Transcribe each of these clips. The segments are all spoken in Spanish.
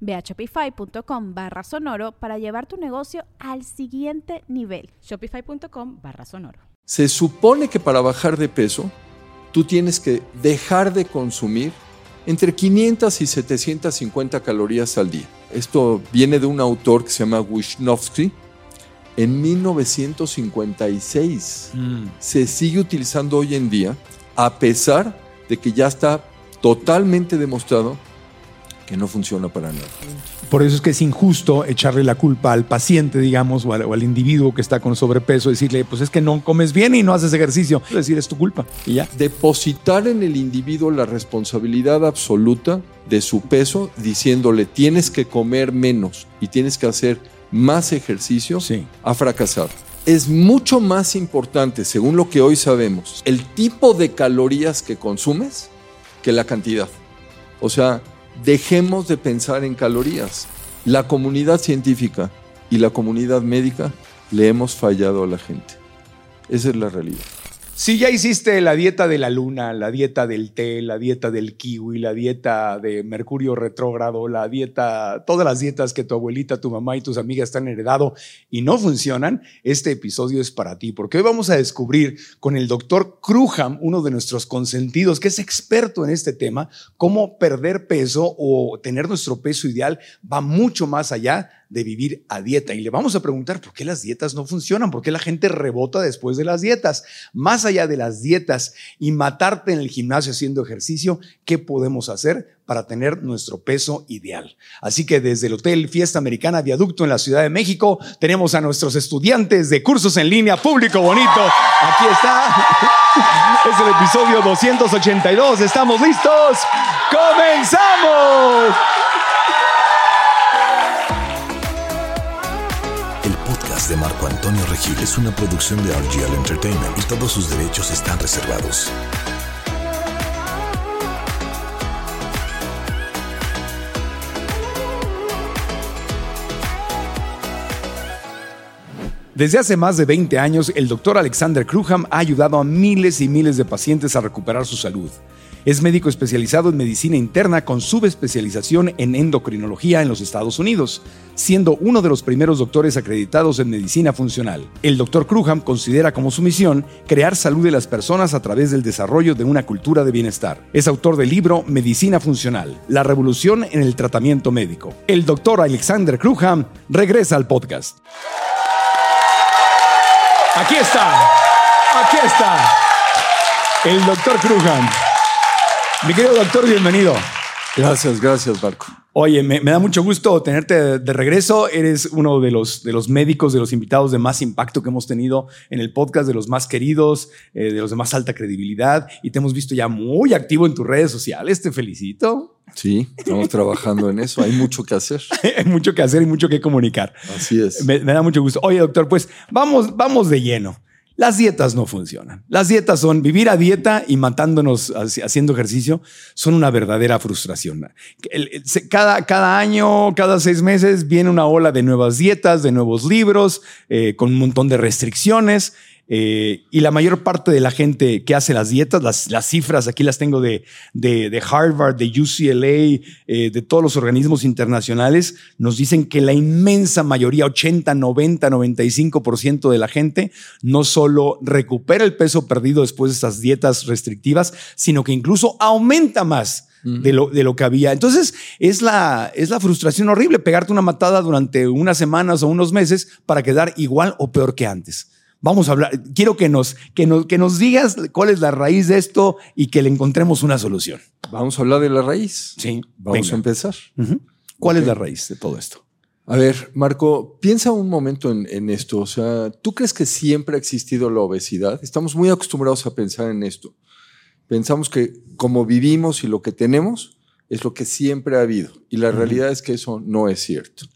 Ve a shopify.com barra sonoro para llevar tu negocio al siguiente nivel. Shopify.com barra sonoro. Se supone que para bajar de peso, tú tienes que dejar de consumir entre 500 y 750 calorías al día. Esto viene de un autor que se llama Wisnowski. En 1956 mm. se sigue utilizando hoy en día, a pesar de que ya está totalmente demostrado que no funciona para nada. Por eso es que es injusto echarle la culpa al paciente, digamos, o al, individuo que está con sobrepeso, decirle, pues es que no comes bien y no haces ejercicio. Es decir, es tu culpa. Y ya. Depositar en el individuo la responsabilidad absoluta de su peso, diciéndole tienes que comer menos y tienes que hacer más ejercicio, sí. ha fracasado. Es mucho más importante, según lo que hoy sabemos, el tipo de calorías que consumes que la cantidad. O sea, dejemos de pensar en calorías. La comunidad científica y la comunidad médica le hemos fallado a la gente. Esa es la realidad. Si ya hiciste la dieta de la luna, la dieta del té, la dieta del kiwi, la dieta de mercurio retrógrado, la dieta, todas las dietas que tu abuelita, tu mamá y tus amigas están heredado y no funcionan, este episodio es para ti, porque hoy vamos a descubrir con el doctor Kruham, uno de nuestros consentidos, que es experto en este tema, cómo perder peso o tener nuestro peso ideal va mucho más allá de vivir a dieta. Y le vamos a preguntar por qué las dietas no funcionan, por qué la gente rebota después de las dietas. Más allá de las dietas y matarte en el gimnasio haciendo ejercicio, ¿qué podemos hacer para tener nuestro peso ideal? Así que desde el Hotel Fiesta Americana Viaducto en la Ciudad de México tenemos a nuestros estudiantes de cursos en línea público bonito. Aquí está. Es el episodio 282. ¿Estamos listos? ¡Comenzamos! Antonio Regil es una producción de RGL Entertainment y todos sus derechos están reservados. Desde hace más de 20 años, el doctor Alexander Kruham ha ayudado a miles y miles de pacientes a recuperar su salud. Es médico especializado en medicina interna con subespecialización en endocrinología en los Estados Unidos, siendo uno de los primeros doctores acreditados en medicina funcional. El doctor Kruham considera como su misión crear salud de las personas a través del desarrollo de una cultura de bienestar. Es autor del libro Medicina Funcional, la revolución en el tratamiento médico. El doctor Alexander Kruham regresa al podcast. Aquí está, aquí está, el doctor Kruham. Mi querido doctor, bienvenido. Gracias, gracias, Marco. Oye, me, da mucho gusto tenerte de, regreso. Eres uno de los, de los médicos, de los invitados de más impacto que hemos tenido en el podcast, de los más queridos, eh, de los de más alta credibilidad. Y te hemos visto ya muy activo en tus redes sociales. Te felicito. Sí, estamos trabajando en eso. Hay mucho que hacer. Hay mucho que hacer y mucho que comunicar. Así es. Me, me da mucho gusto. Oye, doctor, pues vamos, vamos de lleno. Las dietas no funcionan. Las dietas son vivir a dieta y matándonos haciendo ejercicio, son una verdadera frustración. Cada, cada año, cada seis meses, viene una ola de nuevas dietas, de nuevos libros, eh, con un montón de restricciones. Eh, y la mayor parte de la gente que hace las dietas, las, cifras aquí las tengo de, de, Harvard, de UCLA, eh, de todos los organismos internacionales, nos dicen que la inmensa mayoría, 80, 90, 95% de la gente, no solo recupera el peso perdido después de estas dietas restrictivas, sino que incluso aumenta más. De lo, de lo, que había. Entonces, es la, es la frustración horrible pegarte una matada durante unas semanas o unos meses para quedar igual o peor que antes. Vamos a hablar, quiero que nos, que, nos, que nos digas cuál es la raíz de esto y que le encontremos una solución. Vamos a hablar de la raíz. Sí, vamos a empezar. ¿Cuál es la raíz de todo esto? A ver, Marco, piensa un momento en, en, esto. O sea, ¿tú crees que siempre ha existido la obesidad? Estamos muy acostumbrados a pensar en esto. Pensamos que como vivimos y lo que tenemos es lo que siempre ha habido. Y la realidad es que eso no es cierto.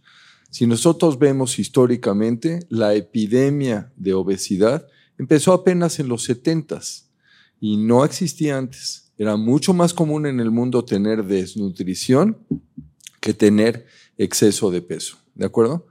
Si nosotros vemos históricamente, la epidemia de obesidad empezó apenas en los 70 y no existía antes. Era mucho más común en el mundo tener desnutrición que tener exceso de peso. ¿De acuerdo?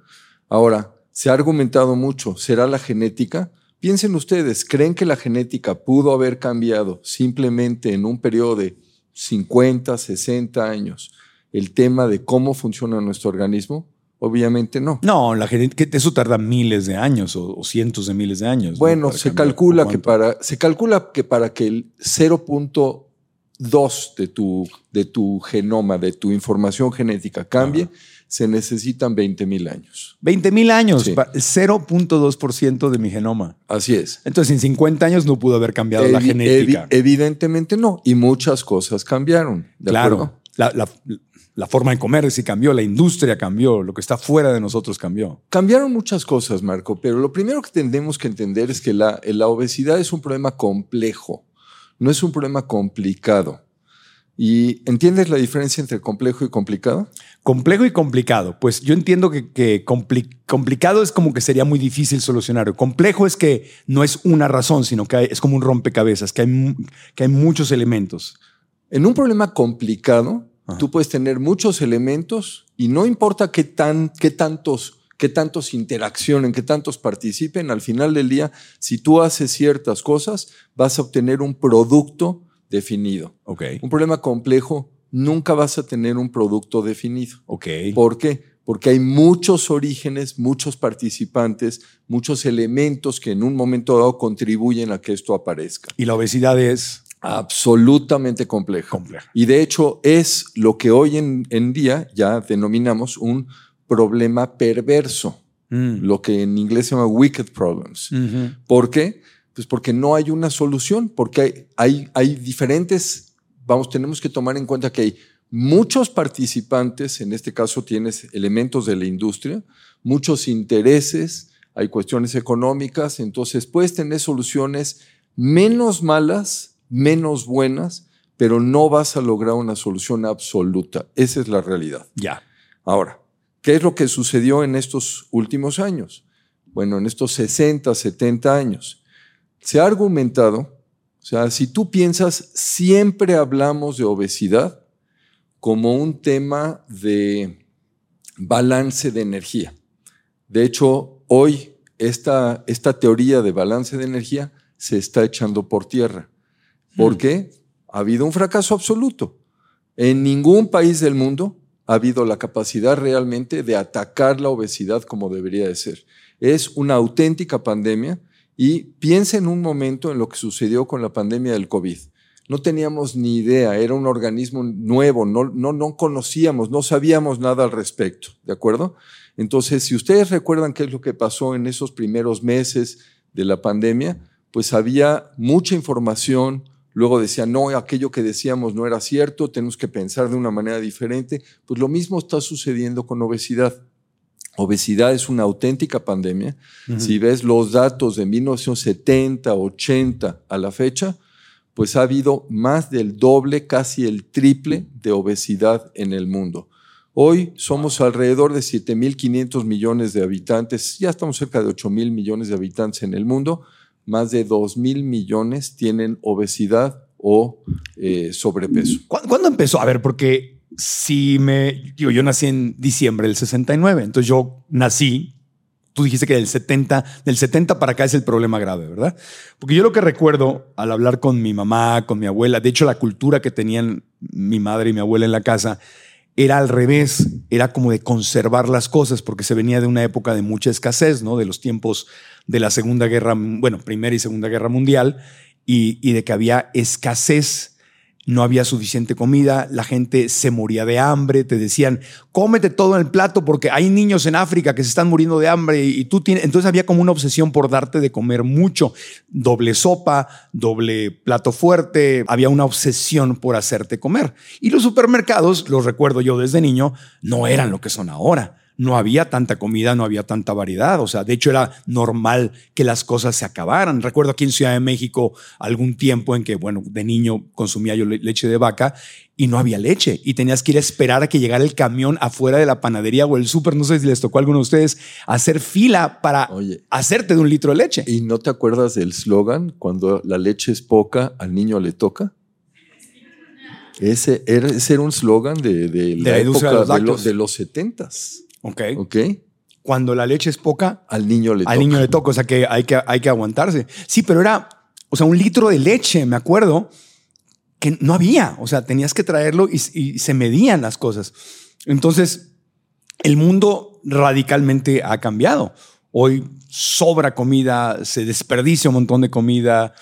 Ahora, se ha argumentado mucho, ¿será la genética? Piensen ustedes, ¿creen que la genética pudo haber cambiado simplemente en un periodo de 50, 60 años el tema de cómo funciona nuestro organismo? Obviamente no. No, la eso tarda miles de años o, cientos de miles de años. Bueno, se calcula que para se calcula que para que el 0.2 de tu de tu genoma, de tu información genética cambie, se necesitan 20 mil años. 20 mil años, 0.2% de mi genoma. Así es. Entonces, en 50 años no pudo haber cambiado la genética. evidentemente no, y muchas cosas cambiaron. claro. La, la forma de comer sí cambió, la industria cambió, lo que está fuera de nosotros cambió. Cambiaron muchas cosas, Marco, pero lo primero que tenemos que entender es que la, la obesidad es un problema complejo, no es un problema complicado. ¿Y entiendes la diferencia entre complejo y complicado? Complejo y complicado. Pues yo entiendo que, complicado es como que sería muy difícil solucionar. Complejo es que no es una razón, sino que es como un rompecabezas, que hay, que hay muchos elementos. En un problema complicado, Tú puedes tener muchos elementos y no importa qué, tan, qué tantos qué tantos interaccionen, qué tantos participen, al final del día, si tú haces ciertas cosas, vas a obtener un producto definido. Okay. Un problema complejo, nunca vas a tener un producto definido. Okay. ¿Por qué? Porque hay muchos orígenes, muchos participantes, muchos elementos que en un momento dado contribuyen a que esto aparezca. ¿Y la obesidad es? Absolutamente complejo. Compleja. Y de hecho es lo que hoy en, día ya denominamos un problema perverso, mm. lo que en inglés se llama wicked problems. ¿Por qué? Pues porque no hay una solución, porque hay, hay, hay diferentes, vamos, tenemos que tomar en cuenta que hay muchos participantes, en este caso tienes elementos de la industria, muchos intereses, hay cuestiones económicas, entonces puedes tener soluciones menos malas menos buenas, pero no vas a lograr una solución absoluta. Esa es la realidad. Ya. Ahora, ¿qué es lo que sucedió en estos últimos años? Bueno, en estos 60, 70 años. Se ha argumentado, o sea, si tú piensas, siempre hablamos de obesidad como un tema de balance de energía. De hecho, hoy esta, esta teoría de balance de energía se está echando por tierra. ¿Por qué? Ha habido un fracaso absoluto. En ningún país del mundo ha habido la capacidad realmente de atacar la obesidad como debería de ser. Es una auténtica pandemia y piensa en un momento en lo que sucedió con la pandemia del COVID. No teníamos ni idea, era un organismo nuevo, no, no, no conocíamos, no sabíamos nada al respecto, ¿de acuerdo? Entonces, si ustedes recuerdan qué es lo que pasó en esos primeros meses de la pandemia, pues había mucha información, luego decían, no, aquello que decíamos no era cierto, tenemos que pensar de una manera diferente. Pues lo mismo está sucediendo con obesidad. Obesidad es una auténtica pandemia. Si ves los datos de 1970, 80 a la fecha, pues ha habido más del doble, casi el triple de obesidad en el mundo. Hoy somos alrededor de 7.500 millones de habitantes, ya estamos cerca de 8.000 millones de habitantes en el mundo más de 2 mil millones tienen obesidad o eh, sobrepeso. ¿Cuándo, empezó? A ver, porque si me. Digo, yo nací en diciembre del 69, entonces yo nací. Tú dijiste que del 70, del 70 para acá es el problema grave, ¿verdad? Porque yo lo que recuerdo al hablar con mi mamá, con mi abuela, de hecho la cultura que tenían mi madre y mi abuela en la casa era al revés, era como de conservar las cosas, porque se venía de una época de mucha escasez, ¿no? De los tiempos de la Segunda Guerra, bueno, Primera y Segunda Guerra Mundial, y, de que había escasez no había suficiente comida, la gente se moría de hambre, te decían, cómete todo en el plato porque hay niños en África que se están muriendo de hambre y, tú tienes, entonces había como una obsesión por darte de comer mucho, doble sopa, doble plato fuerte, había una obsesión por hacerte comer. Y los supermercados, los recuerdo yo desde niño, no eran lo que son ahora no había tanta comida, no había tanta variedad. O sea, de hecho era normal que las cosas se acabaran. Recuerdo aquí en Ciudad de México algún tiempo en que, bueno, de niño consumía yo leche de vaca y no había leche y tenías que ir a esperar a que llegara el camión afuera de la panadería o el súper. No sé si les tocó a alguno de ustedes hacer fila para hacerte de un litro de leche. ¿Y no te acuerdas del slogan cuando la leche es poca, al niño le toca? Ese era, era un slogan de, la, época de, los, de los 70s. Ok. Ok. Cuando la leche es poca, al niño le al niño le toca, o sea que hay, que hay que aguantarse. Sí, pero era, o sea, un litro de leche, me acuerdo, que no había, o sea, tenías que traerlo y, y se medían las cosas. Entonces, el mundo radicalmente ha cambiado. Hoy sobra comida, se desperdicia un montón de comida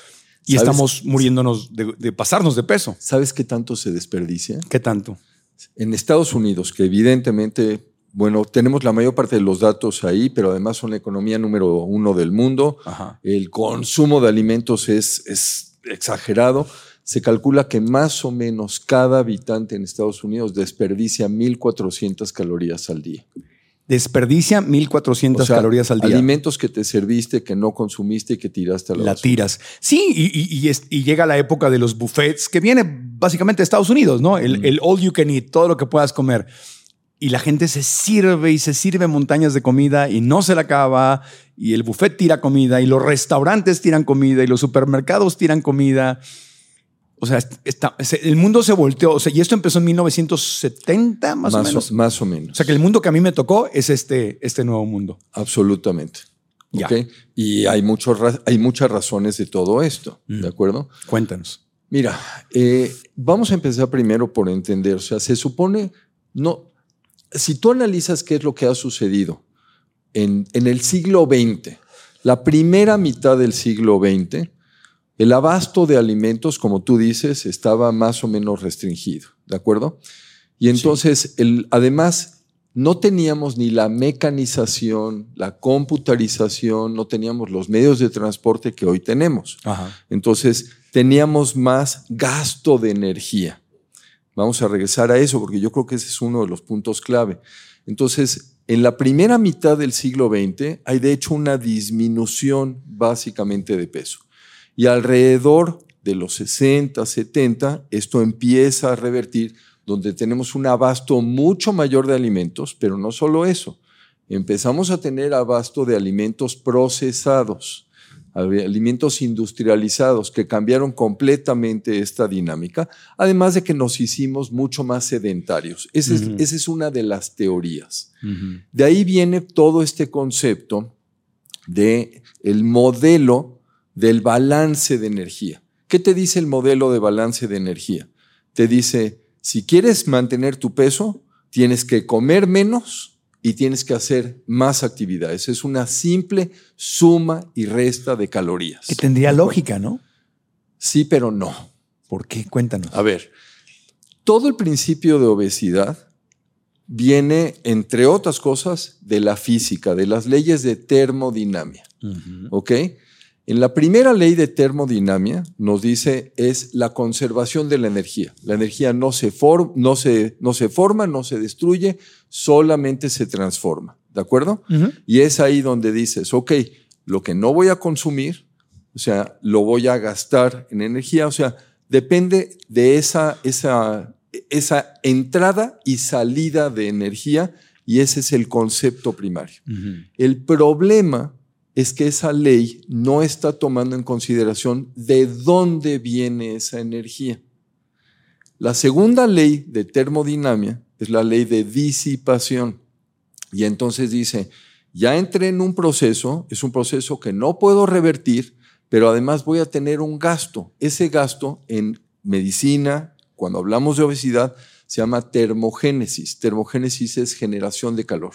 y estamos muriéndonos de, de, pasarnos de peso. ¿Sabes qué tanto se desperdicia? ¿Qué tanto? En Estados Unidos, que evidentemente bueno, tenemos la mayor parte de los datos ahí, pero además son la economía número uno del mundo. El consumo de alimentos es, es, exagerado. Se calcula que más o menos cada habitante en Estados Unidos desperdicia 1.400 calorías al día. Desperdicia 1.400 calorías al día. Alimentos que te serviste, que no consumiste y que tiraste a la, la tiras. Sí, y, y, llega la época de los buffets, que viene básicamente de Estados Unidos, ¿no? El, el all you can eat, todo lo que puedas comer y la gente se sirve y se sirve montañas de comida y no se la acaba y el buffet tira comida y los restaurantes tiran comida y los supermercados tiran comida. O sea, está, el mundo se volteó. O sea, y esto empezó en 1970, más, o menos. más o menos. O sea, que el mundo que a mí me tocó es este, este nuevo mundo. Absolutamente. Y hay, muchos, hay muchas razones de todo esto, ¿de mm. acuerdo? Cuéntanos. Mira, eh, vamos a empezar primero por entender, o sea, se supone, no, si tú analizas qué es lo que ha sucedido en, el siglo XX, la primera mitad del siglo XX, el abasto de alimentos, como tú dices, estaba más o menos restringido, ¿de acuerdo? Y entonces, además, no teníamos ni la mecanización, la computarización, no teníamos los medios de transporte que hoy tenemos. Entonces, teníamos más gasto de energía. Vamos a regresar a eso porque yo creo que ese es uno de los puntos clave. Entonces, en la primera mitad del siglo XX hay de hecho una disminución básicamente de peso. Y alrededor de los 60, 70, esto empieza a revertir donde tenemos un abasto mucho mayor de alimentos, pero no solo eso, empezamos a tener abasto de alimentos procesados alimentos industrializados que cambiaron completamente esta dinámica, además de que nos hicimos mucho más sedentarios. Esa, es, una de las teorías. De ahí viene todo este concepto de el modelo del balance de energía. ¿Qué te dice el modelo de balance de energía? Te dice, si quieres mantener tu peso, tienes que comer menos y tienes que hacer más actividades. Es una simple suma y resta de calorías. Que tendría lógica, ¿no? Sí, pero no. ¿Por qué? Cuéntanos. A ver, todo el principio de obesidad viene, entre otras cosas, de la física, de las leyes de termodinamia. ¿Ok? En la primera ley de termodinamia nos dice es la conservación de la energía. La energía no se, no se, no se forma, no se destruye, solamente se transforma. ¿De acuerdo? Y es ahí donde dices, ok, lo que no voy a consumir, o sea, lo voy a gastar en energía, o sea, depende de esa, esa, esa entrada y salida de energía y ese es el concepto primario. El problema es que esa ley no está tomando en consideración de dónde viene esa energía. La segunda ley de termodinamia es la ley de disipación. Y entonces dice, ya entré en un proceso, es un proceso que no puedo revertir, pero además voy a tener un gasto. Ese gasto en medicina, cuando hablamos de obesidad, se llama termogénesis. Termogénesis es generación de calor.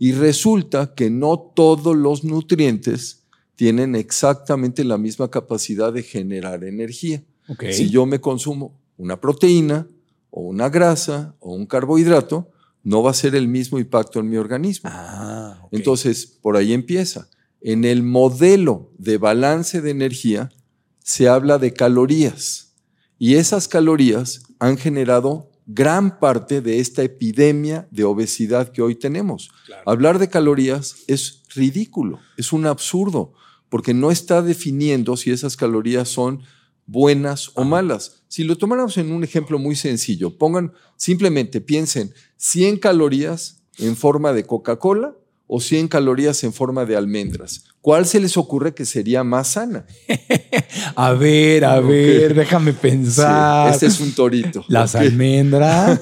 Y resulta que no todos los nutrientes tienen exactamente la misma capacidad de generar energía. Si yo me consumo una proteína o una grasa o un carbohidrato, no va a ser el mismo impacto en mi organismo. Ah, Entonces, por ahí empieza. En el modelo de balance de energía se habla de calorías y esas calorías han generado gran parte de esta epidemia de obesidad que hoy tenemos. Hablar de calorías es ridículo, es un absurdo, porque no está definiendo si esas calorías son buenas o malas. Si lo tomáramos en un ejemplo muy sencillo, pongan, simplemente piensen 100 calorías en forma de Coca-Cola o 100 calorías en forma de almendras. ¿Cuál se les ocurre que sería más sana? a ver, a ver, déjame pensar. este es un torito. Las almendras,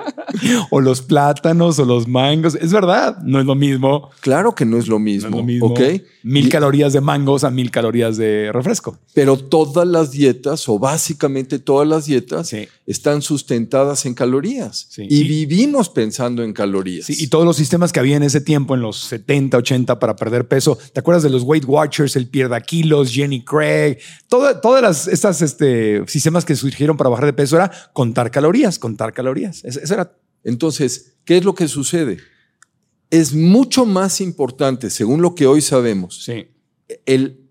o los plátanos, o los mangos. Es verdad, no es lo mismo. Claro que no es lo mismo. No es lo mismo. ¿ok? Mil Y- calorías de mangos a mil calorías de refresco. Pero todas las dietas, o básicamente todas las dietas, Sí. están sustentadas en calorías. Sí. Y Y- vivimos pensando en calorías. Sí, y todos los sistemas que había en ese tiempo, en los 70, 80, para perder peso. ¿Te acuerdas de los Weight Watchers, el Pierda Kilos, Jenny Craig? Toda- todas las, estas este, sistemas que surgieron para bajar de peso era contar calorías, contar calorías. Eso era Entonces, ¿qué es lo que sucede? Es mucho más importante, según lo que hoy sabemos, Sí. el,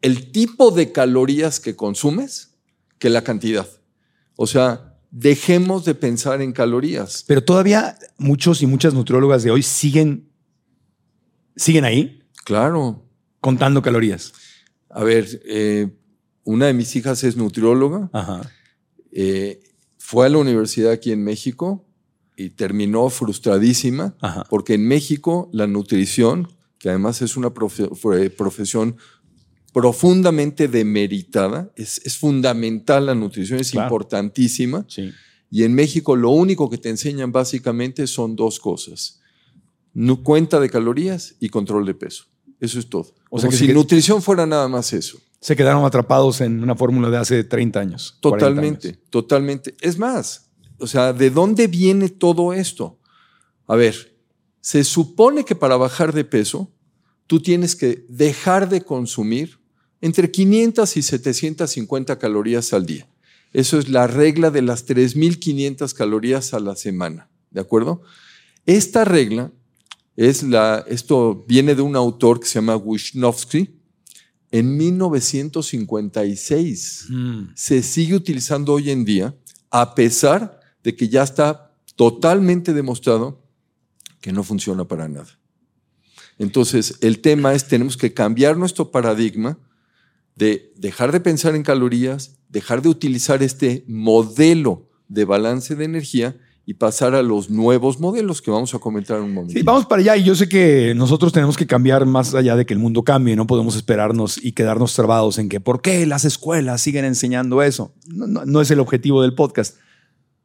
el tipo de calorías que consumes que la cantidad. O sea, dejemos de pensar en calorías. Pero todavía muchos y muchas nutriólogas de hoy siguen, siguen ahí Claro. contando calorías. A ver, eh, una de mis hijas es nutrióloga. Ajá. eh, fue a la universidad aquí en México y terminó frustradísima Ajá. porque en México la nutrición, que además es una profe- profesión profundamente demeritada, es, es fundamental la nutrición, es Claro. importantísima. Sí. Y en México lo único que te enseñan básicamente son dos cosas. Cuenta de calorías y control de peso. Eso es todo. O sea que si se nutrición fuera nada más eso. Se quedaron atrapados en una fórmula de hace 30 años. 40 años. Totalmente, totalmente. Es más, o sea, ¿de dónde viene todo esto? A ver, se supone que para bajar de peso, tú tienes que dejar de consumir entre 500 y 750 calorías al día. Eso es la regla de las 3.500 calorías a la semana, ¿de acuerdo? Esta regla es la, esto viene de un autor que se llama Wisnowski en 1956 Mm. se sigue utilizando hoy en día, a pesar de que ya está totalmente demostrado que no funciona para nada. Entonces, el tema es, tenemos que cambiar nuestro paradigma de dejar de pensar en calorías, dejar de utilizar este modelo de balance de energía y pasar a los nuevos modelos que vamos a comentar en un momento. Sí, vamos para allá y yo sé que nosotros tenemos que cambiar más allá de que el mundo cambie, no podemos esperarnos y quedarnos trabados en que por qué las escuelas siguen enseñando eso. No, no- no es el objetivo del podcast.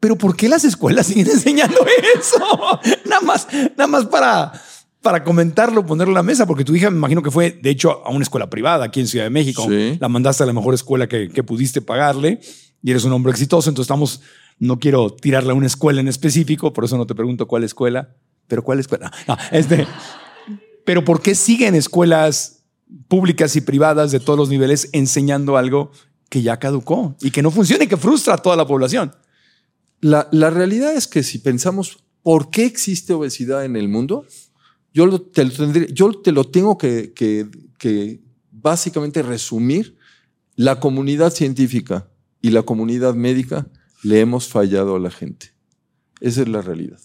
Pero ¿por qué las escuelas siguen enseñando eso? nada más, nada más para, para comentarlo, ponerlo en la mesa, porque tu hija me imagino que fue, de hecho, a una escuela privada aquí en Ciudad de México. Sí. La mandaste a la mejor escuela que, que pudiste pagarle y eres un hombre exitoso, entonces estamos, no quiero tirarle a una escuela en específico, por eso no te pregunto cuál escuela, pero cuál escuela. Este, pero ¿por qué siguen escuelas públicas y privadas de todos los niveles enseñando algo que ya caducó y que no funciona y que frustra a toda la población? La, la realidad es que si pensamos por qué existe obesidad en el mundo, yo, te, lo yo te lo tengo que, que- que básicamente resumir. La comunidad científica y la comunidad médica le hemos fallado a la gente. Esa es la realidad.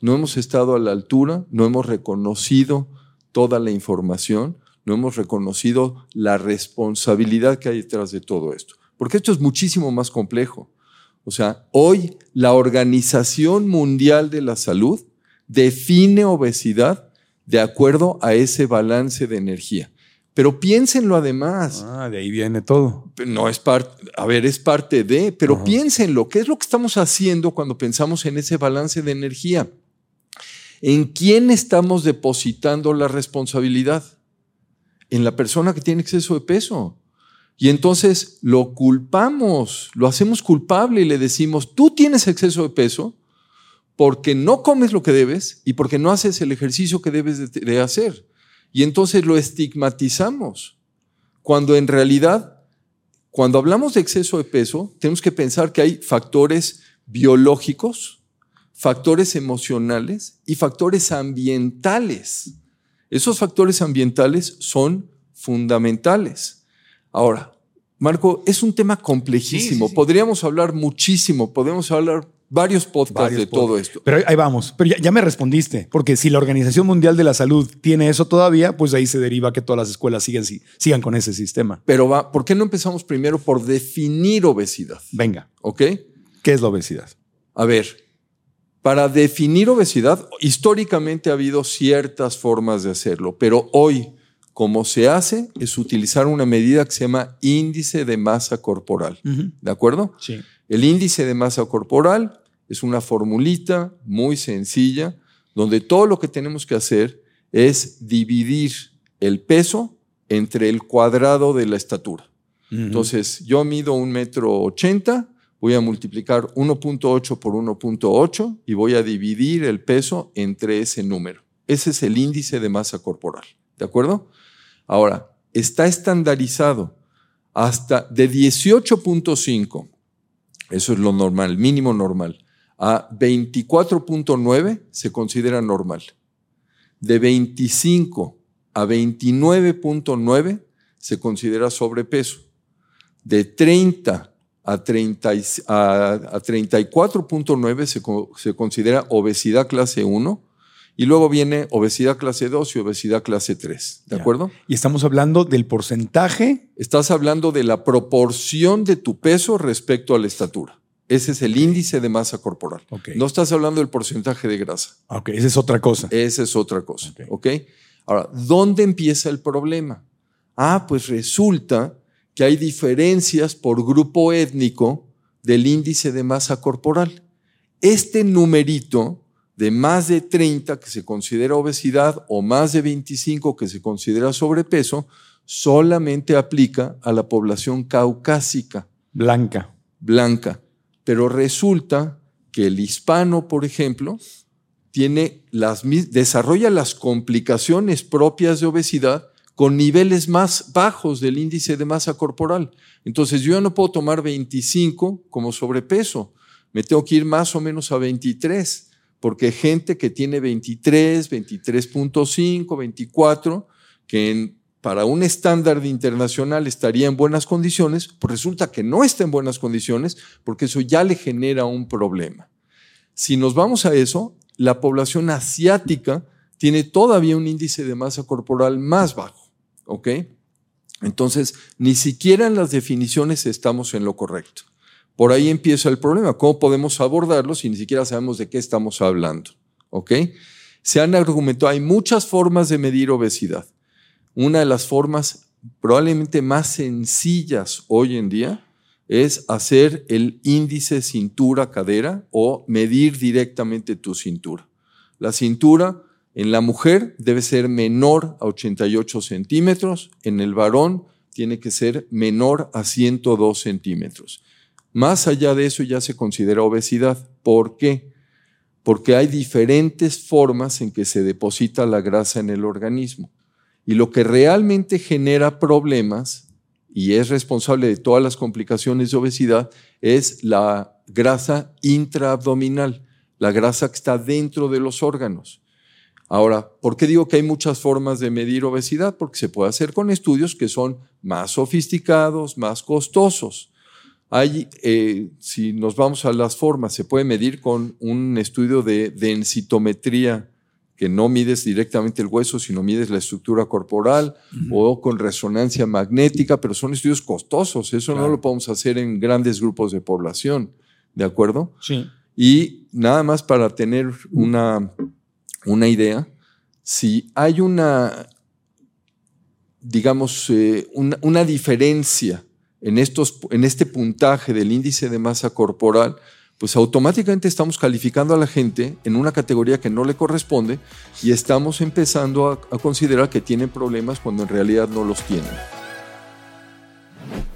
No hemos estado a la altura, no hemos reconocido toda la información, no hemos reconocido la responsabilidad que hay detrás de todo esto. Porque esto es muchísimo más complejo. O sea, hoy la Organización Mundial de la Salud define obesidad de acuerdo a ese balance de energía. Pero piénsenlo además. Ah, de ahí viene todo. No es parte, a ver, es parte de, pero Ajá. piénsenlo. ¿Qué es lo que estamos haciendo cuando pensamos en ese balance de energía? ¿En quién estamos depositando la responsabilidad? En la persona que tiene exceso de peso. Y entonces lo culpamos, lo hacemos culpable y le decimos, tú tienes exceso de peso porque no comes lo que debes y porque no haces el ejercicio que debes de, de hacer. Y entonces lo estigmatizamos, cuando en realidad cuando hablamos de exceso de peso, tenemos que pensar que hay factores biológicos, factores emocionales y factores ambientales. Esos factores ambientales son fundamentales. Ahora, Marco, es un tema complejísimo. Podríamos hablar muchísimo, podemos hablar varios podcasts de todo esto. Pero ahí vamos. Pero ya, me respondiste, porque si la Organización Mundial de la Salud tiene eso todavía, pues ahí se deriva que todas las escuelas sigan, sigan con ese sistema. Pero va, ¿por qué no empezamos primero por definir obesidad? Venga. ¿Ok? ¿Qué es la obesidad? A ver, para definir obesidad, históricamente ha habido ciertas formas de hacerlo, pero hoy, como se hace, es utilizar una medida que se llama índice de masa corporal. ¿De acuerdo? Sí. El índice de masa corporal es una formulita muy sencilla donde todo lo que tenemos que hacer es dividir el peso entre el cuadrado de la estatura. Entonces, yo mido un metro ochenta, voy a multiplicar 1.8 por 1.8 y voy a dividir el peso entre ese número. Ese es el índice de masa corporal. ¿De acuerdo? Ahora, está estandarizado hasta de 18.5, eso es lo normal, mínimo normal, a 24.9 se considera normal. De 25 a 29.9 se considera sobrepeso. De 30 a, 34.9 se, se considera obesidad clase 1 y luego viene obesidad clase 2 y obesidad clase 3. ¿De acuerdo? Y estamos hablando del porcentaje. Estás hablando de la proporción de tu peso respecto a la estatura. Ese es el índice de masa corporal. No estás hablando del porcentaje de grasa. Ok, esa es otra cosa. Esa es otra cosa. ok. Ahora, ¿dónde empieza el problema? Ah, pues resulta que hay diferencias por grupo étnico del índice de masa corporal. Este numerito de más de 30 que se considera obesidad o más de 25 que se considera sobrepeso solamente aplica a la población caucásica. Blanca. Blanca. Pero resulta que el hispano, por ejemplo, desarrolla las complicaciones propias de obesidad con niveles más bajos del índice de masa corporal. Entonces yo ya no puedo tomar 25 como sobrepeso, me tengo que ir más o menos a 23, porque gente que tiene 23, 23.5, 24, que para un estándar internacional estaría en buenas condiciones, pues resulta que no está en buenas condiciones porque eso ya le genera un problema. Si nos vamos a eso, la población asiática tiene todavía un índice de masa corporal más bajo. ¿Ok? Entonces, ni siquiera en las definiciones estamos en lo correcto. Por ahí empieza el problema. ¿Cómo podemos abordarlo si ni siquiera sabemos de qué estamos hablando? ¿Ok? Se han argumentado, hay muchas formas de medir obesidad. Una de las formas probablemente más sencillas hoy en día es hacer el índice cintura-cadera o medir directamente tu cintura. La cintura en la mujer debe ser menor a 88 centímetros, en el varón tiene que ser menor a 102 centímetros. Más allá de eso ya se considera obesidad. ¿Por qué? Porque hay diferentes formas en que se deposita la grasa en el organismo. Y lo que realmente genera problemas y es responsable de todas las complicaciones de obesidad es la grasa intraabdominal, la grasa que está dentro de los órganos. Ahora, ¿por qué digo que hay muchas formas de medir obesidad? Porque se puede hacer con estudios que son más sofisticados, más costosos. Hay, eh, si nos vamos a las formas, se puede medir con un estudio de densitometría, que no mides directamente el hueso, sino mides la estructura corporal, o con resonancia magnética, pero son estudios costosos. Eso no lo podemos hacer en grandes grupos de población. ¿De acuerdo? Sí. Y nada más para tener una una idea, si hay una, digamos, eh, una, diferencia en, estos, en este puntaje del índice de masa corporal, pues automáticamente estamos calificando a la gente en una categoría que no le corresponde y estamos empezando a, a considerar que tienen problemas cuando en realidad no los tienen.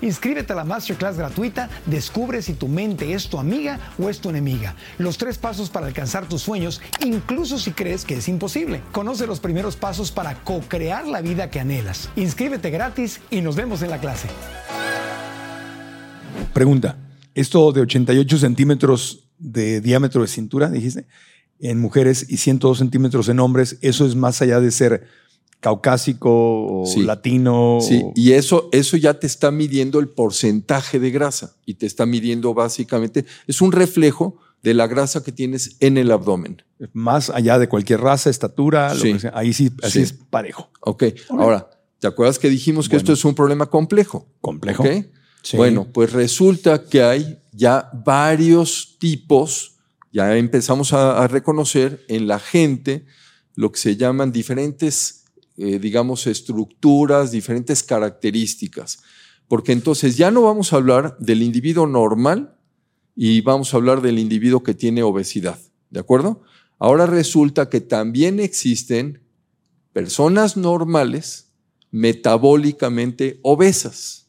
Inscríbete a la masterclass gratuita, descubre si tu mente es tu amiga o es tu enemiga. Los tres pasos para alcanzar tus sueños, incluso si crees que es imposible. Conoce los primeros pasos para co-crear la vida que anhelas. Inscríbete gratis y nos vemos en la clase. Pregunta, esto de 88 centímetros de diámetro de cintura, dijiste, en mujeres y 102 centímetros en hombres, ¿eso es más allá de ser caucásico o latino? Sí, y eso, eso ya te está midiendo el porcentaje de grasa y te está midiendo básicamente, es un reflejo de la grasa que tienes en el abdomen. Más allá de cualquier raza, estatura, lo que sea, ahí sí, así es parejo. Ok, ahora, ¿te acuerdas que dijimos que esto es un problema complejo? Complejo. Bueno, pues resulta que hay ya varios tipos, ya empezamos a, reconocer en la gente lo que se llaman diferentes, eh, digamos, estructuras, diferentes características. Porque entonces ya no vamos a hablar del individuo normal y vamos a hablar del individuo que tiene obesidad. ¿De acuerdo? Ahora resulta que también existen personas normales metabólicamente obesas.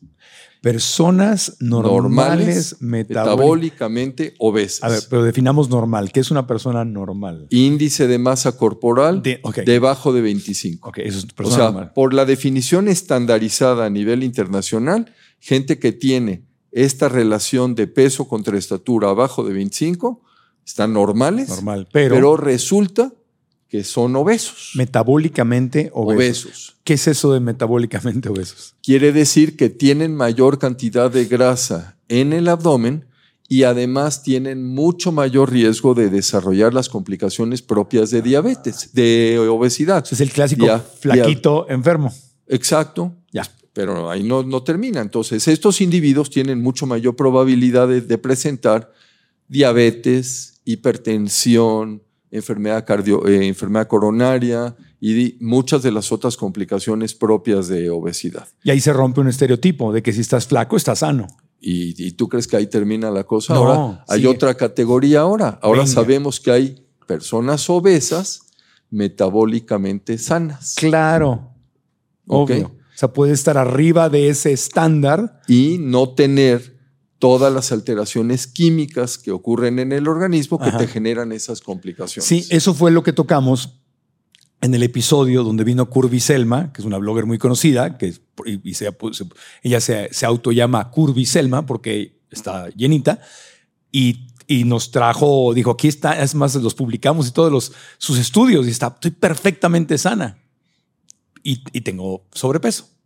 Personas normales, metabólicamente obesas. A ver, pero definamos normal. ¿Qué es una persona normal? Índice de masa corporal debajo de 25. Ok, eso es persona o sea, por la definición estandarizada a nivel internacional, gente que tiene esta relación de peso contra estatura abajo de 25 están normales. Normal, pero, pero resulta que son obesos. Metabólicamente obesos. ¿Qué es eso de metabólicamente obesos? Quiere decir que tienen mayor cantidad de grasa en el abdomen y además tienen mucho mayor riesgo de desarrollar las complicaciones propias de diabetes, de obesidad. Es el clásico flaquito enfermo. Exacto. Ya. Pero ahí no, no, termina. Entonces, estos individuos tienen mucho mayor probabilidad de presentar diabetes, hipertensión, enfermedad, cardio, eh, enfermedad coronaria y muchas de las otras complicaciones propias de obesidad. Y ahí se rompe un estereotipo de que si estás flaco, estás sano. ¿Y, tú crees que ahí termina la cosa? ahora hay otra categoría ahora. Ahora sabemos que hay personas obesas metabólicamente sanas. Claro. Obvio. O sea, puede estar arriba de ese estándar. Y no tener todas las alteraciones químicas que ocurren en el organismo que te generan esas complicaciones. Sí, eso fue lo que tocamos en el episodio donde vino Curvy Selma, que es una blogger muy conocida, que y ella se, se autollama Curvy Selma porque está llenita, y, y, nos trajo, dijo, aquí está, es más, los publicamos y todos los, sus estudios, y está, estoy perfectamente sana, y, y tengo sobrepeso.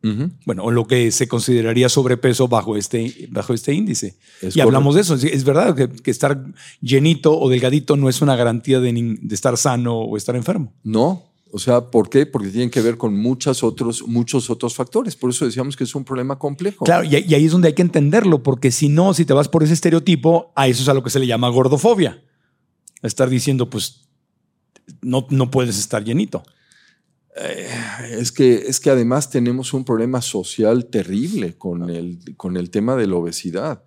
Bueno, o lo que se consideraría sobrepeso bajo este, bajo este índice. y hablamos de eso. Es verdad que, estar llenito o delgadito no es una garantía de, estar sano o estar enfermo. No. O sea, ¿por qué? Porque tienen que ver con muchos otros, muchos otros factores. Por eso decíamos que es un problema complejo. Claro, y, ahí es donde hay que entenderlo, porque si no, si te vas por ese estereotipo, a eso es a lo que se le llama gordofobia. Estar diciendo, pues, no, no puedes estar llenito. Eh, es, que, es que además tenemos un problema social terrible con el, con el tema de la obesidad.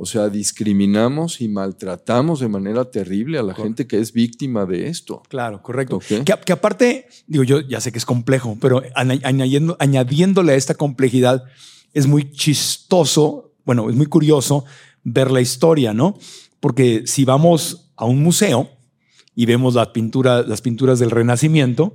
O sea, discriminamos y maltratamos de manera terrible a la gente que es víctima de esto. Claro, correcto. Que, aparte, digo, yo ya sé que es complejo, pero añadiendo, añadiéndole a esta complejidad, es muy chistoso, bueno, es muy curioso ver la historia, ¿no? Porque si vamos a un museo y vemos las pinturas del Renacimiento,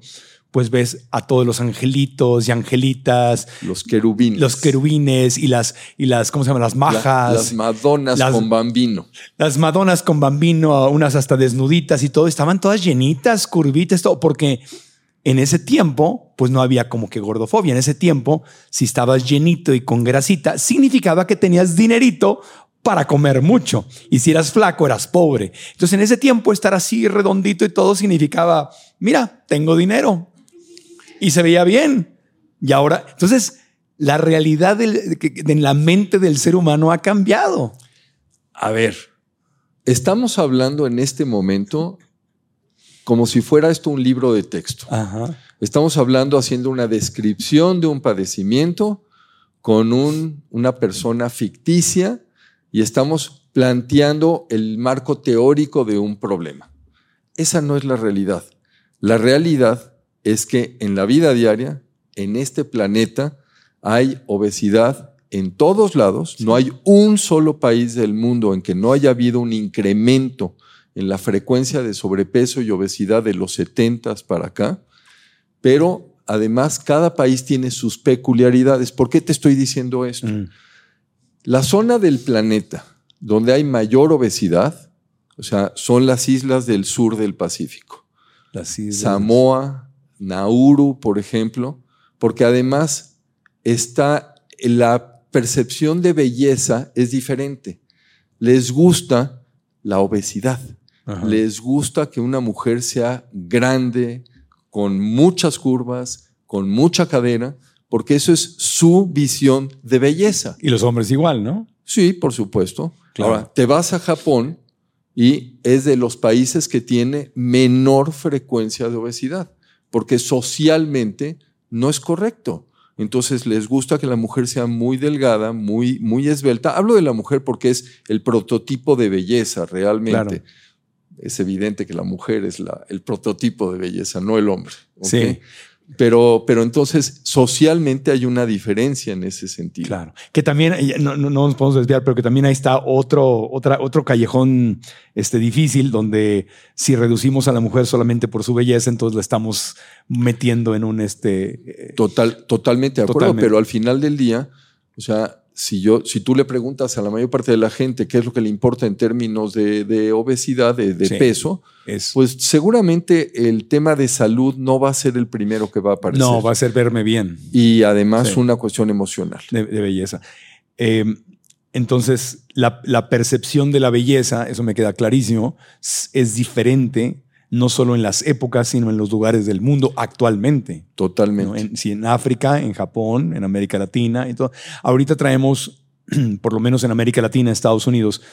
pues ves a todos los angelitos y angelitas. Los querubines. Los querubines y las, y las ¿cómo se llaman? Las majas. las madonas con bambino. Las madonas con bambino, unas hasta desnuditas y todo. Estaban todas llenitas, curvitas, todo, porque en ese tiempo, pues no había como que gordofobia. En ese tiempo, si estabas llenito y con grasita, significaba que tenías dinerito para comer mucho. Y si eras flaco, eras pobre. Entonces, en ese tiempo, estar así redondito y todo significaba, mira, tengo dinero, y se veía bien. Y ahora, entonces, la realidad en la mente del ser humano ha cambiado. A ver, estamos hablando en este momento como si fuera esto un libro de texto. Estamos hablando haciendo una descripción de un padecimiento con una persona ficticia y estamos planteando el marco teórico de un problema. Esa no es la realidad. La realidad es que en la vida diaria, en este planeta, hay obesidad en todos lados. No hay un solo país del mundo en que no haya habido un incremento en la frecuencia de sobrepeso y obesidad de los 70 para acá. Pero además, cada país tiene sus peculiaridades. ¿Por qué te estoy diciendo esto? Mm. La zona del planeta donde hay mayor obesidad, o sea, son las islas del sur del Pacífico. Las islas. Samoa, Nauru, por ejemplo, porque además está la percepción de belleza es diferente. Les gusta la obesidad. Les gusta que una mujer sea grande, con muchas curvas, con mucha cadera, porque eso es su visión de belleza. Y los hombres igual, ¿no? Sí, por supuesto. Ahora, te vas a Japón y es de los países que tiene menor frecuencia de obesidad, porque socialmente no es correcto. Entonces les gusta que la mujer sea muy delgada, muy, muy esbelta. Hablo de la mujer porque es el prototipo de belleza realmente. Es evidente que la mujer es la, el prototipo de belleza, no el hombre. Sí. Pero, pero entonces socialmente hay una diferencia en ese sentido. Claro. Que también, no, no, nos podemos desviar, pero que también ahí está otro, otra, otro callejón este, difícil donde si reducimos a la mujer solamente por su belleza, entonces la estamos metiendo en un... Este, eh, Total, totalmente de acuerdo, pero al final del día, o sea, si, yo, si tú le preguntas a la mayor parte de la gente qué es lo que le importa en términos de, obesidad, de, peso, pues seguramente el tema de salud no va a ser el primero que va a aparecer. No, va a ser verme bien. Y además una cuestión emocional. De, belleza. Em, entonces, la, la, percepción de la belleza, eso me queda clarísimo, es diferente no solo en las épocas, sino en los lugares del mundo actualmente. Totalmente. En, sí, en África, en Japón, en América Latina y todo. Ahorita traemos, por lo menos en América Latina, Estados Unidos,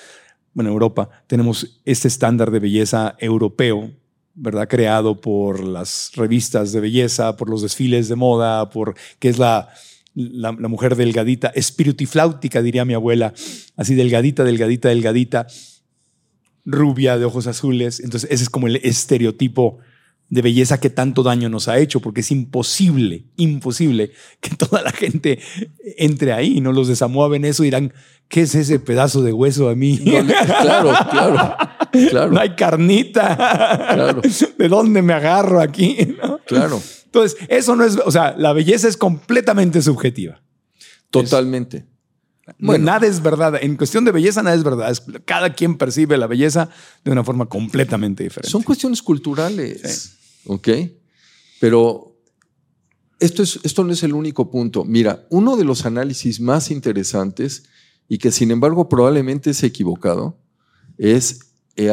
bueno, Europa, tenemos este estándar de belleza europeo, ¿verdad? Creado por las revistas de belleza, por los desfiles de moda, por que es la, la, la mujer delgadita, espiritifláutica, diría mi abuela, así delgadita, delgadita, delgadita rubia, de ojos azules. Entonces, ese es como el estereotipo de belleza que tanto daño nos ha hecho, porque es imposible, imposible que toda la gente entre ahí, ¿no? Los de Samoa ven eso y dirán, ¿qué es ese pedazo de hueso a mí? claro, claro, claro. No hay carnita. Claro. ¿De dónde me agarro aquí? Claro. Entonces, eso no es, o sea, la belleza es completamente subjetiva. Totalmente. Bueno, nada es verdad. En cuestión de belleza, nada es verdad. cada quien percibe la belleza de una forma completamente diferente. Son cuestiones culturales. ¿Ok? Pero esto, es, esto no es el único punto. Mira, uno de los análisis más interesantes y que sin embargo probablemente es equivocado es eh,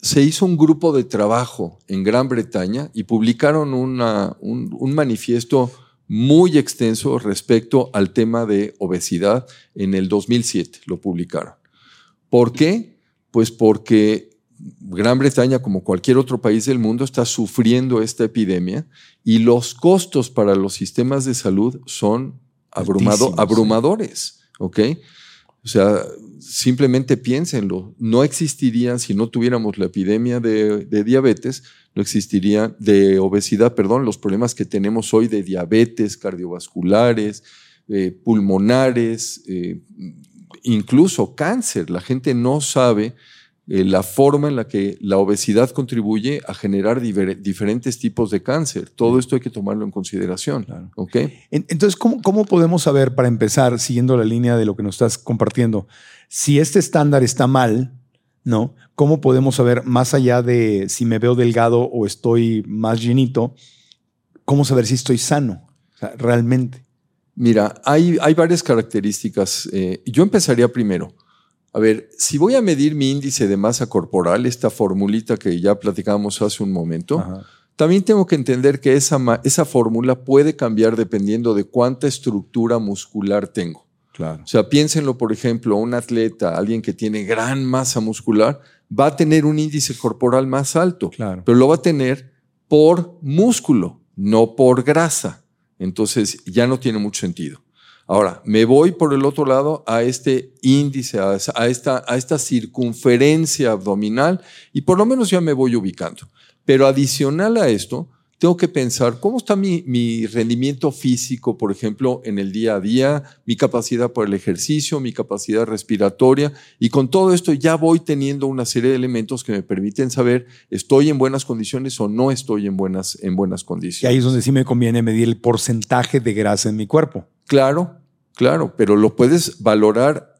se hizo un grupo de trabajo en Gran Bretaña y publicaron un, un manifiesto muy extenso respecto al tema de obesidad en el 2007, lo publicaron. ¿Por qué? Pues porque Gran Bretaña, como cualquier otro país del mundo, está sufriendo esta epidemia y los costos para los sistemas de salud son abrumadores. ¿ok? O sea, simplemente piénsenlo, no existirían si no tuviéramos la epidemia de, diabetes, no existiría de obesidad, perdón, los problemas que tenemos hoy de diabetes, cardiovasculares, eh, pulmonares, eh, incluso cáncer. La gente no sabe eh, la forma en la que la obesidad contribuye a generar diferentes tipos de cáncer. Todo esto hay que tomarlo en consideración. Entonces, ¿cómo, ¿cómo, podemos saber, para empezar, siguiendo la línea de lo que nos estás compartiendo, si este estándar está mal, ¿no? ¿Cómo podemos saber, más allá de si me veo delgado o estoy más llenito, cómo saber si estoy sano realmente? Mira, hay, hay varias características. Eh, yo empezaría primero. A ver, si voy a medir mi índice de masa corporal, esta formulita que ya platicábamos hace un momento, también tengo que entender que esa, esa fórmula puede cambiar dependiendo de cuánta estructura muscular tengo. Claro. O sea, piénsenlo, por ejemplo, un atleta, alguien que tiene gran masa muscular, va a tener un índice corporal más alto, Claro. pero lo va a tener por músculo, no por grasa. Entonces ya no tiene mucho sentido. Ahora, me voy por el otro lado a este índice, a esta, a esta circunferencia abdominal y por lo menos ya me voy ubicando. Pero adicional a esto, tengo que pensar cómo está mi, mi rendimiento físico, por ejemplo, en el día a día, mi capacidad por el ejercicio, mi capacidad respiratoria. Y con todo esto ya voy teniendo una serie de elementos que me permiten saber estoy en buenas condiciones o no estoy en buenas, en buenas Y condiciones. ahí es donde sí me conviene medir el porcentaje de grasa en mi cuerpo. Claro, claro, pero lo puedes valorar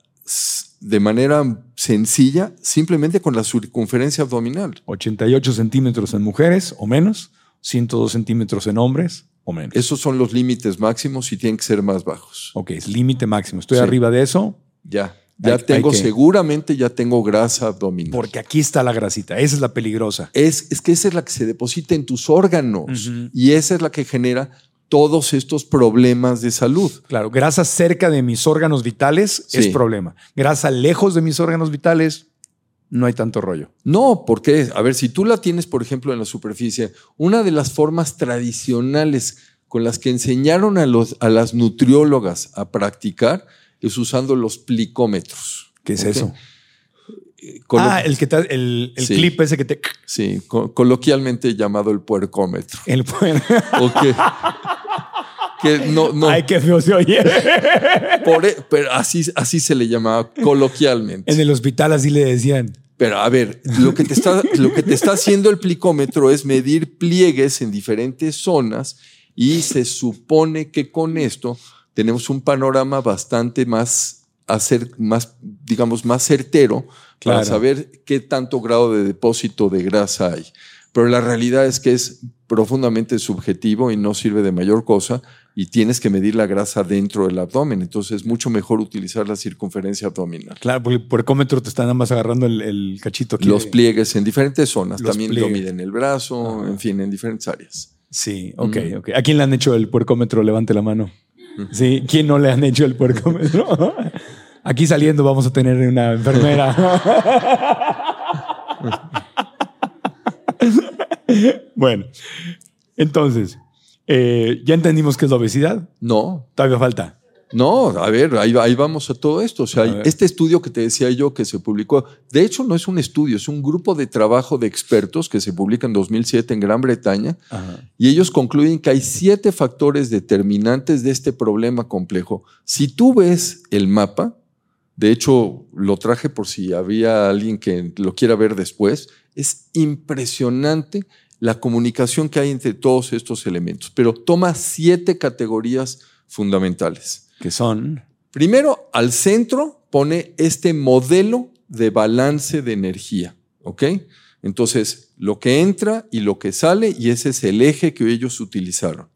de manera sencilla simplemente con la circunferencia abdominal. 88 centímetros en mujeres o menos, 102 centímetros en hombres o menos. Esos son los límites máximos y tienen que ser más bajos. ok, es límite máximo. Estoy Sí. arriba de eso Ya, ya Hay- tengo, hay que- seguramente ya tengo grasa abdominal. porque aquí está la grasita. Esa es la peligrosa. es, es que esa es la que se deposita en tus órganos y esa es la que genera todos estos problemas de salud. Claro, grasa cerca de mis órganos vitales es problema. Grasa lejos de mis órganos vitales, no hay tanto rollo. No, porque, a ver, si tú la tienes, por ejemplo, en la superficie, una de las formas tradicionales con las que enseñaron a, los, a las nutriólogas a practicar es usando los plicómetros. ¿Qué es eso? Eh, ah, el, que te- el, el Sí. clip ese que te... Sí, co- coloquialmente llamado el puercómetro. El, Ok. que no, no, Ay, qué feo se oye. por e- pero así, así se le llamaba coloquialmente. en el hospital así le decían. Pero a ver, lo que, te está, lo que te está haciendo el plicómetro es medir pliegues en diferentes zonas y se supone que con esto tenemos un panorama bastante más, hacer, más digamos, más certero para saber qué tanto grado de depósito de grasa hay. Pero la realidad es que es profundamente subjetivo y no sirve de mayor cosa y tienes que medir la grasa dentro del abdomen. Entonces es mucho mejor utilizar la circunferencia abdominal. Claro, porque el puercómetro te está nada más agarrando el, el cachito aquí. Los pliegues en diferentes zonas. Los También lo pliegues. miden el brazo, Ajá. en fin, en diferentes áreas. Sí, ok, Ujú. ok. ¿A quién le han hecho el puercómetro? Levante la mano. Sí, ¿quién no le han hecho el puercómetro? Aquí saliendo vamos a tener una enfermera. bueno, entonces, eh, ya entendimos qué es la obesidad. No, Todavía falta. no, a ver, ahí, ahí vamos a todo esto. O sea, este estudio que te decía yo que se publicó, de hecho no es un estudio, es un grupo de trabajo de expertos que se publica en 2007 en Gran Bretaña y ellos concluyen que hay siete factores determinantes de este problema complejo. Si tú ves el mapa, de hecho lo traje por si había alguien que lo quiera ver después, es impresionante la comunicación que hay entre todos estos elementos, pero toma siete categorías fundamentales. Que son. Primero, al centro pone este modelo de balance de energía, ¿ok? Entonces, lo que entra y lo que sale, y ese es el eje que ellos utilizaron.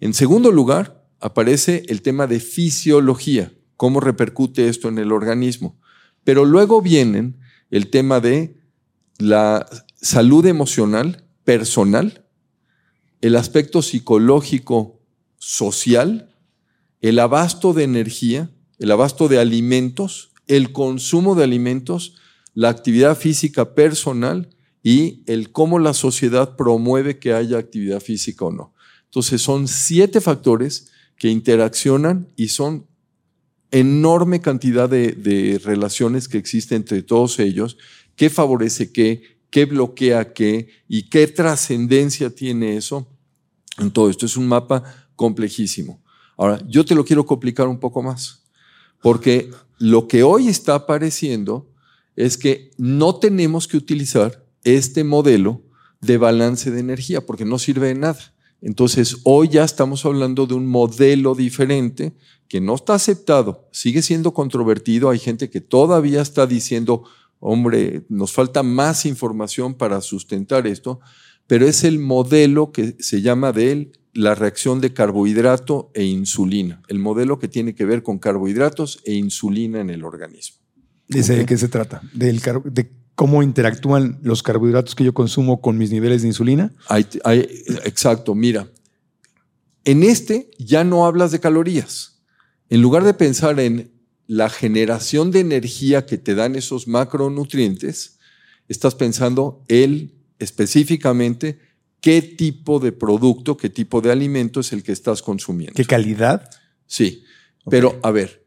En segundo lugar, aparece el tema de fisiología, cómo repercute esto en el organismo. Pero luego vienen el tema de la salud emocional, personal, el aspecto psicológico, social, el abasto de energía, el abasto de alimentos, el consumo de alimentos, la actividad física personal y el cómo la sociedad promueve que haya actividad física o no. Entonces son siete factores que interaccionan y son enorme cantidad de, de relaciones que existen entre todos ellos, qué favorece qué, qué bloquea qué y qué trascendencia tiene eso en todo esto. Es un mapa complejísimo. Ahora, yo te lo quiero complicar un poco más, porque lo que hoy está apareciendo es que no tenemos que utilizar este modelo de balance de energía, porque no sirve de nada. Entonces, hoy ya estamos hablando de un modelo diferente que no está aceptado, sigue siendo controvertido. Hay gente que todavía está diciendo, hombre, nos falta más información para sustentar esto, pero es el modelo que se llama de él la reacción de carbohidrato e insulina, el modelo que tiene que ver con carbohidratos e insulina en el organismo. ¿Ese ¿De qué se trata? Del de cómo interactúan los carbohidratos que yo consumo con mis niveles de insulina? exacto, mira, en este ya no hablas de calorías. En lugar de pensar en la generación de energía que te dan esos macronutrientes, estás pensando él específicamente qué tipo de producto, qué tipo de alimento es el que estás consumiendo. ¿Qué calidad? Sí, pero a ver,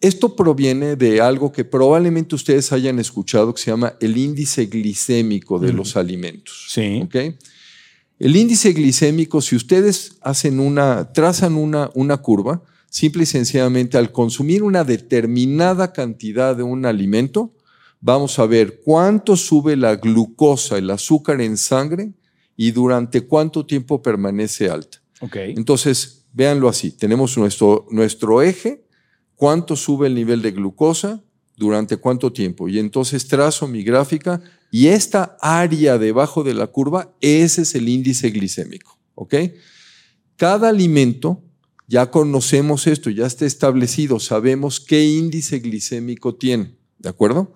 esto proviene de algo que probablemente ustedes hayan escuchado que se llama el índice glicémico de los alimentos. Sí. El índice glicémico, si ustedes hacen una, trazan una, una curva, simple y sencillamente al consumir una determinada cantidad de un alimento, vamos a ver cuánto sube la glucosa, el azúcar en sangre y durante cuánto tiempo permanece alta. Okay. Entonces, véanlo así, tenemos nuestro, nuestro eje, cuánto sube el nivel de glucosa, durante cuánto tiempo. Y entonces trazo mi gráfica y esta área debajo de la curva, ese es el índice glicémico. ¿Ok? Cada alimento, ya conocemos esto, ya está establecido, sabemos qué índice glicémico tiene. ¿De acuerdo?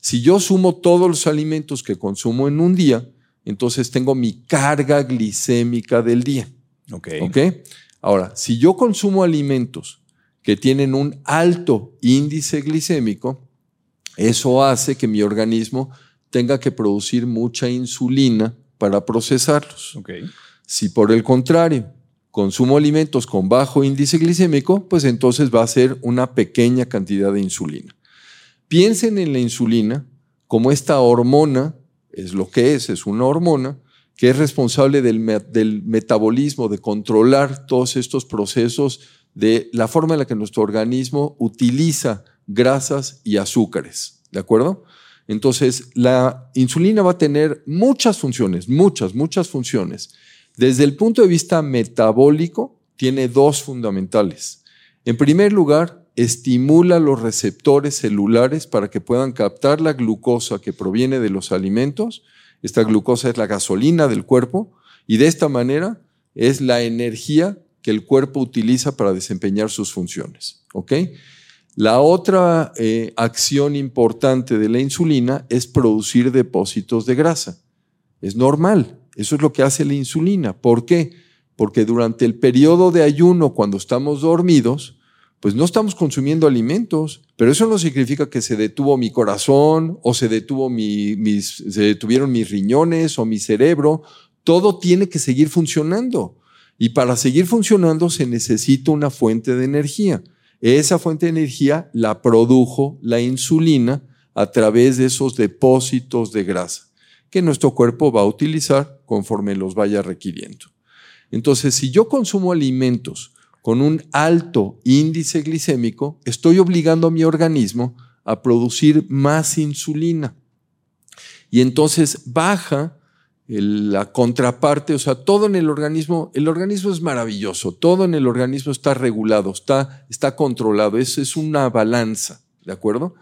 Si yo sumo todos los alimentos que consumo en un día, entonces tengo mi carga glicémica del día. Ok. ¿Ok? Ahora, si yo consumo alimentos que tienen un alto índice glicémico, eso hace que mi organismo tenga que producir mucha insulina para procesarlos. Okay. Si por el contrario consumo alimentos con bajo índice glicémico, pues entonces va a ser una pequeña cantidad de insulina. Piensen en la insulina como esta hormona, es lo que es, es una hormona que es responsable del, del metabolismo, de controlar todos estos procesos de la forma en la que nuestro organismo utiliza grasas y azúcares. ¿De acuerdo? Entonces, la insulina va a tener muchas funciones, muchas, muchas funciones. Desde el punto de vista metabólico, tiene dos fundamentales. En primer lugar, estimula los receptores celulares para que puedan captar la glucosa que proviene de los alimentos. Esta glucosa es la gasolina del cuerpo y de esta manera es la energía que el cuerpo utiliza para desempeñar sus funciones. ¿ok? La otra eh, acción importante de la insulina es producir depósitos de grasa. Es normal, eso es lo que hace la insulina. ¿Por qué? Porque durante el periodo de ayuno, cuando estamos dormidos, pues no estamos consumiendo alimentos, pero eso no significa que se detuvo mi corazón o se, detuvo mis, se detuvieron mis riñones o mi cerebro. Todo tiene que seguir funcionando. Y para seguir funcionando se necesita una fuente de energía. Esa fuente de energía la produjo la insulina a través de esos depósitos de grasa que nuestro cuerpo va a utilizar conforme los vaya requiriendo. Entonces, si yo consumo alimentos con un alto índice glicémico, estoy obligando a mi organismo a producir más insulina. Y entonces baja la contraparte, o sea, todo en el organismo, el organismo es maravilloso, todo en el organismo está regulado, está, está controlado, eso es una balanza, ¿de acuerdo?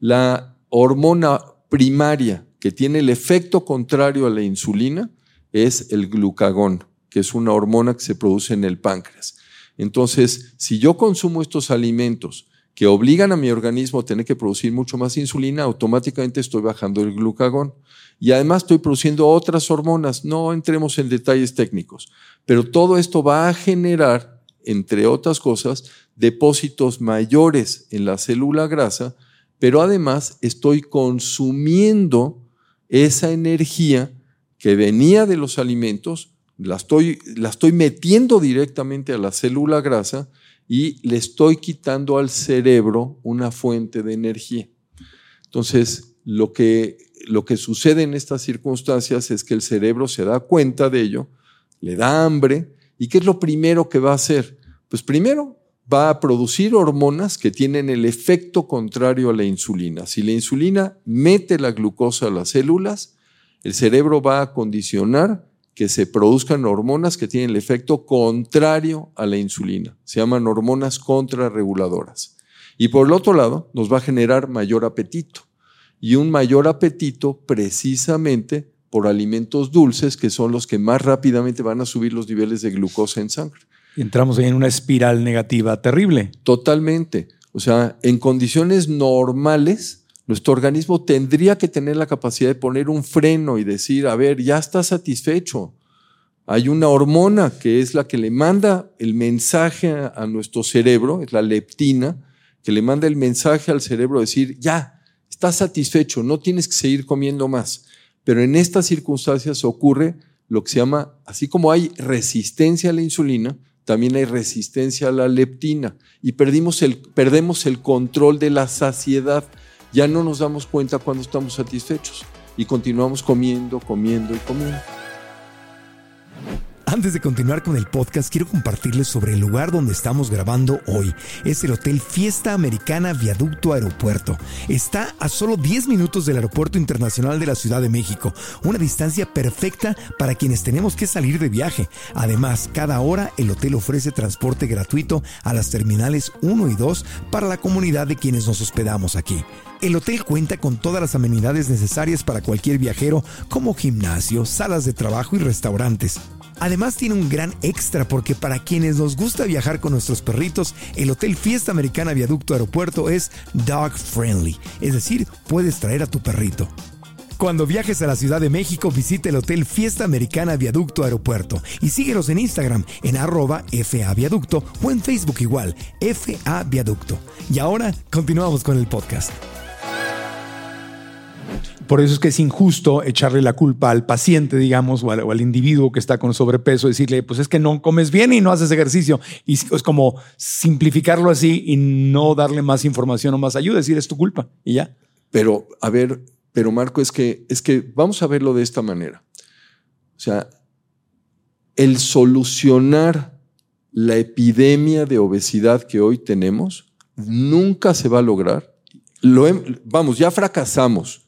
La hormona primaria que tiene el efecto contrario a la insulina es el glucagón, que es una hormona que se produce en el páncreas. Entonces, si yo consumo estos alimentos que obligan a mi organismo a tener que producir mucho más insulina, automáticamente estoy bajando el glucagón y además estoy produciendo otras hormonas. No entremos en detalles técnicos, pero todo esto va a generar, entre otras cosas, depósitos mayores en la célula grasa, pero además estoy consumiendo esa energía que venía de los alimentos, la estoy, la estoy metiendo directamente a la célula grasa y le estoy quitando al cerebro una fuente de energía. Entonces, lo que lo que sucede en estas circunstancias es que el cerebro se da cuenta de ello, le da hambre, ¿y qué es lo primero que va a hacer? Pues primero va a producir hormonas que tienen el efecto contrario a la insulina. Si la insulina mete la glucosa a las células, el cerebro va a condicionar que se produzcan hormonas que tienen el efecto contrario a la insulina. Se llaman hormonas contrarreguladoras. Y por el otro lado, nos va a generar mayor apetito y un mayor apetito precisamente por alimentos dulces, que son los que más rápidamente van a subir los niveles de glucosa en sangre. Entramos en una espiral negativa terrible. Totalmente. O sea, en condiciones normales, Nuestro organismo tendría que tener la capacidad de poner un freno y decir, a ver, ya está satisfecho. Hay una hormona que es la que le manda el mensaje a nuestro cerebro, es la leptina, que le manda el mensaje al cerebro decir, ya, estás satisfecho, no tienes que seguir comiendo más. Pero en estas circunstancias ocurre lo que se llama, así como hay resistencia a la insulina, también hay resistencia a la leptina y el, perdemos el control de la saciedad. Ya no nos damos cuenta cuando estamos satisfechos y continuamos comiendo, comiendo y comiendo. Antes de continuar con el podcast, quiero compartirles sobre el lugar donde estamos grabando hoy. Es el Hotel Fiesta Americana Viaducto Aeropuerto. Está a solo 10 minutos del Aeropuerto Internacional de la Ciudad de México, una distancia perfecta para quienes tenemos que salir de viaje. Además, cada hora el hotel ofrece transporte gratuito a las terminales 1 y 2 para la comunidad de quienes nos hospedamos aquí. El hotel cuenta con todas las amenidades necesarias para cualquier viajero, como gimnasio, salas de trabajo y restaurantes. Además tiene un gran extra porque para quienes nos gusta viajar con nuestros perritos, el Hotel Fiesta Americana Viaducto Aeropuerto es dog friendly, es decir, puedes traer a tu perrito. Cuando viajes a la Ciudad de México, visita el Hotel Fiesta Americana Viaducto Aeropuerto y síguenos en Instagram en arroba FA Viaducto o en Facebook igual, FA Viaducto. Y ahora continuamos con el podcast. Por eso es que es injusto echarle la culpa al paciente, digamos, o al, individuo que está con sobrepeso, decirle, pues es que no comes bien y no haces ejercicio. Y es como simplificarlo así y no darle más información o más ayuda, decir, es tu culpa y ya. Pero, a ver, pero Marco, es que, es que vamos a verlo de esta manera. O sea, el solucionar la epidemia de obesidad que hoy tenemos nunca se va a lograr. Lo, vamos, ya fracasamos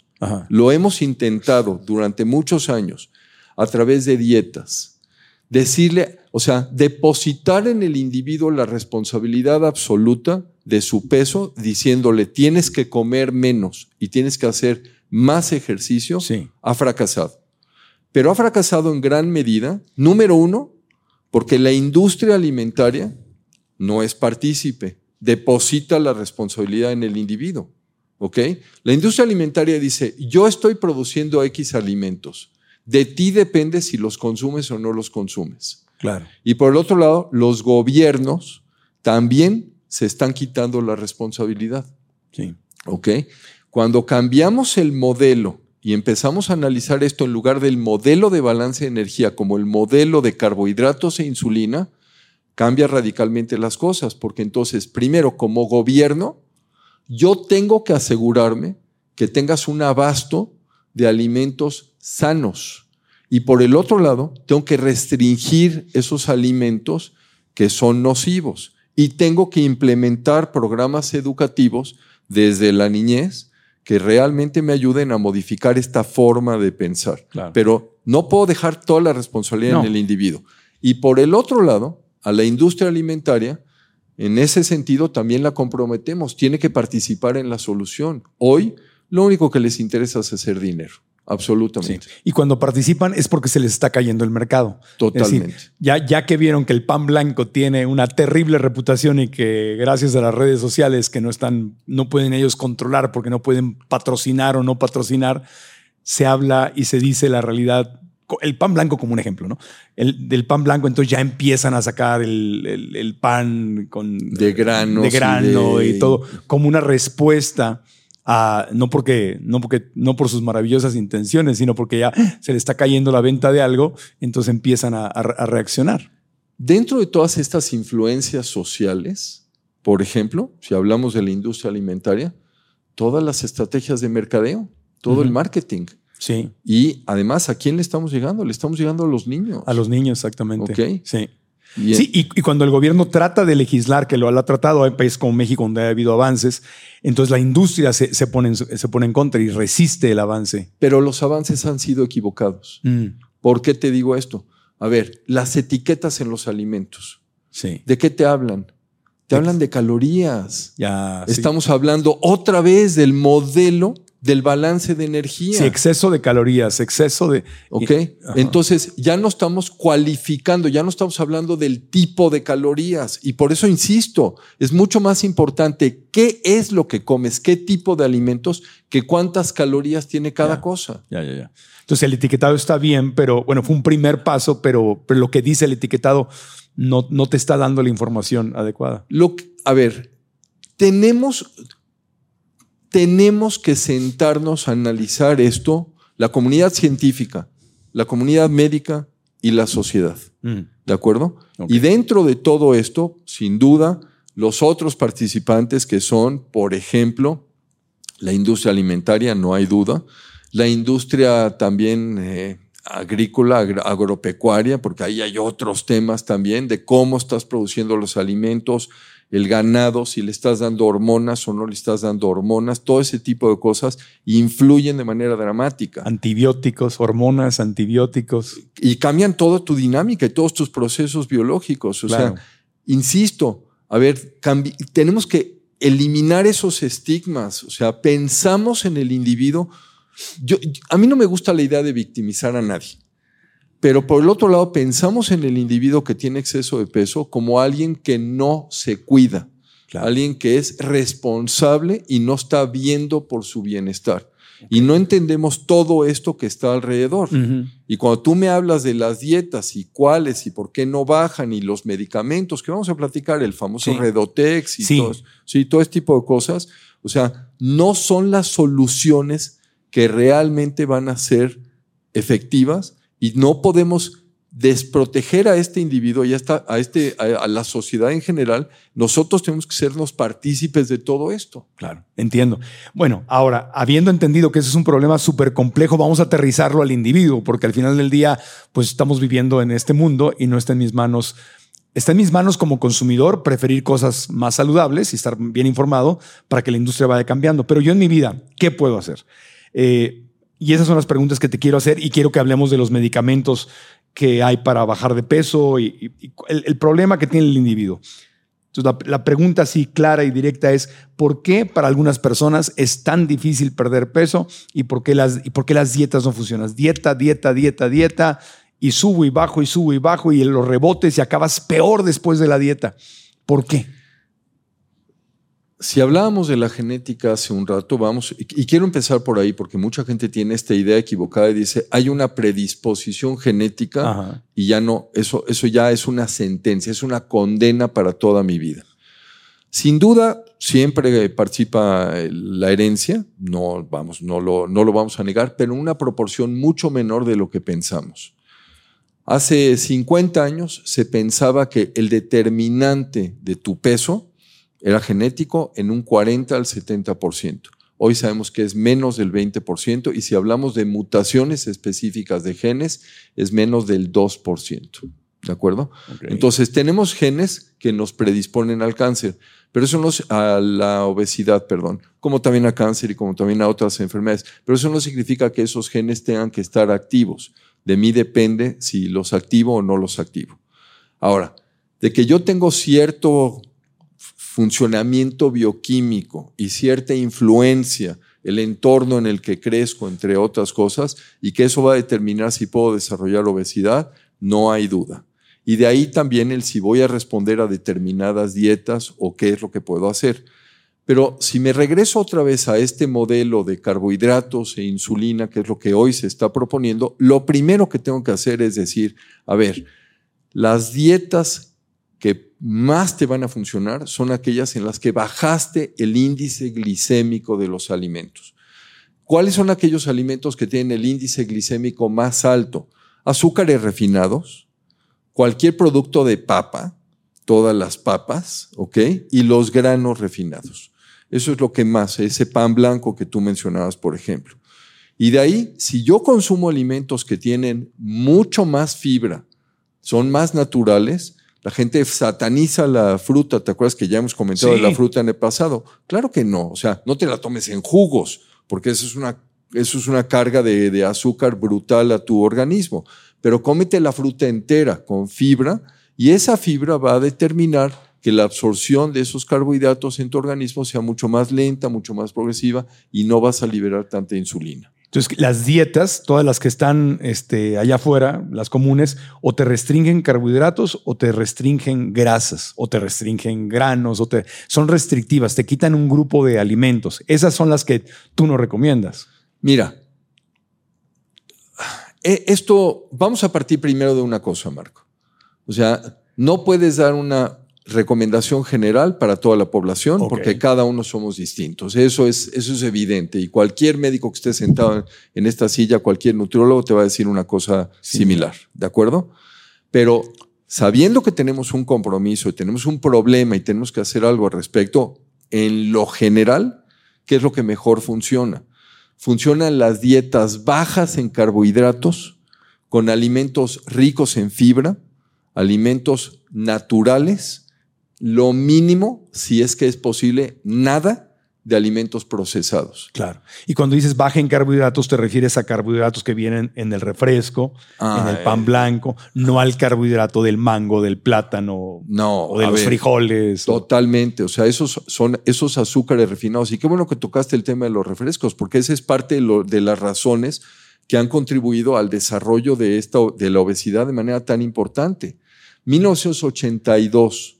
lo hemos intentado durante muchos años a través de dietas. Decirle, o sea, depositar en el individuo la responsabilidad absoluta de su peso, diciéndole tienes que comer menos y tienes que hacer más ejercicio, ha fracasado. Pero ha fracasado en gran medida, número uno, porque la industria alimentaria no es partícipe, deposita la responsabilidad en el individuo. ¿Ok? La industria alimentaria dice, yo estoy produciendo X alimentos, de ti depende si los consumes o no los consumes. Claro. Y por el otro lado, los gobiernos también se están quitando la responsabilidad. Sí. ¿Ok? Cuando cambiamos el modelo y empezamos a analizar esto en lugar del modelo de balance de energía como el modelo de carbohidratos e insulina, cambia radicalmente las cosas, porque entonces, primero, como gobierno, yo tengo que asegurarme que tengas un abasto de alimentos sanos. Y por el otro lado, tengo que restringir esos alimentos que son nocivos. Y tengo que implementar programas educativos desde la niñez que realmente me ayuden a modificar esta forma de pensar. Pero no puedo dejar toda la responsabilidad en el individuo. Y por el otro lado, a la industria alimentaria en ese sentido, también la comprometemos. Tiene que participar en la solución. Hoy, lo único que les interesa es hacer dinero. Absolutamente. Y cuando participan es porque se les está cayendo el mercado. Totalmente. ya, ya que vieron que el pan blanco tiene una terrible reputación y que gracias a las redes sociales que no están, no pueden ellos controlar porque no pueden patrocinar o no patrocinar, se habla y se dice la realidad el pan blanco como un ejemplo, ¿no? El, del pan blanco, entonces ya empiezan a sacar el, pan con de grano, de grano y, todo como una respuesta a no porque no porque no por sus maravillosas intenciones, sino porque ya se le está cayendo la venta de algo, entonces empiezan a, a reaccionar. Dentro de todas estas influencias sociales, por ejemplo, si hablamos de la industria alimentaria, todas las estrategias de mercadeo, todo el marketing Sí. Y además, ¿a quién le estamos llegando? Le estamos llegando a los niños. A los niños, exactamente. Ok. Sí. sí, y, cuando el gobierno trata de legislar, que lo ha tratado, hay países como México donde ha habido avances, entonces la industria se, se, pone, en, se pone en contra y resiste el avance. Pero los avances han sido equivocados. Mm. ¿Por qué te digo esto? A ver, las etiquetas en los alimentos. Sí. ¿De qué te hablan? Te hablan de calorías. Ya. Estamos hablando otra vez del modelo del balance de energía. Sí, exceso de calorías, exceso de... Ok, entonces ya no estamos cualificando, ya no estamos hablando del tipo de calorías. Y por eso insisto, es mucho más importante qué es lo que comes, qué tipo de alimentos, que cuántas calorías tiene cada cosa. Ya, ya, ya. Entonces el etiquetado está bien, pero bueno, fue un primer paso, pero, pero lo que dice el etiquetado no, no te está dando la información adecuada. Lo a ver, tenemos, tenemos que sentarnos a analizar esto, la comunidad científica, la comunidad médica y la sociedad. Mm. ¿De acuerdo? Y dentro de todo esto, sin duda, los otros participantes que son, por ejemplo, la industria alimentaria, no hay duda, la industria también eh, agrícola, agropecuaria, porque ahí hay otros temas también de cómo estás produciendo los alimentos, el ganado, si le estás dando hormonas o no le estás dando hormonas, todo ese tipo de cosas influyen de manera dramática. Antibióticos, hormonas, antibióticos. Y cambian toda tu dinámica y todos tus procesos biológicos. O sea, insisto, a ver, tenemos que eliminar esos estigmas. O sea, pensamos en el individuo. Yo, a mí no me gusta la idea de victimizar a nadie. Pero por el otro lado, pensamos en el individuo que tiene exceso de peso como alguien que no se cuida, alguien que es responsable y no está viendo por su bienestar. Y no entendemos todo esto que está alrededor. Y cuando tú me hablas de las dietas y cuáles y por qué no bajan y los medicamentos que vamos a platicar, el famoso Redotex y Todo, sí, todo este tipo de cosas, o sea, no son las soluciones que realmente van a ser efectivas y no podemos desproteger a este individuo y a, este, a, la sociedad en general, nosotros tenemos que ser los partícipes de todo esto. Claro, entiendo. Bueno, ahora, habiendo entendido que ese es un problema súper complejo, vamos a aterrizarlo al individuo, porque al final del día, pues estamos viviendo en este mundo y no está en mis manos. Está en mis manos como consumidor preferir cosas más saludables y estar bien informado para que la industria vaya cambiando. Pero yo en mi vida, ¿qué puedo hacer? Eh, y esas son las preguntas que te quiero hacer y quiero que hablemos de los medicamentos que hay para bajar de peso y, el, problema que tiene el individuo. Entonces, la, pregunta así clara y directa es, ¿por qué para algunas personas es tan difícil perder peso y por qué las, y por qué las dietas no funcionan? Dieta, dieta, dieta, dieta, y subo y bajo y subo y bajo y los rebotes y acabas peor después de la dieta. ¿Por qué? Si hablábamos de la genética hace un rato, vamos, y quiero empezar por ahí porque mucha gente tiene esta idea equivocada y dice, hay una predisposición genética y ya no, eso, eso ya es una sentencia, es una condena para toda mi vida. Sin duda, siempre participa la herencia, no, vamos, no, lo, no lo vamos a negar, pero en una proporción mucho menor de lo que pensamos. Hace 50 años se pensaba que el determinante de tu peso era genético en un 40 al 70%. Hoy sabemos que es menos del 20% y si hablamos de mutaciones específicas de genes, es menos del 2%. ¿De acuerdo? Entonces, tenemos genes que nos predisponen al cáncer, pero eso no a la obesidad, perdón, como también a cáncer y como también a otras enfermedades, pero eso no significa que esos genes tengan que estar activos. De mí depende si los activo o no los activo. Ahora, de que yo tengo cierto funcionamiento bioquímico y cierta influencia, el entorno en el que crezco, entre otras cosas, y que eso va a determinar si puedo desarrollar obesidad, no hay duda. Y de ahí también el si voy a responder a determinadas dietas o qué es lo que puedo hacer. Pero si me regreso otra vez a este modelo de carbohidratos e insulina, que es lo que hoy se está proponiendo, lo primero que tengo que hacer es decir, a ver, las dietas que más te van a funcionar son aquellas en las que bajaste el índice glicémico de los alimentos. ¿Cuáles son aquellos alimentos que tienen el índice glicémico más alto? Azúcares refinados, cualquier producto de papa, todas las papas, ¿ok? Y los granos refinados. Eso es lo que más, ese pan blanco que tú mencionabas, por ejemplo. Y de ahí, si yo consumo alimentos que tienen mucho más fibra, son más naturales, la gente sataniza la fruta. ¿Te acuerdas que ya hemos comentado de la fruta en el pasado? Claro que no. O sea, no te la tomes en jugos, porque eso es una, eso es una carga de, de azúcar brutal a tu organismo. Pero cómete la fruta entera con fibra y esa fibra va a determinar que la absorción de esos carbohidratos en tu organismo sea mucho más lenta, mucho más progresiva y no vas a liberar tanta insulina. Entonces, las dietas, todas las que están este, allá afuera, las comunes, o te restringen carbohidratos, o te restringen grasas, o te restringen granos, o te, son restrictivas, te quitan un grupo de alimentos. Esas son las que tú no recomiendas. Mira, e, esto, vamos a partir primero de una cosa, Marco. O sea, no puedes dar una recomendación general para toda la población, porque cada uno somos distintos. Eso es, eso es evidente. Y cualquier médico que esté sentado en esta silla, cualquier nutriólogo te va a decir una cosa similar. ¿De acuerdo? Pero sabiendo que tenemos un compromiso y tenemos un problema y tenemos que hacer algo al respecto, en lo general, ¿qué es lo que mejor funciona? Funcionan las dietas bajas en carbohidratos, con alimentos ricos en fibra, alimentos naturales, lo mínimo, si es que es posible, nada de alimentos procesados. Claro. Y cuando dices baja en carbohidratos, te refieres a carbohidratos que vienen en el refresco, en el pan blanco, no al carbohidrato del mango, del plátano no, o de los frijoles. Totalmente. O sea, esos son esos azúcares refinados. Y qué bueno que tocaste el tema de los refrescos, porque esa es parte de, de las razones que han contribuido al desarrollo de, esta, de la obesidad de manera tan importante. 1982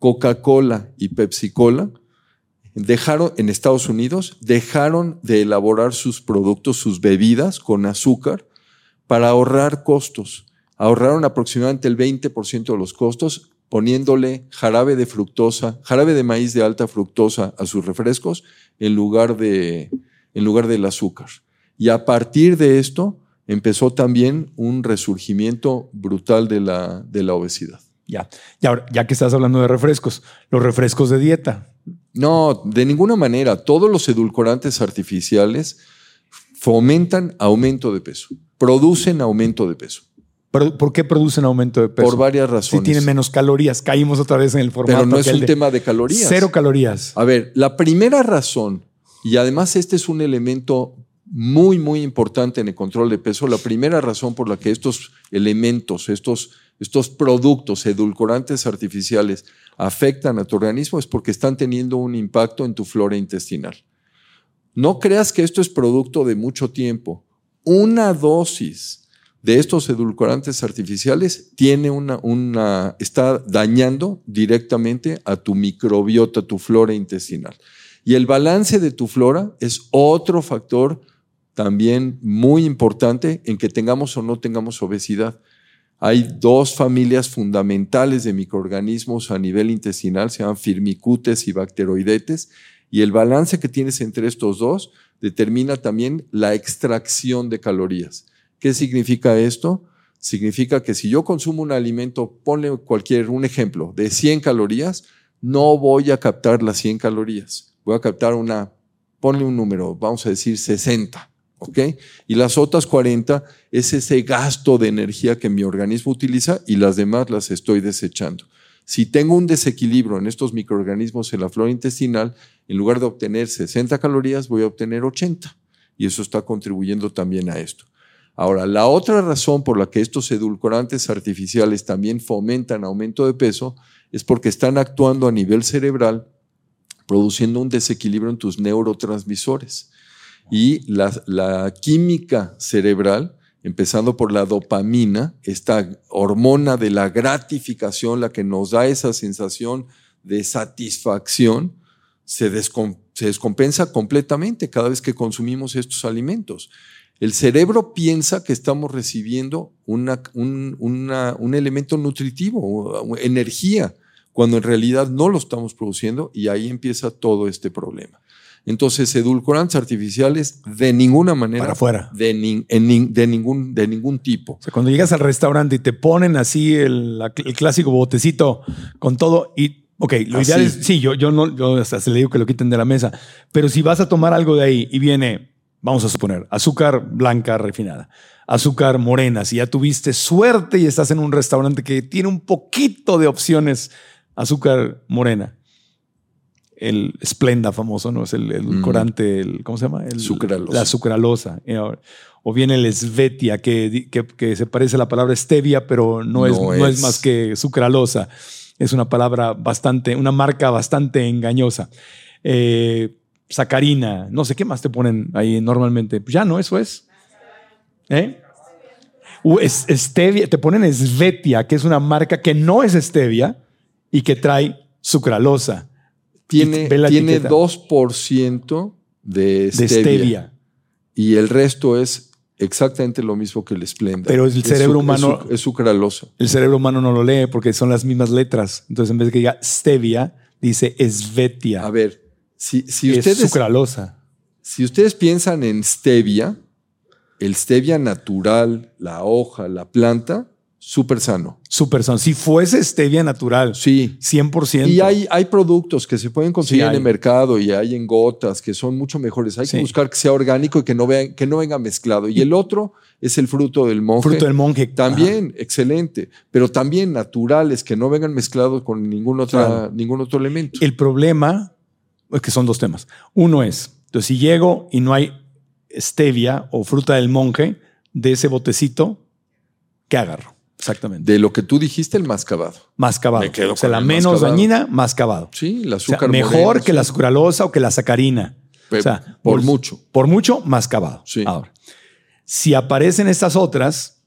Coca-Cola y Pepsi-Cola dejaron en Estados Unidos dejaron de elaborar sus productos, sus bebidas con azúcar para ahorrar costos. Ahorraron aproximadamente el 20% de los costos poniéndole jarabe de fructosa, jarabe de maíz de alta fructosa a sus refrescos en lugar de en lugar del azúcar. Y a partir de esto empezó también un resurgimiento brutal de la, de la obesidad. Ya. Y ahora, ya que estás hablando de refrescos, los refrescos de dieta. No, de ninguna manera. Todos los edulcorantes artificiales fomentan aumento de peso, producen aumento de peso. ¿Por qué producen aumento de peso? Por varias razones. Si tienen menos calorías, caímos otra vez en el formato. Pero no es un tema de calorías. Cero calorías. A ver, la primera razón, y además este es un elemento muy, muy importante en el control de peso, la primera razón por la que estos elementos, estos estos productos edulcorantes artificiales afectan a tu organismo es porque están teniendo un impacto en tu flora intestinal. No creas que esto es producto de mucho tiempo. Una dosis de estos edulcorantes artificiales tiene una, una, está dañando directamente a tu microbiota, tu flora intestinal. Y el balance de tu flora es otro factor también muy importante en que tengamos o no tengamos obesidad. Hay dos familias fundamentales de microorganismos a nivel intestinal, se llaman firmicutes y bacteroidetes, y el balance que tienes entre estos dos determina también la extracción de calorías. ¿Qué significa esto? Significa que si yo consumo un alimento, ponle cualquier, un ejemplo, de 100 calorías, no voy a captar las 100 calorías. Voy a captar una, ponle un número, vamos a decir 60. ¿Ok? Y las otras 40 es ese gasto de energía que mi organismo utiliza y las demás las estoy desechando. Si tengo un desequilibrio en estos microorganismos en la flora intestinal, en lugar de obtener 60 calorías, voy a obtener 80. Y eso está contribuyendo también a esto. Ahora, la otra razón por la que estos edulcorantes artificiales también fomentan aumento de peso es porque están actuando a nivel cerebral, produciendo un desequilibrio en tus neurotransmisores. Y la, química cerebral, empezando por la dopamina, esta hormona de la gratificación, la que nos da esa sensación de satisfacción, se, descompensa completamente cada vez que consumimos estos alimentos. El cerebro piensa que estamos recibiendo un, un, elemento nutritivo, energía, cuando en realidad no lo estamos produciendo y ahí empieza todo este problema. Entonces, edulcorantes artificiales de ninguna manera. Para afuera. De, de, ningún, de ningún tipo. O sea, cuando llegas al restaurante y te ponen así el, clásico botecito con todo y Ok, lo ideal es, sí, yo, yo no, yo hasta se le digo que lo quiten de la mesa, pero si vas a tomar algo de ahí y viene, vamos a suponer, azúcar blanca refinada, azúcar morena, si ya tuviste suerte y estás en un restaurante que tiene un poquito de opciones, azúcar morena, el Splenda famoso, ¿no? Es el, edulcorante, el, ¿cómo se llama? El, sucralosa. La sucralosa. O bien el Svetia, que, que, se parece a la palabra stevia, pero no, es, no es más que sucralosa. Es una palabra bastante, una marca bastante engañosa. Eh, sacarina, no sé qué más te ponen ahí normalmente. Pues ya no, eso es. ¿Eh? es stevia, te ponen Svetia, que es una marca que no es stevia y que trae sucralosa. Tiene, tiene 2% de stevia, Y el resto es exactamente lo mismo que el Splenda. Pero el cerebro humano. Es, sucralosa. El cerebro humano no lo lee porque son las mismas letras. Entonces, en vez de que diga stevia, dice Svetia. A ver, si, si ustedes. sucralosa. Si ustedes piensan en stevia, el stevia natural, la hoja, la planta, súper sano. Súper sano. Si fuese stevia natural. Sí. 100%. Y hay, hay productos que se pueden conseguir en el mercado y hay en gotas que son mucho mejores. Hay que buscar que sea orgánico y que no, vean, que no venga mezclado. Y, el otro es el fruto del monje. Fruto del monje. También, excelente. Pero también naturales, que no vengan mezclados con ningún, otra, ningún otro elemento. El problema es que son dos temas. Uno es, entonces si llego y no hay stevia o fruta del monje de ese botecito, ¿qué agarro? Exactamente. De lo que tú dijiste, el mascabado. Mascabado. o sea, la menos dañina, mascabado. Sí, el azúcar. mejor que la sucralosa o que la sacarina. o sea, por, mucho. Por mucho, mascabado. Sí. Ahora, si aparecen estas otras,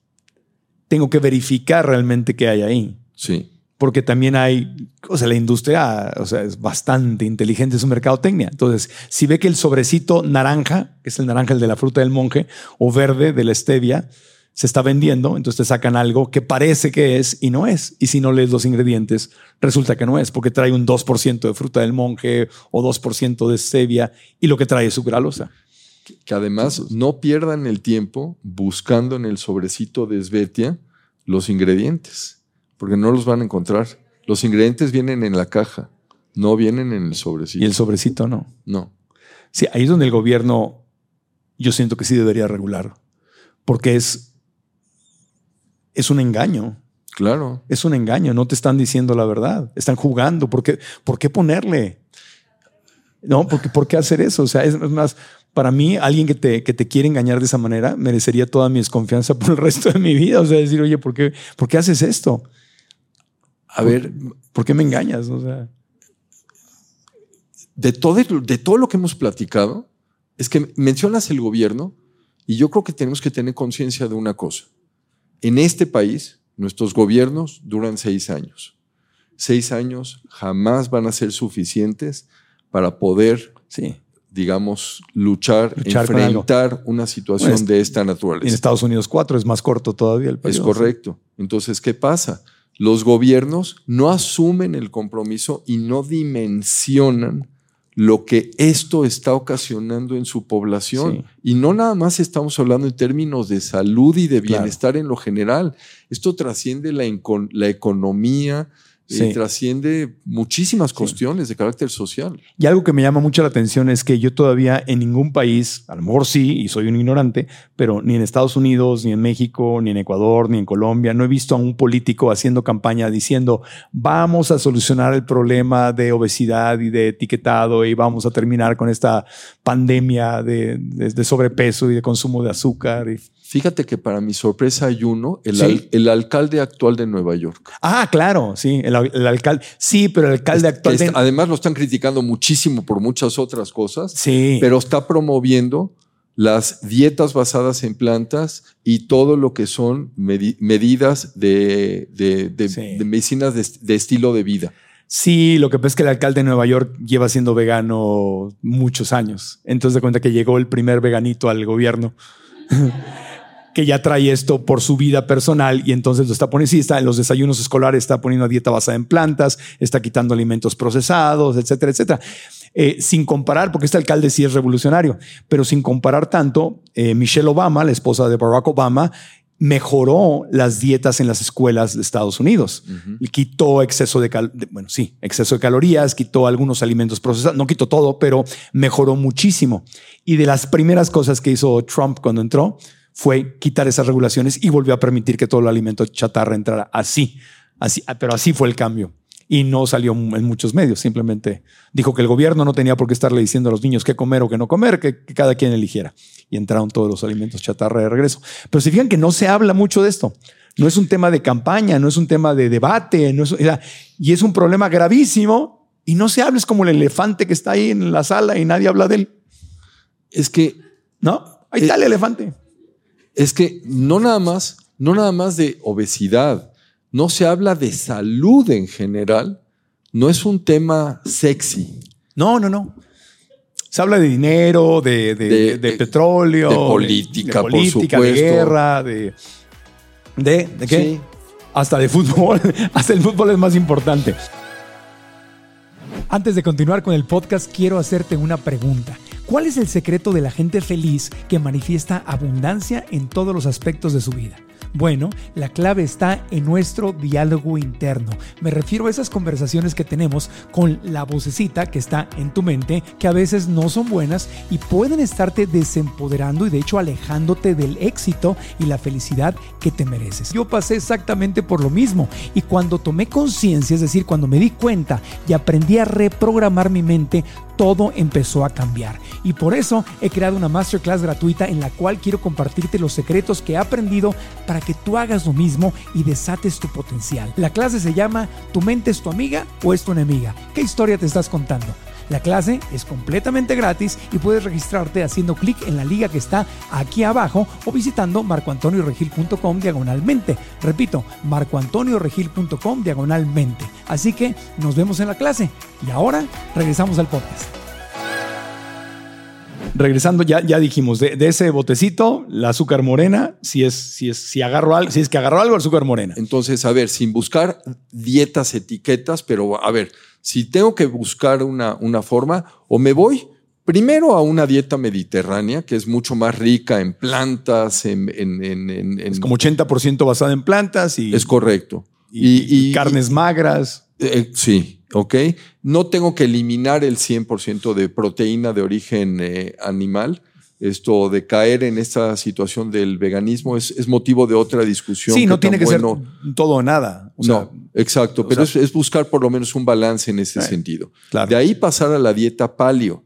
tengo que verificar realmente qué hay ahí. Sí porque también hay, o sea, la industria, o sea, es bastante inteligente, es un mercadotecnia. Entonces, si ve que el sobrecito naranja, que es el naranja el de la fruta del monje, o verde de la stevia, se está vendiendo, entonces te sacan algo que parece que es y no es. Y si no lees los ingredientes, resulta que no es, porque trae un 2% de fruta del monje o 2% de stevia y lo que trae es sucralosa. Que además no pierdan el tiempo buscando en el sobrecito de Svetia los ingredientes porque no los van a encontrar. Los ingredientes vienen en la caja, no vienen en el sobrecito. Y el sobrecito no. No. Sí, ahí es donde el gobierno, yo siento que sí debería regular, porque es, es un engaño. Claro. Es un engaño, no te están diciendo la verdad, están jugando. ¿Por qué, ¿Por qué ponerle? No, porque ¿por qué hacer eso? O sea, es más, para mí, alguien que te, que te quiere engañar de esa manera merecería toda mi desconfianza por el resto de mi vida. O sea, decir, oye, ¿por qué, ¿por qué haces esto? A ver, ¿por qué me engañas? O sea, de todo, de todo lo que hemos platicado, es que mencionas el gobierno y yo creo que tenemos que tener conciencia de una cosa. En este país, nuestros gobiernos duran seis años. Seis años jamás van a ser suficientes para poder, sí. digamos, luchar, enfrentar una situación de esta naturaleza. En Estados Unidos cuatro es más corto todavía el país. Es correcto. Entonces, ¿qué pasa? los gobiernos no asumen el compromiso y no dimensionan lo que esto está ocasionando en su población. Y no nada más estamos hablando en términos de salud y de bienestar en lo general. Esto trasciende la, la economía, trasciende muchísimas cuestiones de carácter social. Y algo que me llama mucho la atención es que yo todavía en ningún país, a lo mejor sí, y soy un ignorante, pero ni en Estados Unidos, ni en México, ni en Ecuador, ni en Colombia, no he visto a un político haciendo campaña diciendo vamos a solucionar el problema de obesidad y de etiquetado y vamos a terminar con esta pandemia de, de sobrepeso y de consumo de azúcar. Y, Fíjate que para mi sorpresa hay uno, el, el alcalde actual de Nueva York. Ah, claro, sí, el, alcalde. Sí, pero el alcalde actual. Además lo están criticando muchísimo por muchas otras cosas. Sí. Pero está promoviendo las dietas basadas en plantas y todo lo que son medidas de, medicinas de, estilo de vida. Sí, lo que pasa es que el alcalde de Nueva York lleva siendo vegano muchos años. Entonces de cuenta que llegó el primer veganito al gobierno. que ya trae esto por su vida personal y entonces lo está poniendo, sí, está en los desayunos escolares, está poniendo dieta basada en plantas, está quitando alimentos procesados, etcétera, etcétera. Eh, sin comparar, porque este alcalde sí es revolucionario, pero sin comparar tanto, eh, Michelle Obama, la esposa de Barack Obama, mejoró las dietas en las escuelas de Estados Unidos. Quitó exceso de, bueno, sí, exceso de calorías, quitó algunos alimentos procesados, no quitó todo, pero mejoró muchísimo. Y de las primeras cosas que hizo Trump cuando entró fue quitar esas regulaciones y volvió a permitir que todo el alimento chatarra entrara así, así, pero así fue el cambio. Y no salió en muchos medios, simplemente dijo que el gobierno no tenía por qué estarle diciendo a los niños qué comer o qué no comer, que, que cada quien eligiera. Y entraron todos los alimentos chatarra de regreso. Pero se fijan que no se habla mucho de esto. no es un tema de campaña, no es un tema de debate, no es, y es un problema gravísimo y no se habla, es como el elefante que está ahí en la sala y nadie habla de él. Es que... ¿No? Ahí está el elefante. Es que no nada más, no nada más de obesidad, no se habla de salud en general, no es un tema sexy. No, no, no. Se habla de dinero, de, de, petróleo, de política, de, política, de guerra, de. ¿De, de qué? Hasta de fútbol. Hasta el fútbol es más importante. Antes de continuar con el podcast, quiero hacerte una pregunta. ¿Cuál es el secreto de la gente feliz que manifiesta abundancia en todos los aspectos de su vida? Bueno, la clave está en nuestro diálogo interno. Me refiero a esas conversaciones que tenemos con la vocecita que está en tu mente, que a veces no son buenas y pueden estarte desempoderando y de hecho alejándote del éxito y la felicidad que te mereces. Yo pasé exactamente por lo mismo y cuando tomé conciencia, es decir, cuando me di cuenta y aprendí a reprogramar mi mente, todo empezó a cambiar. Y por eso he creado una masterclass gratuita en la cual quiero compartirte los secretos que he aprendido para que tú hagas lo mismo y desates tu potencial. La clase se llama ¿Tu mente es tu amiga o es tu enemiga? ¿Qué historia te estás contando? La clase es completamente gratis y puedes registrarte haciendo clic en la liga que está aquí abajo o visitando marcoantonioregil.com diagonalmente. Repito, marcoantonioregil.com diagonalmente. Así que nos vemos en la clase y ahora regresamos al podcast. Regresando, ya, ya dijimos, de, ese botecito, la azúcar morena, si es, si es, si agarro algo, si es que agarro algo, azúcar morena. Entonces, a ver, sin buscar dietas, etiquetas, pero a ver, si tengo que buscar una, una forma, o me voy primero a una dieta mediterránea, que es mucho más rica en plantas, en... es como 80% basada en plantas y... Es correcto. Y, carnes magras. Eh, sí, ok. No tengo que eliminar el 100% de proteína de origen eh, animal esto de caer en esta situación del veganismo es, motivo de otra discusión. Sí, no tiene que ser todo o nada. no, exacto, pero es, buscar por lo menos un balance en ese sentido. De ahí pasar a la dieta palio,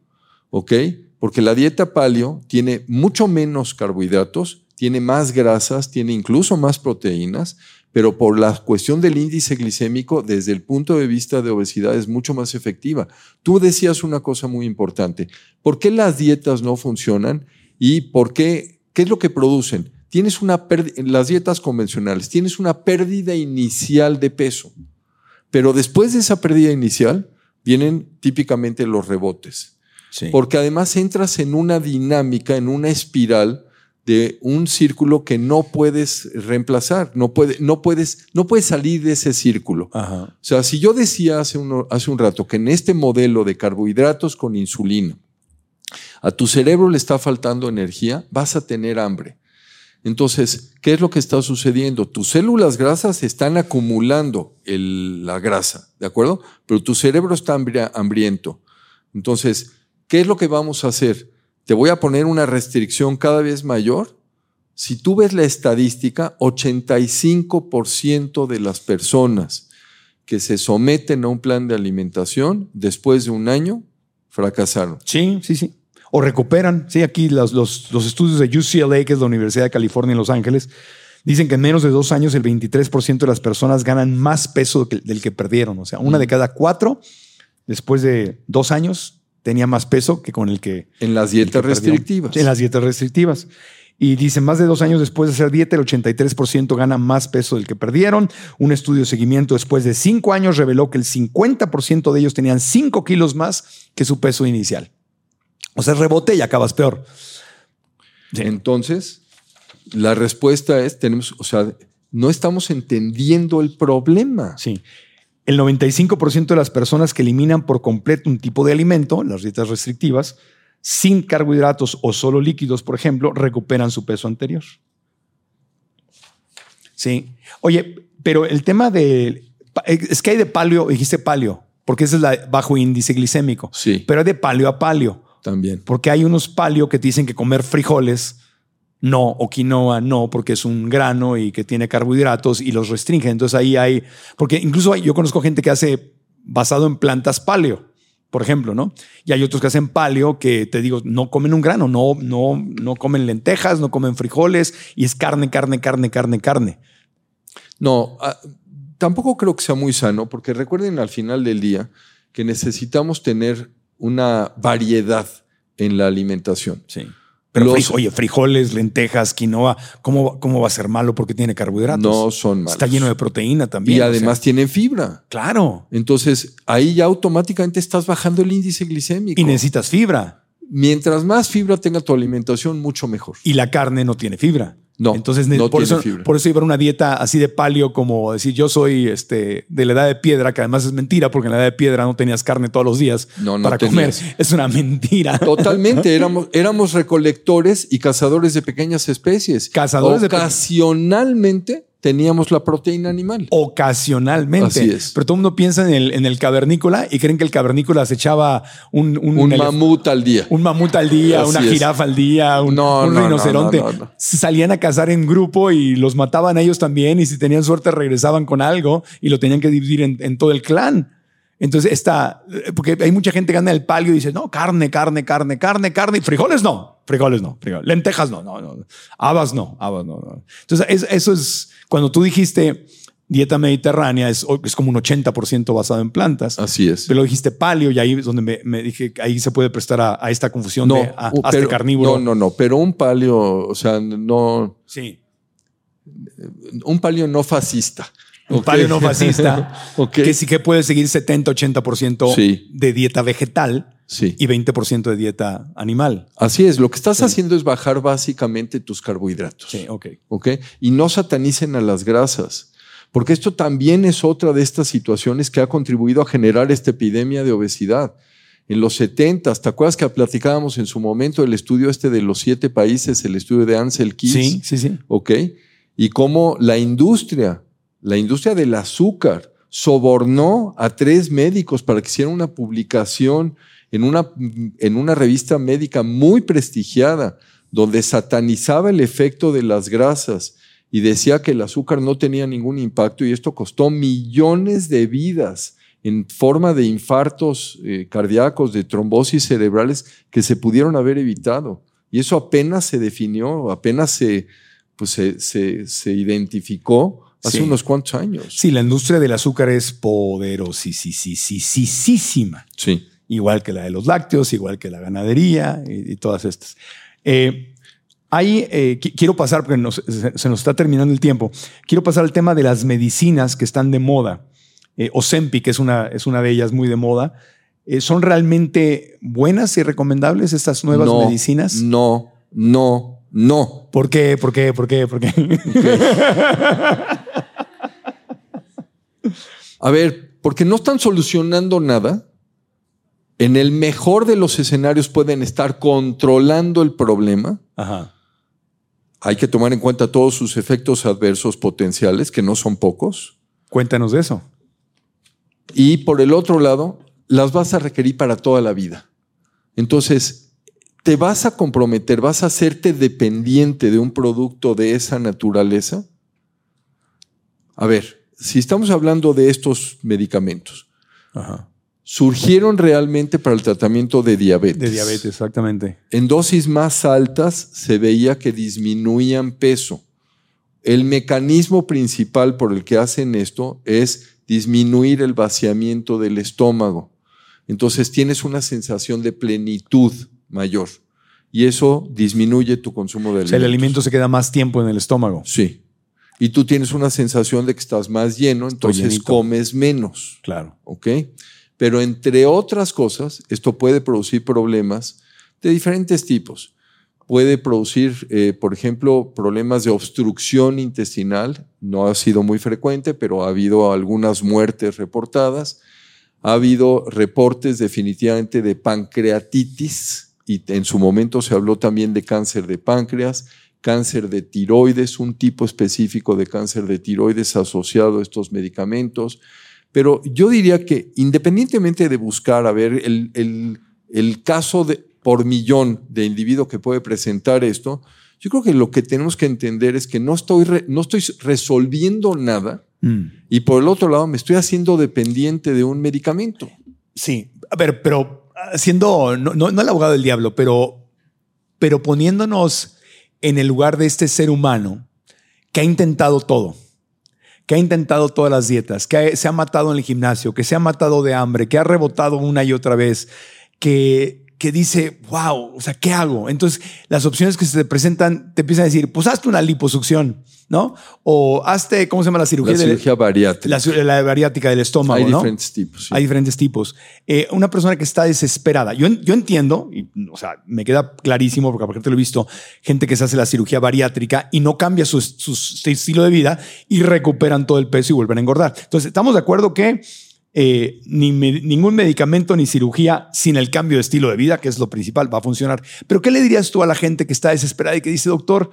¿ok? Porque la dieta palio tiene mucho menos carbohidratos, tiene más grasas, tiene incluso más proteínas, pero por la cuestión del índice glicémico, desde el punto de vista de obesidad, es mucho más efectiva. Tú decías una cosa muy importante. ¿Por qué las dietas no funcionan y por qué, qué es lo que producen? Tienes una en las dietas convencionales, tienes una pérdida inicial de peso, pero después de esa pérdida inicial vienen típicamente los rebotes. Porque además entras en una dinámica, en una espiral de un círculo que no puedes reemplazar, no, puede, no, puedes, no puedes salir de ese círculo. O sea, si yo decía hace, hace un rato que en este modelo de carbohidratos con insulina, a tu cerebro le está faltando energía, vas a tener hambre. Entonces, ¿qué es lo que está sucediendo? Tus células grasas están acumulando la grasa, ¿de acuerdo? Pero tu cerebro está hambriento. Entonces, ¿qué es lo que vamos a hacer? Te voy a poner una restricción cada vez mayor. Si tú ves la estadística, 85% de las personas que se someten a un plan de alimentación después de un año fracasaron. Sí, sí, sí. O recuperan. Sí, aquí los, los, estudios de UCLA, que es la Universidad de California en Los Ángeles, dicen que en menos de dos años el 23% de las personas ganan más peso del que perdieron. O sea, una de cada cuatro, después de dos años, tenía más peso que con el que... En las dietas restrictivas. En las dietas restrictivas. Y dicen, más de dos años después de hacer dieta, el 83% gana más peso del que perdieron. Un estudio de seguimiento después de cinco años reveló que el 50% de ellos tenían cinco kilos más que su peso inicial. O sea, rebote y acabas peor. Entonces, la respuesta es, tenemos, o sea, no estamos entendiendo el problema. Sí. El 95% de las personas que eliminan por completo un tipo de alimento, las dietas restrictivas, sin carbohidratos o solo líquidos, por ejemplo, recuperan su peso anterior. Sí. Oye, pero el tema de... Es que hay de palio, dijiste palio, porque ese es la bajo índice glicémico. Sí. Pero hay de palio a palio. También. Porque hay unos palio que te dicen que comer frijoles no, o quinoa no, porque es un grano y que tiene carbohidratos y los restringe. Entonces ahí hay, porque incluso yo conozco gente que hace basado en plantas paleo, por ejemplo, ¿no? Y hay otros que hacen paleo que te digo, no comen un grano, no, no, no comen lentejas, no comen frijoles y es carne, carne, carne, carne, carne. No, ah, tampoco creo que sea muy sano, porque recuerden al final del día que necesitamos tener una variedad en la alimentación. Sí. Pero oye, frijoles, lentejas, quinoa, ¿cómo, ¿cómo va a ser malo porque tiene carbohidratos? No son malos. Está lleno de proteína también. Y además tienen fibra. Claro. Entonces, ahí ya automáticamente estás bajando el índice glicémico. Y necesitas fibra. Mientras más fibra tenga tu alimentación, mucho mejor. Y la carne no tiene fibra. No, Entonces, no por, tiene eso, fibra. por eso iba a una dieta así de palio, como decir yo soy este, de la edad de piedra, que además es mentira, porque en la edad de piedra no tenías carne todos los días No, no para tenías. comer. Es una mentira. Totalmente, éramos, éramos recolectores y cazadores de pequeñas especies. Cazadores de Ocasionalmente teníamos la proteína animal. Ocasionalmente. Así es. Pero todo el mundo piensa en el, en el cavernícola y creen que el cavernícola se echaba un, un, mamut al día. un mamut al día, Así una es. jirafa al día, un, No, un no, no, rinoceronte. no, no, no. Salían a cazar en grupo y los mataban a ellos también y si tenían suerte regresaban con algo y lo tenían que dividir en, en todo el clan. Entonces está, porque hay mucha gente que anda en el palio y dice, no, carne, carne, carne, carne, carne, y frijoles no, frijoles no, frijoles. lentejas no, no, no, habas no, habas no. no. Entonces es- eso es, cuando tú dijiste dieta mediterránea, es, es como un 80% basado en plantas. Así es. Pero dijiste palio y ahí es donde me, me dije que ahí se puede prestar a, a esta confusión No, de a, uh, hasta pero- carnívoro. No, no, no, pero un palio, o sea, no, Sí. un palio no fascista. Un Ok. palio no fascista. Que sí que puede seguir 70-80% Sí. de dieta vegetal Sí. y 20% de dieta animal. Así es, lo que estás haciendo es bajar básicamente tus carbohidratos. Sí. ¿ok? Y no satanicen a las grasas, porque esto también es otra de estas situaciones que ha contribuido a generar esta epidemia de obesidad. En los 70, ¿te acuerdas que platicábamos en su momento el estudio este de los siete países, el estudio de Ansel Keys? Sí, sí, sí. ¿ok? Y cómo la industria, la industria del azúcar, sobornó a tres médicos para que hicieran una publicación en una, en una revista médica muy prestigiada, donde satanizaba el efecto de las grasas y decía que el azúcar no tenía ningún impacto y esto costó millones de vidas en forma de infartos eh, cardíacos, de trombosis cerebrales que se pudieron haber evitado. Y eso apenas se definió, apenas se, pues se, se- se identificó hace Sí. unos cuantos años. Sí, la industria del azúcar es poderosísima. Sí. Igual que la de los lácteos, igual que la ganadería y, y todas estas. Eh, Ahí eh, qui- quiero pasar, porque nos- se, se nos está terminando el tiempo, quiero pasar al tema de las medicinas que están de moda. Eh, Ozempic es una, es una de ellas muy de moda. Eh, ¿Son realmente buenas y recomendables estas nuevas no, medicinas? No, no, no. ¿Por qué? ¿Por qué? ¿Por qué? ¿Por qué? A ver, porque no están solucionando nada. En el mejor de los escenarios pueden estar controlando el problema. Ajá. Hay que tomar en cuenta todos sus efectos adversos potenciales, que no son pocos. Cuéntanos de eso. Y por el otro lado, las vas a requerir para toda la vida. Entonces, te vas a comprometer, vas a hacerte dependiente de un producto de esa naturaleza. A ver, si estamos hablando de estos medicamentos, Ajá. surgieron realmente para el tratamiento de diabetes. De diabetes, exactamente. En dosis más altas se veía que disminuían peso. El mecanismo principal por el que hacen esto es disminuir el vaciamiento del estómago. Entonces tienes una sensación de plenitud mayor y eso disminuye tu consumo de O sea, el alimentos. alimento se queda más tiempo en el estómago. Sí. Y tú tienes una sensación de que estás más lleno, entonces comes menos. Claro. ¿ok? Pero entre otras cosas, esto puede producir problemas de diferentes tipos. Puede producir, eh, por ejemplo, problemas de obstrucción intestinal. No ha sido muy frecuente, pero ha habido algunas muertes reportadas. Ha habido reportes definitivamente de pancreatitis y en su momento se habló también de cáncer de páncreas, cáncer de tiroides, un tipo específico de cáncer de tiroides asociado a estos medicamentos. Pero yo diría que independientemente de buscar, a ver, el, el- el caso de, por millón de individuo que puede presentar esto, yo creo que lo que tenemos que entender es que no estoy, re- no estoy resolviendo nada Mm. y por el otro lado me estoy haciendo dependiente de un medicamento. Sí, a ver, pero siendo, no, no, no el abogado del diablo, pero, pero poniéndonos en el lugar de este ser humano que ha intentado todo, que ha intentado todas las dietas, que se ha matado en el gimnasio, que se ha matado de hambre, que ha rebotado una y otra vez, que, que dice, wow, o sea, ¿qué hago? Entonces, las opciones que se te presentan te empiezan a decir, pues hazte una liposucción, ¿no? O hazte, ¿cómo se llama la cirugía? La cirugía bariátrica. La, la, bariátrica del estómago, Hay ¿no? diferentes tipos. sí. Hay diferentes tipos. Eh, una persona que está desesperada. Yo, yo entiendo, y, o sea, me queda clarísimo, porque aparte lo he visto, gente que se hace la cirugía bariátrica y no cambia su, su estilo de vida y recuperan todo el peso y vuelven a engordar. Entonces, estamos de acuerdo que eh, ni ningún medicamento ni cirugía sin el cambio de estilo de vida, que es lo principal, va a funcionar. Pero, ¿qué le dirías tú a la gente que está desesperada y que dice, doctor,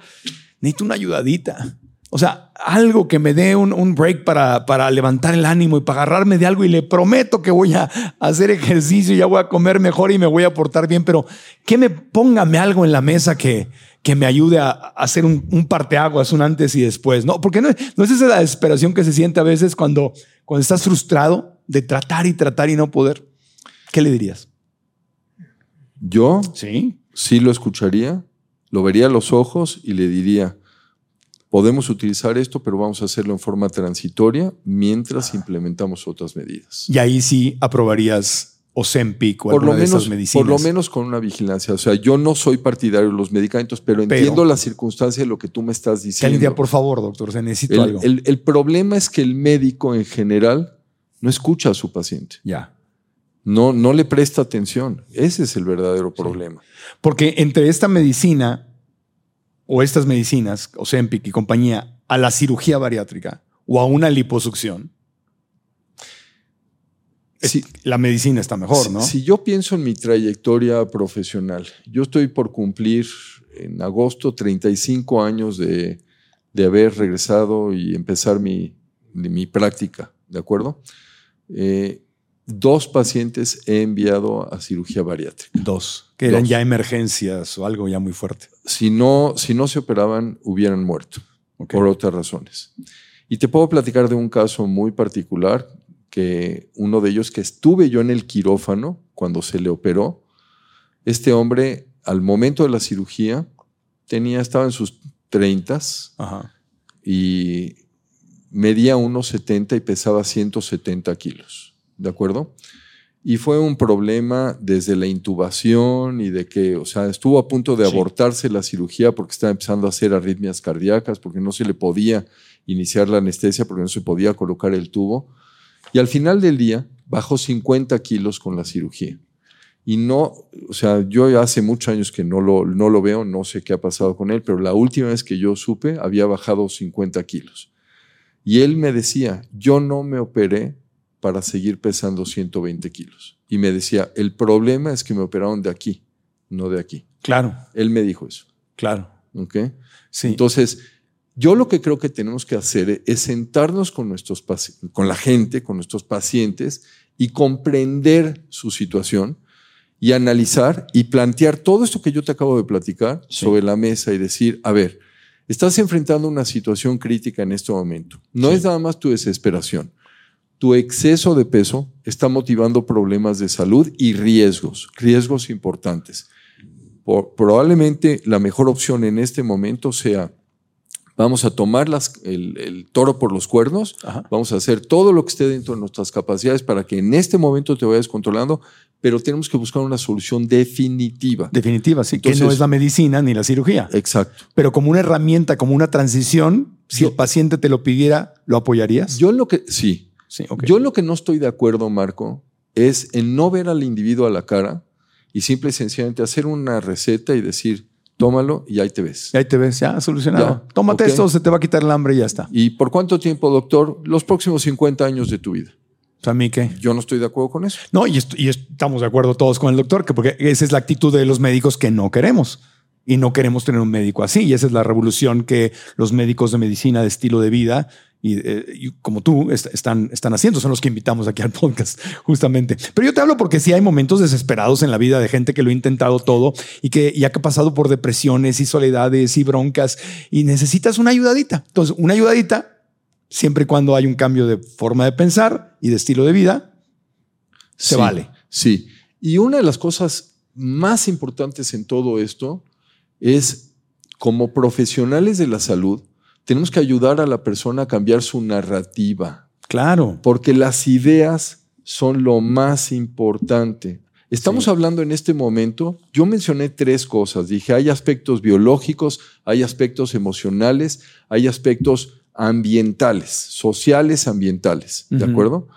necesito una ayudadita? O sea, algo que me dé un, un break para, para levantar el ánimo y para agarrarme de algo y le prometo que voy a hacer ejercicio y ya voy a comer mejor y me voy a portar bien, pero que me póngame algo en la mesa que, que me ayude a, a hacer un, un parteaguas, un antes y después, ¿no? Porque no, no es esa la desesperación que se siente a veces cuando, cuando estás frustrado de tratar y tratar y no poder. ¿Qué le dirías? Yo Sí. sí lo escucharía, lo vería a los ojos y le diría, podemos utilizar esto, pero vamos a hacerlo en forma transitoria mientras implementamos otras medidas. Y ahí sí aprobarías Ozempic o Por lo, alguna de menos, esas medicinas. por lo menos con una vigilancia. O sea, yo no soy partidario de los medicamentos, pero, Pero- entiendo la circunstancia de lo que tú me estás Que alguien diciendo. diga, por favor, doctor, se necesito el, algo. el- el problema es que el médico en general no escucha a su paciente, ya. no, no le presta atención. Ese es el verdadero problema. Porque entre esta medicina o estas medicinas, Ozempic y compañía, a la cirugía bariátrica o a una liposucción, Sí. la medicina está mejor, Si- ¿no? Si yo pienso en mi trayectoria profesional, yo estoy por cumplir en agosto 35 años de, de haber regresado y empezar mi, de mi práctica, ¿de acuerdo? Eh, dos pacientes he enviado a cirugía bariátrica. Dos, que eran Dos. ya emergencias o algo ya muy fuerte. Si no, si no se operaban, hubieran muerto Ok. por otras razones. Y te puedo platicar de un caso muy particular, que uno de ellos que estuve yo en el quirófano cuando se le operó, este hombre al momento de la cirugía tenía, estaba en sus 30 Ajá. y medía unos 70 y pesaba 170 kilos, ¿de acuerdo? Y fue un problema desde la intubación y de que, o sea, estuvo a punto de Sí. abortarse la cirugía porque estaba empezando a hacer arritmias cardíacas, porque no se le podía iniciar la anestesia, porque no se podía colocar el tubo. Y al final del día bajó 50 kilos con la cirugía. Y no, o sea, yo hace muchos años que no lo, no lo veo, no sé qué ha pasado con él, pero la última vez que yo supe había bajado 50 kilos. Y él me decía, yo no me operé para seguir pesando 120 kilos. Y me decía, el problema es que me operaron de aquí, no de aquí. Claro, Él me dijo eso. claro. ¿ok? Sí. Entonces, yo lo que creo que tenemos que hacer es sentarnos con, nuestros con la gente, con nuestros pacientes y comprender su situación y analizar y plantear todo esto que yo te acabo de platicar Sí. sobre la mesa y decir, a ver, estás enfrentando una situación crítica en este momento. No Sí. es nada más tu desesperación. Tu exceso de peso está motivando problemas de salud y riesgos, riesgos importantes. Por- probablemente la mejor opción en este momento sea, vamos a tomar las- el, el toro por los cuernos, Ajá. vamos a hacer todo lo que esté dentro de nuestras capacidades para que en este momento te vayas controlando, pero tenemos que buscar una solución definitiva. Definitiva, sí, que no es la medicina ni la cirugía. Exacto. Pero como una herramienta, como una transición, si Yo- el paciente te lo pidiera, ¿lo apoyarías? Yo lo que, sí, sí, ok. yo lo que no estoy de acuerdo, Marco, es en no ver al individuo a la cara y simple y sencillamente hacer una receta y decir, tómalo y ahí te ves. Y ahí te ves, ya solucionado. Ya, Tómate esto, se te va a quitar el hambre y ya está. ¿Y por cuánto tiempo, doctor? Los próximos 50 años de tu vida. A mí qué. Yo no estoy de acuerdo con eso. No, y, est- y estamos de acuerdo todos con el doctor, que porque esa es la actitud de los médicos que no queremos. Y no queremos tener un médico así. Y esa es la revolución que los médicos de medicina de estilo de vida y, eh, y como tú est- están, están haciendo. Son los que invitamos aquí al podcast, justamente. Pero yo te hablo porque sí hay momentos desesperados en la vida de gente que lo ha intentado todo y que ya que ha pasado por depresiones y soledades y broncas y necesitas una ayudadita. Entonces, una ayudadita, siempre y cuando hay un cambio de forma de pensar y de estilo de vida, se Sí, vale. Sí. Y una de las cosas más importantes en todo esto es, como profesionales de la salud, tenemos que ayudar a la persona a cambiar su narrativa. Claro. Porque las ideas son lo más importante. Estamos hablando en este momento, yo mencioné tres cosas. Dije, hay aspectos biológicos, hay aspectos emocionales, hay aspectos ambientales, sociales, ambientales, ¿de acuerdo?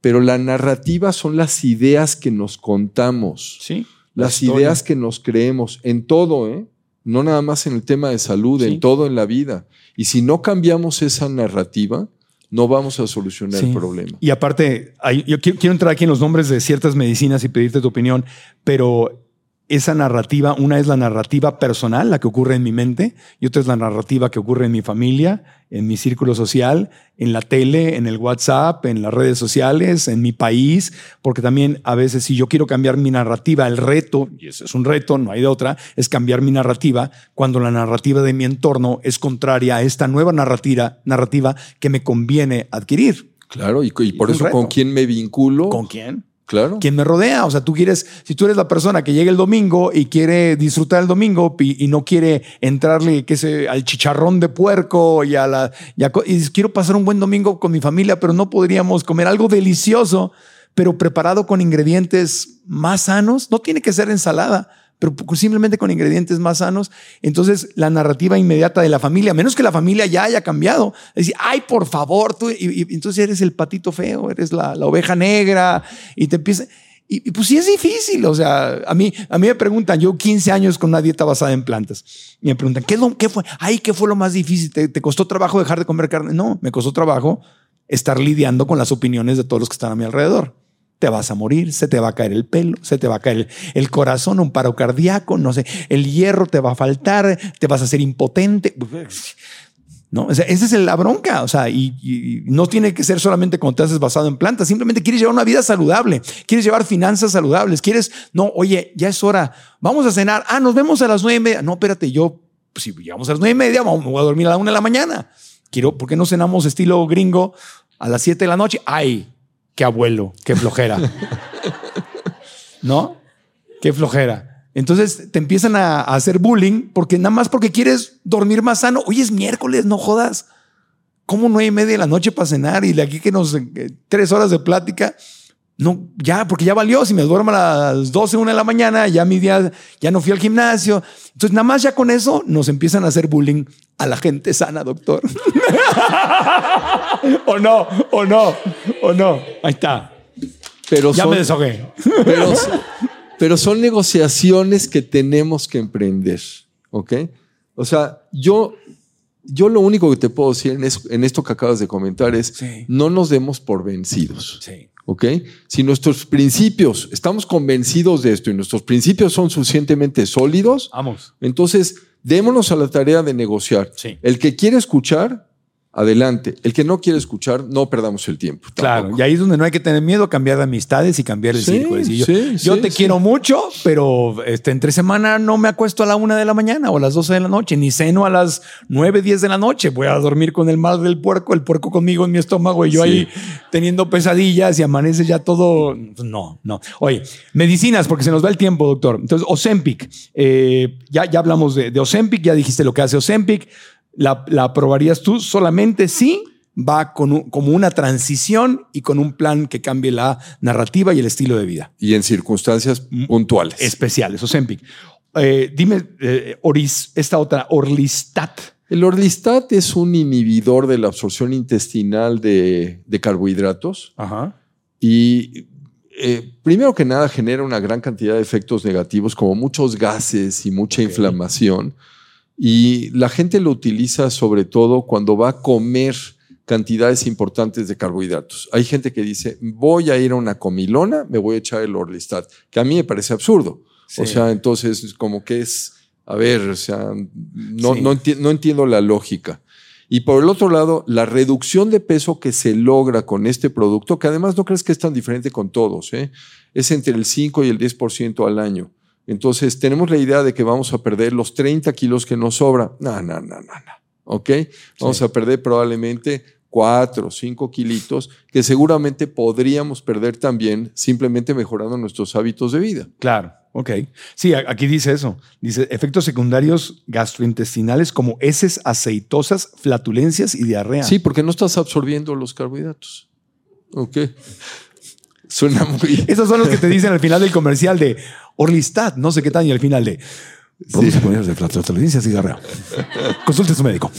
Pero la narrativa son las ideas que nos contamos. Sí. Las ideas que nos creemos en todo, ¿eh? No nada más en el tema de salud, en todo en la vida. Y si no cambiamos esa narrativa, no vamos a solucionar el problema. Y aparte, yo quiero, entrar aquí en los nombres de ciertas medicinas y pedirte tu opinión, pero esa narrativa, una es la narrativa personal, la que ocurre en mi mente, y otra es la narrativa que ocurre en mi familia, en mi círculo social, en la tele, en el WhatsApp, en las redes sociales, en mi país, porque también a veces si yo quiero cambiar mi narrativa, el reto, y ese es un reto, no hay de otra, es cambiar mi narrativa cuando la narrativa de mi entorno es contraria a esta nueva narrativa, narrativa que me conviene adquirir. Claro, y, por eso, ¿con quién me vinculo? ¿Con quién? Claro. Quien me rodea. O sea, tú quieres, si tú eres la persona que llega el domingo y quiere disfrutar el domingo y, no quiere entrarle, qué sé, al chicharrón de puerco y a la. Y, quiero pasar un buen domingo con mi familia, pero no podríamos comer algo delicioso, pero preparado con ingredientes más sanos. No tiene que ser ensalada pero simplemente con ingredientes más sanos. Entonces, la narrativa inmediata de la familia, menos que la familia ya haya cambiado, es decir, ay, por favor, tú, y, entonces eres el patito feo, eres la, oveja negra, y te empieza. Y, pues sí es difícil, o sea, a mí, a mí me preguntan, yo 15 años con una dieta basada en plantas, y me preguntan, ¿qué, qué fue? Ay, ¿qué fue lo más difícil? ¿Te, ¿Te costó trabajo dejar de comer carne? No, me costó trabajo estar lidiando con las opiniones de todos los que están a mi alrededor te vas a morir, se te va a caer el pelo, se te va a caer el, corazón, un paro cardíaco, no sé, el hierro te va a faltar, te vas a hacer impotente. ¿No? esa es la bronca, o sea, y, no tiene que ser solamente cuando te haces basado en plantas, simplemente quieres llevar una vida saludable, quieres llevar finanzas saludables, quieres, no, oye, ya es hora, vamos a cenar, ah, nos vemos a las nueve y media, no, espérate, yo, si llegamos a las nueve y media, me voy a dormir a la una de la mañana, quiero, ¿por qué no cenamos estilo gringo a las siete de la noche? Ay, qué abuelo, qué flojera. ¿No? Qué flojera. Entonces te empiezan a, hacer bullying porque nada más porque quieres dormir más sano. Hoy es miércoles, no jodas. ¿Cómo nueve y media de la noche para cenar y de aquí que nos eh, tres horas de plática? No, ya, porque ya valió. Si me duermo a las 12, una de la mañana, ya mi día, ya no fui al gimnasio. Entonces, nada más ya con eso nos empiezan a hacer bullying a la gente sana, doctor. o no, o no, o no. Ahí está. Pero ya me deshogué. pero, pero son negociaciones que tenemos que emprender. ¿Ok? O sea, yo yo lo único que te puedo decir en, esto que acabas de comentar es no nos demos por vencidos. Sí. ¿Ok? Si nuestros principios, estamos convencidos de esto y nuestros principios son suficientemente sólidos, Vamos. entonces démonos a la tarea de negociar. El que quiere escuchar, adelante. El que no quiere escuchar, no perdamos el tiempo. Claro, y ahí es donde no hay que tener miedo, cambiar de amistades y cambiar el círculo. yo, te quiero mucho, pero este, entre semana no me acuesto a la una de la mañana o a las doce de la noche, ni ceno a las nueve, diez de la noche. Voy a dormir con el mal del puerco, el puerco conmigo en mi estómago y yo ahí teniendo pesadillas y amanece ya todo. No, no. Oye, medicinas, porque se nos va el tiempo, doctor. Entonces, Ozempic. Eh, ya, ya hablamos de, de Ozempic, ya dijiste lo que hace Ozempic la, aprobarías tú solamente si va con como una transición y con un plan que cambie la narrativa y el estilo de vida. Y en circunstancias mm, puntuales. Especiales, Ozempic. Eh, dime, eh, Oris, esta otra, Orlistat. El Orlistat es un inhibidor de la absorción intestinal de, carbohidratos. Ajá. Y eh, primero que nada genera una gran cantidad de efectos negativos, como muchos gases y mucha inflamación. Y la gente lo utiliza sobre todo cuando va a comer cantidades importantes de carbohidratos. Hay gente que dice, voy a ir a una comilona, me voy a echar el Orlistat, que a mí me parece absurdo. O sea, entonces como que es, a ver, o sea, no, no, entiendo la lógica. Y por el otro lado, la reducción de peso que se logra con este producto, que además no crees que es tan diferente con todos, ¿eh? es entre el 5 y el 10% al año. Entonces, tenemos la idea de que vamos a perder los 30 kilos que nos sobra. No, no, no, no, no. ¿Ok? Vamos a perder probablemente cuatro o cinco kilitos que seguramente podríamos perder también simplemente mejorando nuestros hábitos de vida. Claro, ok. Sí, aquí dice eso. Dice efectos secundarios gastrointestinales como heces aceitosas, flatulencias y diarrea. Sí, porque no estás absorbiendo los carbohidratos. Ok. Suena muy... Esos son los que te dicen al final del comercial de Orlistat, no sé qué tal, y al final de Produce sí. de flatulencias y diarrea. Consulte a su médico.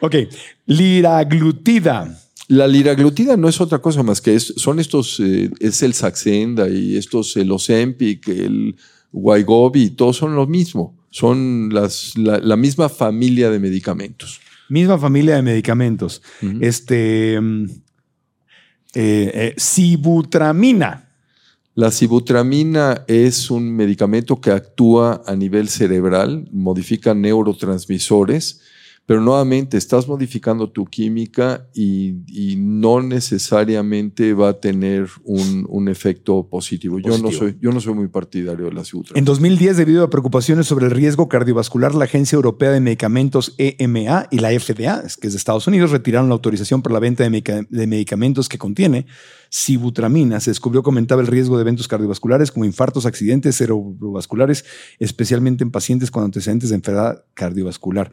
ok. Liraglutida. La liraglutida no es otra cosa más que es, son estos, eh, es el Saxenda y estos, el Ozempic, el Wygovi, todos son lo mismo. Son las, la, misma familia de medicamentos. Misma familia de medicamentos. Este. Eh, eh, sibutramina. La sibutramina es un medicamento que actúa a nivel cerebral, modifica neurotransmisores pero nuevamente estás modificando tu química y, no necesariamente va a tener un, efecto positivo. Yo, no soy, yo no soy muy partidario de la ciutra. En 2010, debido a preocupaciones sobre el riesgo cardiovascular, la Agencia Europea de Medicamentos EMA y la FDA, que es de Estados Unidos, retiraron la autorización para la venta de, medicamentos que contiene sibutramina. Se descubrió que aumentaba el riesgo de eventos cardiovasculares como infartos, accidentes cerebrovasculares, especialmente en pacientes con antecedentes de enfermedad cardiovascular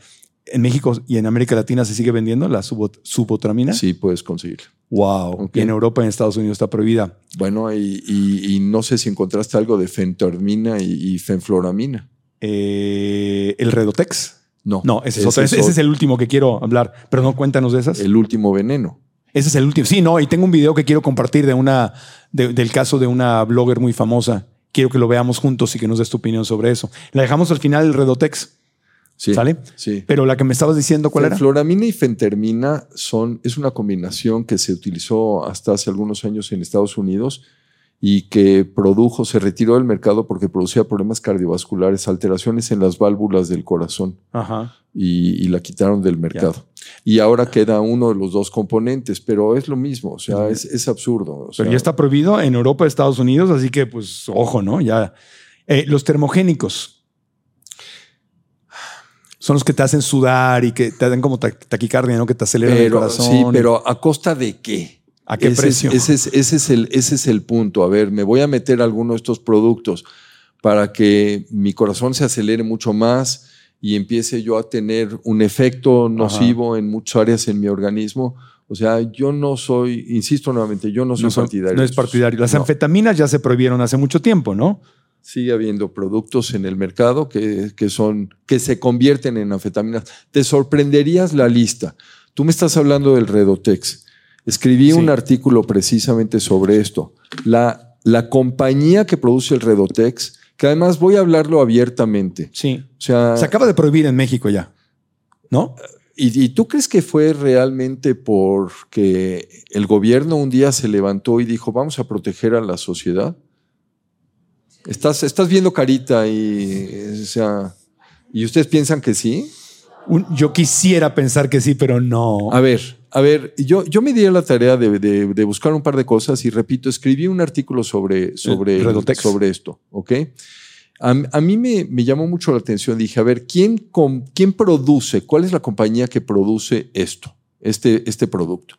en México y en América Latina se sigue vendiendo la subotramina? Sí, puedes conseguirla. Wow. Y en Europa y en Estados Unidos está prohibida. Bueno, y, no sé si encontraste algo de fentormina y, fenfloramina. Eh, ¿El Redotex? No. No, ese, es, ese es el último que quiero hablar. Pero no, cuéntanos de esas. El último veneno. Ese es el último. Sí, no, y tengo un video que quiero compartir de una, del caso de una blogger muy famosa. Quiero que lo veamos juntos y que nos des tu opinión sobre eso. La dejamos al final, el Redotex. ¿Sale? Sí. Pero la que me estabas diciendo, ¿cuál era? Floramina y fentermina son, es una combinación que se utilizó hasta hace algunos años en Estados Unidos y que produjo, se retiró del mercado porque producía problemas cardiovasculares, alteraciones en las válvulas del corazón. Ajá. Y, la quitaron del mercado. Y ahora queda uno de los dos componentes, pero es lo mismo, o sea, es, absurdo. pero ya está prohibido en Europa, Estados Unidos, así que pues ojo, ¿no? Ya. Eh, los termogénicos, son los que te hacen sudar y que te dan como taquicardia, ¿no? Que te aceleran el corazón. Sí, pero ¿a costa de qué? ¿A qué precio? ese, es, ese, es el, ese es el punto. A ver, me voy a meter alguno de estos productos para que mi corazón se acelere mucho más y empiece yo a tener un efecto nocivo en muchas áreas en mi organismo. O sea, yo no soy, insisto nuevamente, yo no soy partidario. No es partidario. Las anfetaminas ya se prohibieron hace mucho tiempo, ¿no? Sigue habiendo productos en el mercado que, son, que se convierten en anfetaminas. Te sorprenderías la lista. Tú me estás hablando del Redotex. Escribí un artículo precisamente sobre esto. La, la compañía que produce el Redotex, que además voy a hablarlo abiertamente. Sí. O sea, se acaba de prohibir en México ya, ¿no? ¿Y, ¿Y, tú crees que fue realmente porque el gobierno un día se levantó y dijo, vamos a proteger a la sociedad? Estás, estás viendo carita y, sea, ¿y ustedes piensan que sí? yo quisiera pensar que sí, pero no. A ver, a ver, yo, yo me di a la tarea de, buscar un par de cosas y repito, escribí un artículo sobre, sobre, sobre esto, ¿ok? A, mí me, me, llamó mucho la atención. Dije, a ver, ¿quién, ¿quién produce? ¿Cuál es la compañía que produce esto, este, este producto?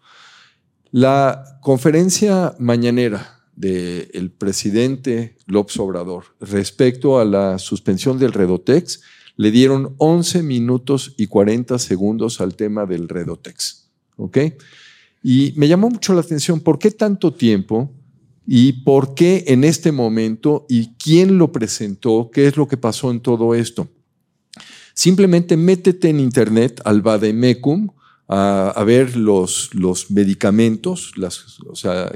La conferencia mañanera del presidente López Obrador respecto a la suspensión del Redotex, le dieron 11 minutos y 40 segundos al tema del Redotex. ¿Ok? Y me llamó mucho la atención, ¿por qué tanto tiempo? ¿Y por qué en este momento? ¿Y quién lo presentó? ¿Qué es lo que pasó en todo esto? Simplemente métete en internet al Bademecum a, ver los, los medicamentos, las, o sea,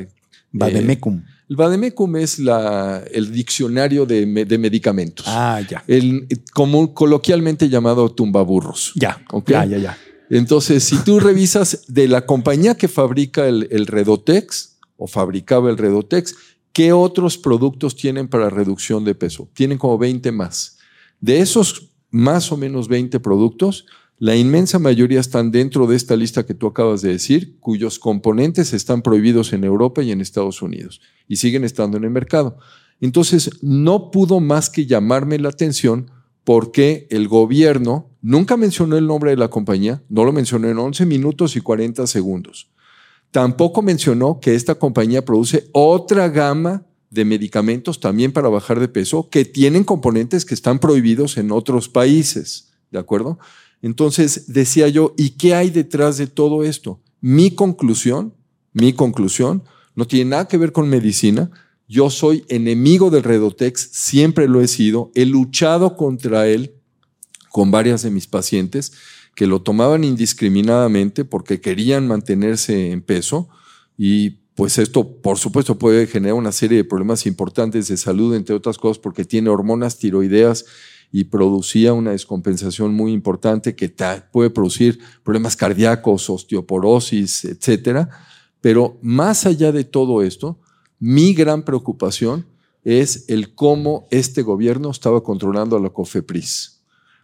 Bademecum. el Bademecum es la, el diccionario de, medicamentos. Ah, ya. El, como coloquialmente llamado tumbaburros. Ya, ya, ya, ya. Entonces, si tú revisas de la compañía que fabrica el, el Redotex o fabricaba el Redotex, ¿qué otros productos tienen para reducción de peso? Tienen como 20 más. De esos más o menos 20 productos, la inmensa mayoría están dentro de esta lista que tú acabas de decir, cuyos componentes están prohibidos en Europa y en Estados Unidos y siguen estando en el mercado. Entonces, no pudo más que llamarme la atención por qué el gobierno Nunca mencionó el nombre de la compañía, no lo mencionó en 11 minutos y 40 segundos. Tampoco mencionó que esta compañía produce otra gama de medicamentos también para bajar de peso que tienen componentes que están prohibidos en otros países, ¿de acuerdo? Entonces decía yo, ¿y qué hay detrás de todo esto? Mi conclusión, mi conclusión, no tiene nada que ver con medicina. Yo soy enemigo del Redotex, siempre lo he sido, he luchado contra él con varias de mis pacientes que lo tomaban indiscriminadamente porque querían mantenerse en peso y pues esto por supuesto puede generar una serie de problemas importantes de salud, entre otras cosas porque tiene hormonas tiroideas y producía una descompensación muy importante que puede producir problemas cardíacos, osteoporosis, etcétera. Pero más allá de todo esto, mi gran preocupación es el cómo este gobierno estaba controlando a la COFEPRIS.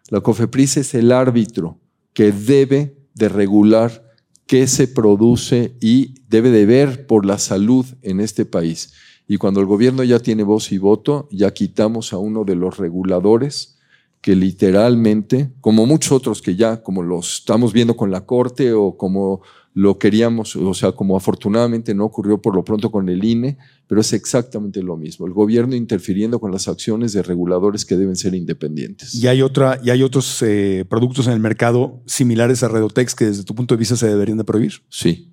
La COFEPRIS es el árbitro que debe de regular qué se produce y debe de ver por la salud en este país. Y cuando el gobierno ya tiene voz y voto, ya quitamos a uno de los reguladores que literalmente, como muchos otros que ya, como los estamos viendo con la Corte o como lo queríamos, o sea, como afortunadamente no ocurrió por lo pronto con el INE, pero es exactamente lo mismo. El gobierno interfiriendo con las acciones de reguladores que deben ser independientes. Y hay, otra, y hay otros eh, productos en el mercado similares a Redotex que desde tu punto de vista se deberían de prohibir. Sí.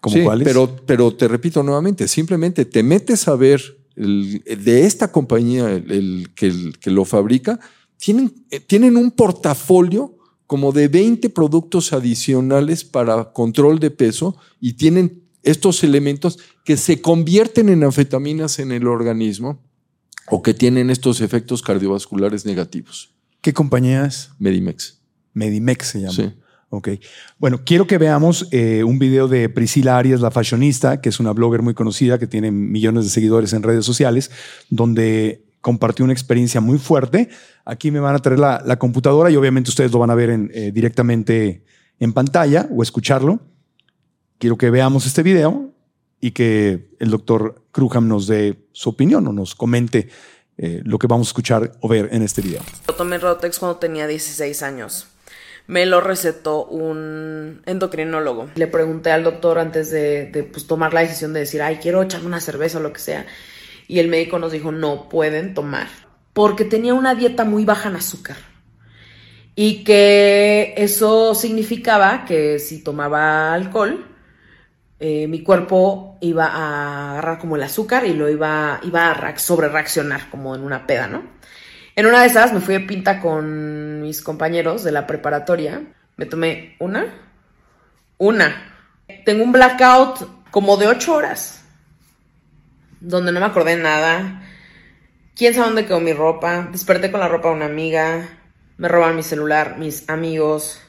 ¿Como cuáles? Pero, pero te repito nuevamente, simplemente te metes a ver de esta compañía, el, que, que lo fabrica, tienen, eh, tienen un portafolio como de 20 productos adicionales para control de peso y tienen estos elementos que se convierten en anfetaminas en el organismo o que tienen estos efectos cardiovasculares negativos. ¿Qué compañía es? Medimex. Medimex se llama. Sí. Ok. Bueno, quiero que veamos eh, un video de Priscila Arias, la fashionista, que es una blogger muy conocida, que tiene millones de seguidores en redes sociales, donde compartió una experiencia muy fuerte. Aquí me van a traer la, computadora y obviamente ustedes lo van a ver eh, directamente en pantalla o escucharlo. Quiero que veamos este video y que el doctor Kruham nos dé su opinión o nos comente eh, lo que vamos a escuchar o ver en este video. Yo tomé Rotex cuando tenía 16 años. Me lo recetó un endocrinólogo. Le pregunté al doctor antes de, pues, tomar la decisión de decir, ay, quiero echarme una cerveza o lo que sea y el médico nos dijo no pueden tomar porque tenía una dieta muy baja en azúcar y que eso significaba que si tomaba alcohol eh, mi cuerpo iba a agarrar como el azúcar y lo iba, iba a sobre reaccionar como en una peda, ¿no? En una de esas me fui de pinta con mis compañeros de la preparatoria. Me tomé una. Una. Tengo un blackout como de ocho horas donde no me acordé nada. ¿Quién sabe dónde quedó mi ropa? Desperté con la ropa de una amiga. Me robaron mi celular, mis amigos.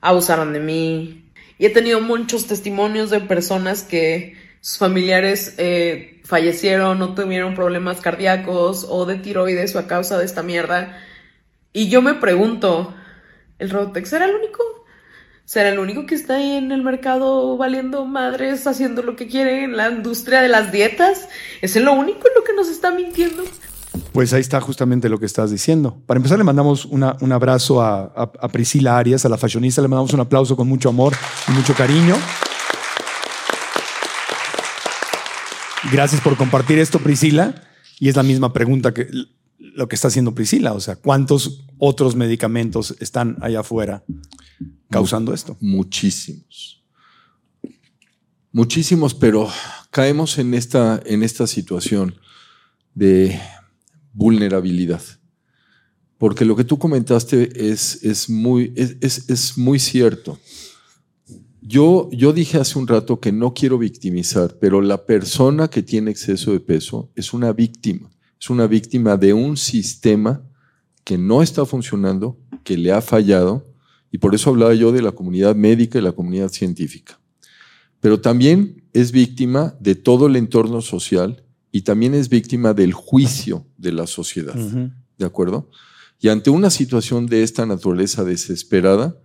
Abusaron de mí. Y he tenido muchos testimonios de personas que sus familiares eh, fallecieron o tuvieron problemas cardíacos o de tiroides o a causa de esta mierda. Y yo me pregunto, ¿el Rotex era el único? será el único que está ahí en el mercado valiendo madres, haciendo lo que quiere en la industria de las dietas. ¿Es lo único en lo que nos está mintiendo? Pues ahí está justamente lo que estás diciendo. Para empezar, le mandamos un abrazo a, Priscila Arias, a la fashionista, le mandamos un aplauso con mucho amor y mucho cariño. Gracias por compartir esto, Priscila. Y es la misma pregunta que lo que está haciendo Priscila. O sea, ¿cuántos otros medicamentos están allá afuera causando esto? Muchísimos. Muchísimos, pero caemos en esta, en esta situación de vulnerabilidad. Porque lo que tú comentaste es, es, muy, es, es muy cierto. Yo, yo dije hace un rato que no quiero victimizar, pero la persona que tiene exceso de peso es una víctima. Es una víctima de un sistema que no está funcionando, que le ha fallado y por eso hablaba yo de la comunidad médica y la comunidad científica. Pero también es víctima de todo el entorno social y también es víctima del juicio de la sociedad. ¿De acuerdo? Y ante una situación de esta naturaleza desesperada,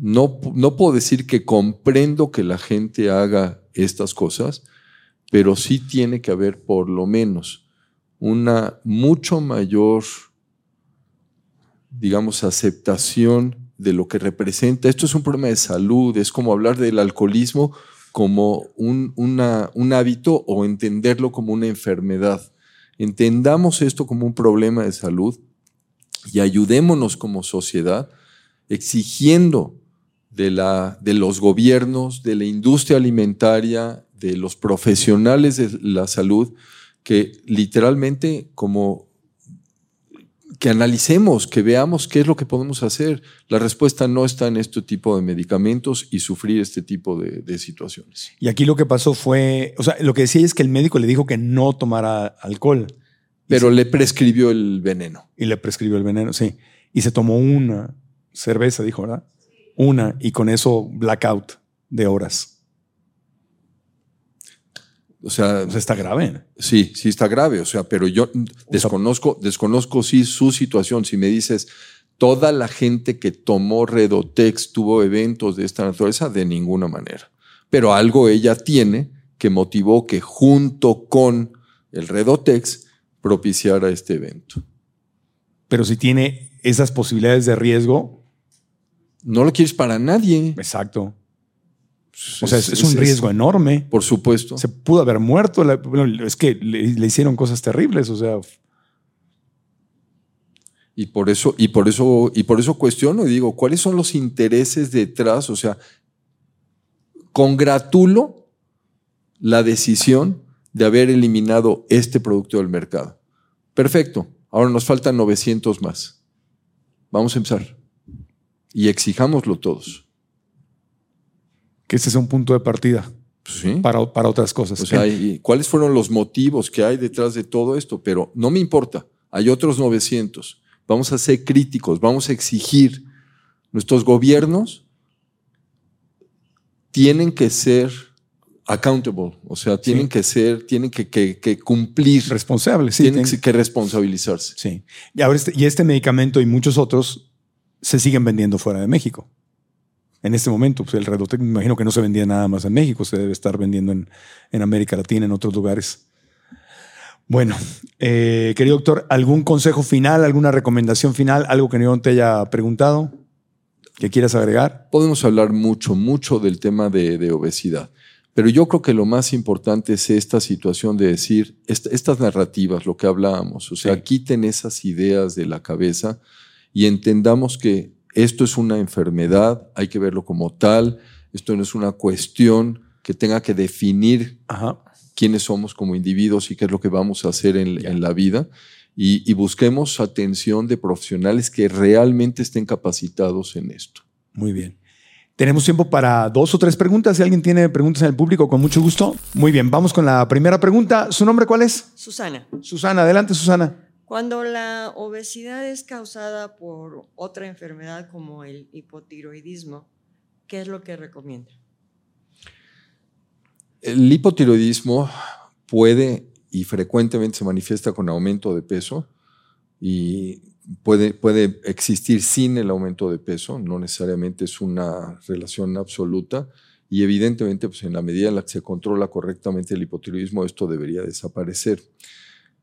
no, no puedo decir que comprendo que la gente haga estas cosas, pero sí tiene que haber por lo menos una mucho mayor digamos, aceptación de lo que representa. Esto es un problema de salud, es como hablar del alcoholismo como un, un hábito o entenderlo como una enfermedad. Entendamos esto como un problema de salud y ayudémonos como sociedad exigiendo de, la, de los gobiernos, de la industria alimentaria, de los profesionales de la salud, que literalmente como que analicemos, que veamos qué es lo que podemos hacer. La respuesta no está en este tipo de medicamentos y sufrir este tipo de, situaciones. Y aquí lo que pasó fue, o sea, lo que decía es que el médico le dijo que no tomara alcohol. Pero le prescribió el veneno. Y le prescribió el veneno, sí. Y se tomó una cerveza, dijo, ¿verdad? Una, y con eso blackout de horas. O sea, está grave. Sí, sí está grave. O sea, pero yo desconozco, desconozco sí su situación. Si me dices, toda la gente que tomó Redotex tuvo eventos de esta naturaleza, de ninguna manera. Pero algo ella tiene que motivó que junto con el Redotex propiciara este evento. Pero si tiene esas posibilidades de riesgo. No lo quieres para nadie. Exacto. O sea, es, un riesgo enorme. Por supuesto. Se pudo haber muerto. es que le, hicieron cosas terribles. O sea. Y por eso, y por eso, y por eso cuestiono y digo, ¿cuáles son los intereses detrás? O sea, congratulo la decisión de haber eliminado este producto del mercado. Perfecto. Ahora nos faltan 900 más. Vamos a empezar. Y exijámoslo todos que ese es un punto de partida para, para, otras cosas. O sea, ¿cuáles fueron los motivos que hay detrás de todo esto? Pero no me importa, hay otros 900. Vamos a ser críticos, vamos a exigir. Nuestros gobiernos tienen que ser accountable, o sea, tienen que ser, tienen que, que, cumplir. Responsables, sí. Tienen que responsabilizarse. Sí. Y, ahora este, y este medicamento y muchos otros se siguen vendiendo fuera de México en este momento. Pues el Redotec me imagino que no se vendía nada más en México, se debe estar vendiendo en, América Latina, en otros lugares. Bueno, eh, querido doctor, ¿algún consejo final, alguna recomendación final, algo que no te haya preguntado? ¿Que quieras agregar? Podemos hablar mucho, mucho del tema de, obesidad, pero yo creo que lo más importante es esta situación de decir, estas narrativas, lo que hablábamos, o sea, quiten esas ideas de la cabeza y entendamos que esto es una enfermedad, hay que verlo como tal, esto no es una cuestión que tenga que definir quiénes somos como individuos y qué es lo que vamos a hacer en, la vida. Y, busquemos atención de profesionales que realmente estén capacitados en esto. Muy bien. Tenemos tiempo para dos o tres preguntas. Si alguien tiene preguntas en el público, con mucho gusto. Muy bien, vamos con la primera pregunta. ¿Su nombre cuál es? Susana. Susana, adelante, Susana. Cuando la obesidad es causada por otra enfermedad como el hipotiroidismo, ¿qué es lo que recomienda? El hipotiroidismo puede y frecuentemente se manifiesta con aumento de peso y puede, puede existir sin el aumento de peso, no necesariamente es una relación absoluta y evidentemente pues en la medida en la que se controla correctamente el hipotiroidismo esto debería desaparecer.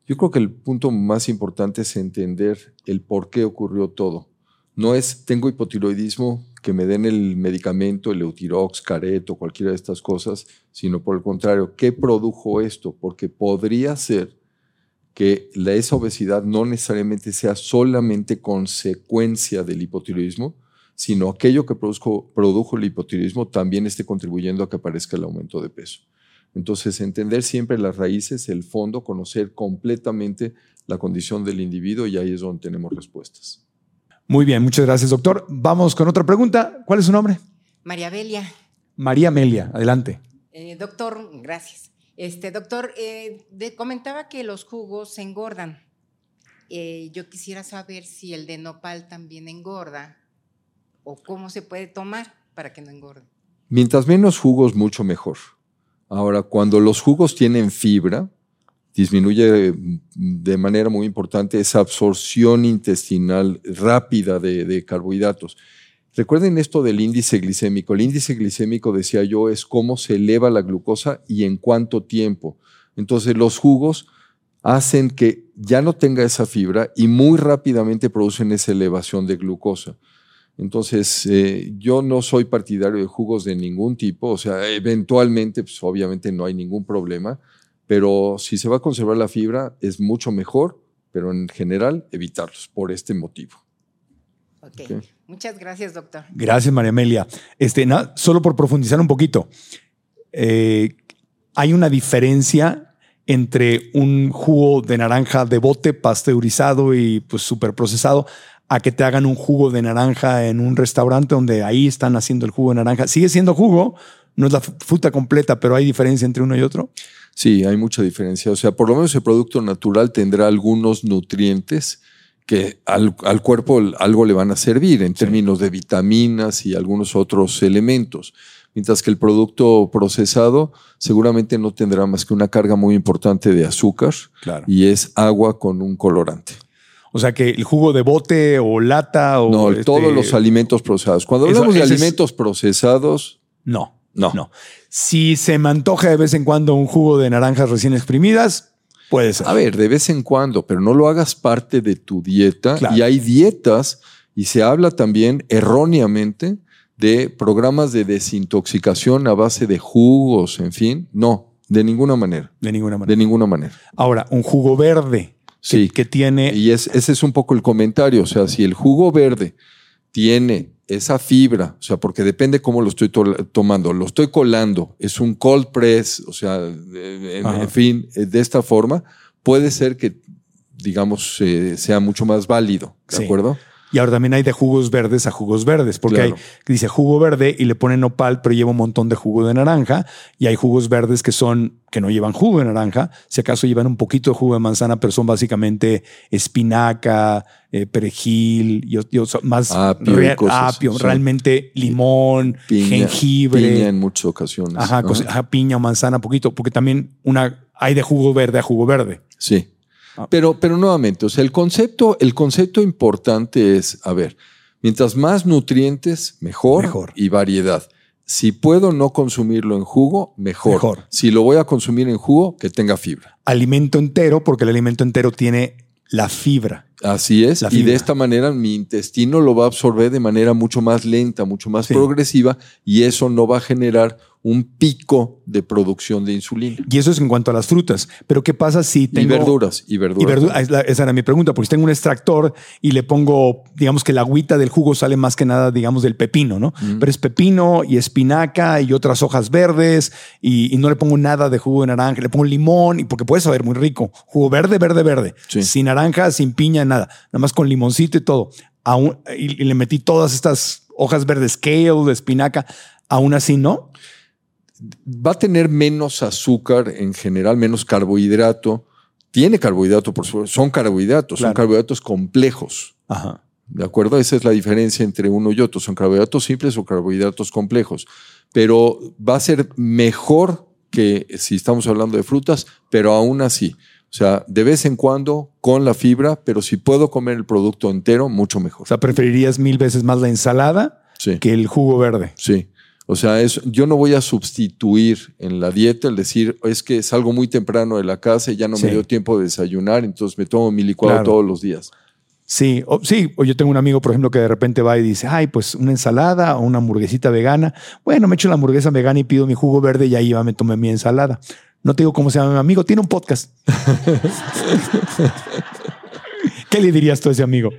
Yo creo que el punto más importante es entender el por qué ocurrió todo. No es tengo hipotiroidismo, que me den el medicamento, el Eutirox, Careto, cualquiera de estas cosas, sino por el contrario, ¿qué produjo esto? Porque podría ser que la, esa obesidad no necesariamente sea solamente consecuencia del hipotiroidismo, sino aquello que produjo, produjo el hipotiroidismo también esté contribuyendo a que aparezca el aumento de peso. Entonces, entender siempre las raíces, el fondo, conocer completamente la condición del individuo y ahí es donde tenemos respuestas. Muy bien, muchas gracias, doctor. Vamos con otra pregunta. ¿Cuál es su nombre? María Belia. María Amelia, adelante. Eh, doctor, gracias. Este, doctor, eh, comentaba que los jugos se engordan. Eh, yo quisiera saber si el de nopal también engorda o cómo se puede tomar para que no engorde. Mientras menos jugos, mucho mejor. Ahora, cuando los jugos tienen fibra, disminuye de manera muy importante esa absorción intestinal rápida de, carbohidratos. Recuerden esto del índice glicémico. El índice glicémico, decía yo, es cómo se eleva la glucosa y en cuánto tiempo. Entonces, los jugos hacen que ya no tenga esa fibra y muy rápidamente producen esa elevación de glucosa. Entonces, eh, yo no soy partidario de jugos de ningún tipo, o sea, eventualmente, pues obviamente no hay ningún problema, pero si se va a conservar la fibra es mucho mejor, pero en general evitarlos por este motivo. Ok. Muchas gracias, doctor. Gracias, María Amelia. Este, solo por profundizar un poquito, eh, hay una diferencia entre un jugo de naranja de bote pasteurizado y pues súper procesado a que te hagan un jugo de naranja en un restaurante donde ahí están haciendo el jugo de naranja. Sigue siendo jugo, no es la fruta completa, pero hay diferencia entre uno y otro. Sí, hay mucha diferencia. O sea, por lo menos el producto natural tendrá algunos nutrientes que al, cuerpo algo le van a servir en términos de vitaminas y algunos otros elementos. Mientras que el producto procesado seguramente no tendrá más que una carga muy importante de azúcar y es agua con un colorante. O sea que el jugo de bote o lata o. No, todos este los alimentos procesados. Cuando hablamos de alimentos procesados. No, no. No. Si se me antoja de vez en cuando un jugo de naranjas recién exprimidas, puede ser. A ver, de vez en cuando, pero no lo hagas parte de tu dieta. Y hay dietas, y se habla también erróneamente de programas de desintoxicación a base de jugos, en fin. No, de ninguna manera. De ninguna manera. De ninguna manera. Ahora, un jugo verde. Sí. Que, tiene. Y ese es un poco el comentario. O sea, si el jugo verde tiene esa fibra, o sea, porque depende cómo lo estoy tomando, lo estoy colando, es un cold press, o sea, en, fin, eh, de esta forma, puede ser que, digamos, eh, sea mucho más válido, ¿de acuerdo? Y ahora también hay de jugos verdes a jugos verdes, porque hay dice jugo verde y le ponen nopal, pero lleva un montón de jugo de naranja. Y hay jugos verdes que son que no llevan jugo de naranja, si acaso llevan un poquito de jugo de manzana, pero son básicamente espinaca, eh, perejil, y, más apio, realmente limón, jengibre. Piña en muchas ocasiones. Ajá, piña o manzana, poquito, porque también una, hay de jugo verde a jugo verde. Sí. Ah. Pero, pero nuevamente, o sea, el concepto, el concepto importante es, a ver, mientras más nutrientes, mejor, mejor. y variedad. Si puedo no consumirlo en jugo, mejor. mejor. Si lo voy a consumir en jugo, que tenga fibra. Alimento entero, porque el alimento entero tiene la fibra. Así es. Y de esta manera mi intestino lo va a absorber de manera mucho más lenta, mucho más progresiva, y eso no va a generar un pico de producción de insulina. Y eso es en cuanto a las frutas. Pero ¿qué pasa si tengo... Y verduras, y verduras. esa era mi pregunta, porque si tengo un extractor y le pongo, digamos que la agüita del jugo sale más que nada, digamos, del pepino, ¿no? Pero es pepino y espinaca y otras hojas verdes y, no le pongo nada de jugo de naranja, le pongo limón, y porque puede saber muy rico. Jugo verde, verde, verde. Sin naranja, sin piña, nada. Nada más con limoncito y todo. y, y le metí todas estas hojas verdes, kale, de espinaca. Aún así, ¿no? Va a tener menos azúcar en general, menos carbohidrato. Tiene carbohidrato, por supuesto. Son carbohidratos, son carbohidratos complejos. Ajá. ¿De acuerdo? Esa es la diferencia entre uno y otro. Son carbohidratos simples o carbohidratos complejos. Pero va a ser mejor que si estamos hablando de frutas, pero aún así. O sea, de vez en cuando con la fibra, pero si puedo comer el producto entero, mucho mejor. O sea, preferirías mil veces más la ensalada que el jugo verde. Sí. O sea, yo no voy a sustituir en la dieta el decir, es que salgo muy temprano de la casa y ya no me dio tiempo de desayunar, entonces me tomo mi licuado todos los días. Sí, o, sí, o yo tengo un amigo, por ejemplo, que de repente va y dice, ay, pues una ensalada o una hamburguesita vegana. Bueno, me echo la hamburguesa vegana y pido mi jugo verde y ahí va, me tomé mi ensalada. No te digo cómo se llama mi amigo, tiene un podcast. ¿Qué le dirías tú a ese amigo?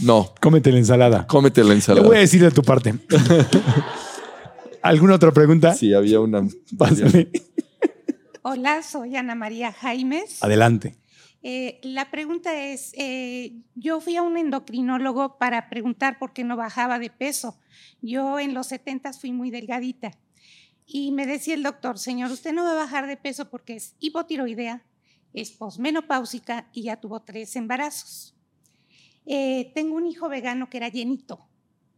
No. Cómete la ensalada. Cómete la ensalada. Le voy a decir de tu parte. ¿Alguna otra pregunta? Sí, había una. Hola, soy Ana María Jaimes. Adelante. Eh, la pregunta es, eh, yo fui a un endocrinólogo para preguntar por qué no bajaba de peso. Yo en los 70 fui muy delgadita y me decía el doctor, señor, usted no va a bajar de peso porque es hipotiroidea, es posmenopáusica y ya tuvo tres embarazos. Eh, tengo un hijo vegano que era llenito,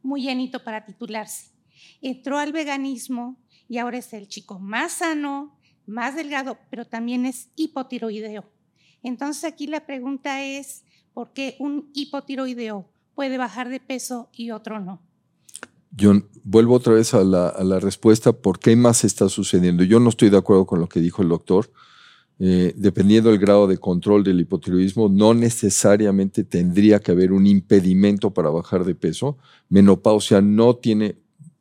muy llenito para titularse entró al veganismo y ahora es el chico más sano, más delgado, pero también es hipotiroideo. Entonces aquí la pregunta es, ¿por qué un hipotiroideo puede bajar de peso y otro no? Yo vuelvo otra vez a la, respuesta, ¿por qué más está sucediendo? Yo no estoy de acuerdo con lo que dijo el doctor. eh, dependiendo del grado de control del hipotiroidismo, no necesariamente tendría que haber un impedimento para bajar de peso. Menopausia no tiene,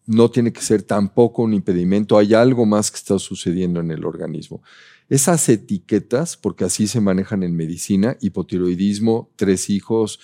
no tiene que ser tampoco un impedimento. Hay algo más que está sucediendo en el organismo. Esas etiquetas, porque así se manejan en medicina, hipotiroidismo, tres hijos,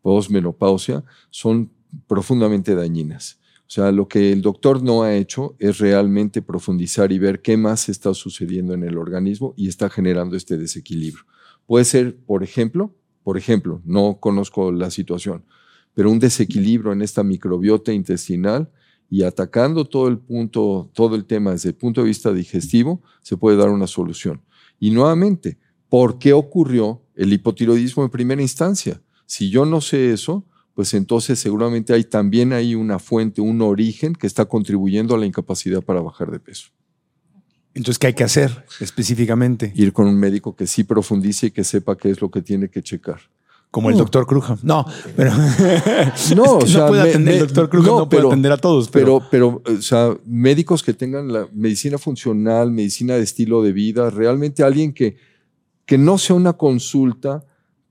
posmenopausia, son profundamente dañinas. O sea, lo que el doctor no ha hecho es realmente profundizar y ver qué más está sucediendo en el organismo y está generando este desequilibrio. Puede ser, por ejemplo, por ejemplo, no conozco la situación, pero un desequilibrio en esta microbiota intestinal y atacando todo el punto, todo el tema desde el punto de vista digestivo, se puede dar una solución. Y nuevamente, ¿por qué ocurrió el hipotiroidismo en primera instancia? Si yo no sé eso, pues entonces seguramente hay también hay una fuente, un origen que está contribuyendo a la incapacidad para bajar de peso. Entonces, ¿qué hay que hacer específicamente? Ir con un médico que sí profundice y que sepa qué es lo que tiene que checar. Como el doctor Crujam. No, pero. no, o sea, no puede atender, el doctor Crujam no, puede atender a todos. Pero... pero, o sea, médicos que tengan la medicina funcional, medicina de estilo de vida, realmente alguien que, que no sea una consulta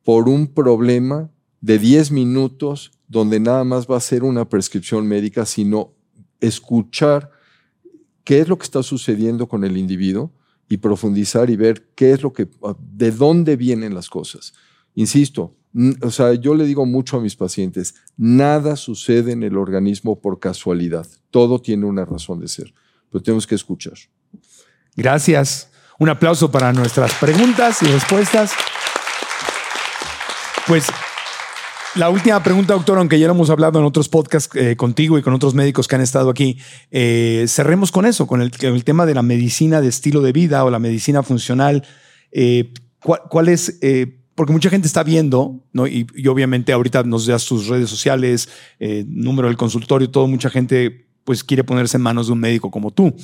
por un problema de 10 minutos donde nada más va a ser una prescripción médica, sino escuchar qué es lo que está sucediendo con el individuo y profundizar y ver qué es lo que, de dónde vienen las cosas. Insisto, o sea, yo le digo mucho a mis pacientes, nada sucede en el organismo por casualidad, todo tiene una razón de ser, pero tenemos que escuchar. Gracias. Un aplauso para nuestras preguntas y respuestas. Pues la última pregunta, doctor, aunque ya lo hemos hablado en otros podcasts eh, contigo y con otros médicos que han estado aquí, eh, cerremos con eso, con el, tema de la medicina de estilo de vida o la medicina funcional. Eh, ¿cuál, es? Porque mucha gente está viendo, ¿no? Y, obviamente ahorita nos das tus redes sociales, número del consultorio, todo, mucha gente pues quiere ponerse en manos de un médico como tú.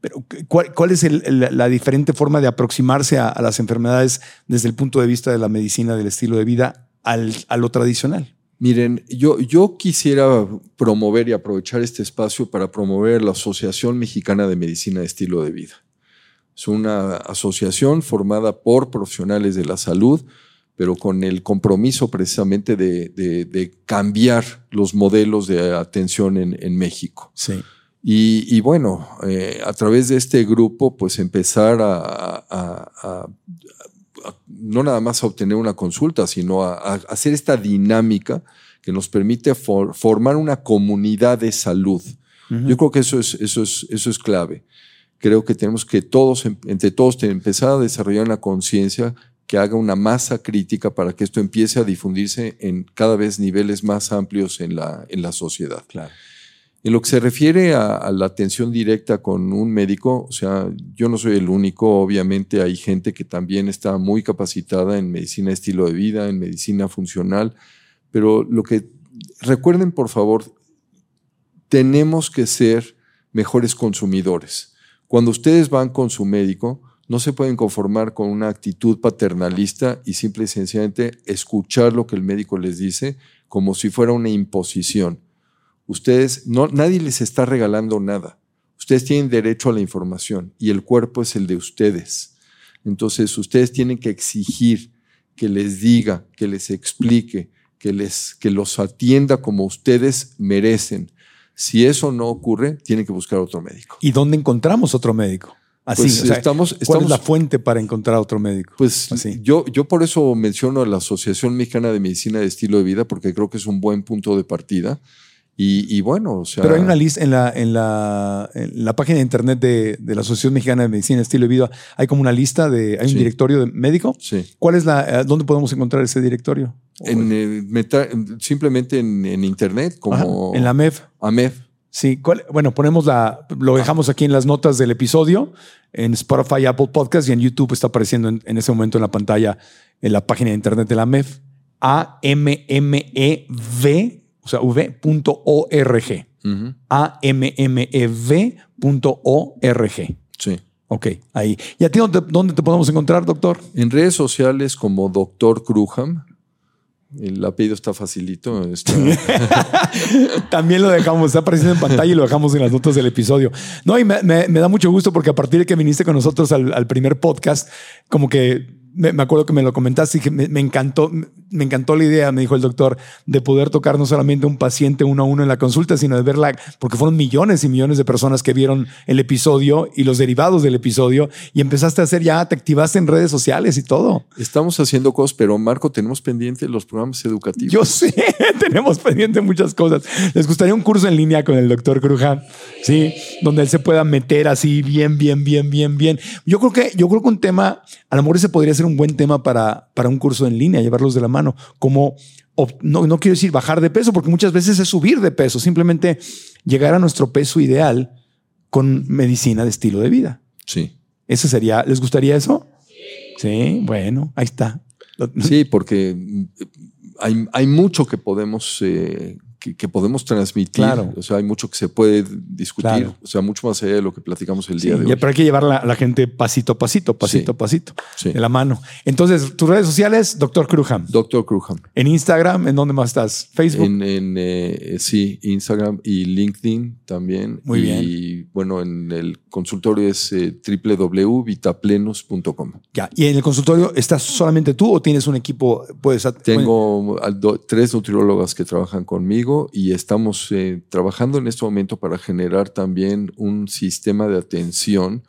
Pero ¿cuál, es la diferente forma de aproximarse a, a, las enfermedades desde el punto de vista de la medicina del estilo de vida al, a lo tradicional. Miren, yo, yo quisiera promover y aprovechar este espacio para promover la Asociación Mexicana de Medicina de Estilo de Vida. Es una asociación formada por profesionales de la salud, pero con el compromiso precisamente de, de, cambiar los modelos de atención en, en México. Sí. Y, y bueno, eh, a través de este grupo, pues empezar a, a, a, no nada más a obtener una consulta, sino a, hacer esta dinámica que nos permite formar una comunidad de salud. Yo creo que eso es, eso, es, eso es clave. Creo que tenemos que todos, entre todos, empezar a desarrollar una conciencia que haga una masa crítica para que esto empiece a difundirse en cada vez niveles más amplios en la, en la sociedad. Claro. En lo que se refiere a, la atención directa con un médico, o sea, yo no soy el único, obviamente hay gente que también está muy capacitada en medicina estilo de vida, en medicina funcional, pero lo que recuerden por favor, tenemos que ser mejores consumidores. Cuando ustedes van con su médico, no se pueden conformar con una actitud paternalista y simple y sencillamente escuchar lo que el médico les dice como si fuera una imposición. Ustedes, no, nadie les está regalando nada. Ustedes tienen derecho a la información y el cuerpo es el de ustedes. Entonces, ustedes tienen que exigir que les diga, que les explique, que, les, que los atienda como ustedes merecen. Si eso no ocurre, tienen que buscar otro médico. ¿Y dónde encontramos otro médico? Así, pues estamos, ¿Cuál es la fuente para encontrar otro médico? Pues yo, yo por eso menciono a la Asociación Mexicana de Medicina de Estilo de Vida, porque creo que es un buen punto de partida. Y, bueno, o sea. Pero hay una lista en la, en la, en la página de internet de, de, la Asociación Mexicana de Medicina Estilo de Vida. Hay como una lista de. Hay un directorio de médico. Sí. ¿Cuál es la. Eh, ¿Dónde podemos encontrar ese directorio? En, eh, simplemente en, en, internet, como. en la MEF. AMEF. Sí, bueno, ponemos la, lo dejamos aquí en las notas del episodio, en Spotify, Apple Podcast y en YouTube está apareciendo en, en ese momento en la pantalla en la página de internet de la MEF. A-M-M-E-V o sea, v.org. A-M-M-E-V.org. Sí. Ok, ahí. ¿Y a ti dónde, te podemos encontrar, doctor? En redes sociales como Doctor Crujam. El apellido está facilito. También lo dejamos, está apareciendo en pantalla y lo dejamos en las notas del episodio. No, y me, da mucho gusto porque a partir de que viniste con nosotros al primer podcast, como que me, acuerdo que me lo comentaste y que me, encantó, me encantó la idea, me dijo el doctor, de poder tocar no solamente un paciente uno a uno en la consulta, sino de verla, porque fueron millones y millones de personas que vieron el episodio y los derivados del episodio y empezaste a hacer ya, te activaste en redes sociales y todo. Estamos haciendo cosas, pero Marco, tenemos pendiente los programas educativos. Yo sé, tenemos pendiente muchas cosas. ¿Les gustaría un curso en línea con el doctor Cruja? Sí, donde él se pueda meter así bien, bien, bien, bien, bien. Yo creo que, yo creo que un tema, a lo mejor ese podría ser un buen tema para, para un curso en línea, llevarlos de la mano. Como, no, no quiero decir bajar de peso, porque muchas veces es subir de peso, simplemente llegar a nuestro peso ideal con medicina de estilo de vida. Sí. Ese sería, ¿les gustaría eso? Sí, bueno, ahí está. Sí, porque hay, hay mucho que podemos eh, que, podemos transmitir. O sea, hay mucho que se puede discutir. O sea, mucho más allá de lo que platicamos el día de hoy. Pero hay que llevar a la, gente pasito a pasito, pasito a pasito, de la mano. Entonces, tus redes sociales, Doctor Cruham. Doctor Cruham. En Instagram, ¿en dónde más estás? Facebook. En, eh, sí, Instagram y LinkedIn también. Muy bien. Y bueno, en el consultorio es eh, www.vitaplenos.com. Ya. ¿Y en el consultorio estás solamente tú o tienes un equipo? Puedes, Tengo tres nutriólogas que trabajan conmigo y estamos eh, trabajando en este momento para generar también un sistema de atención.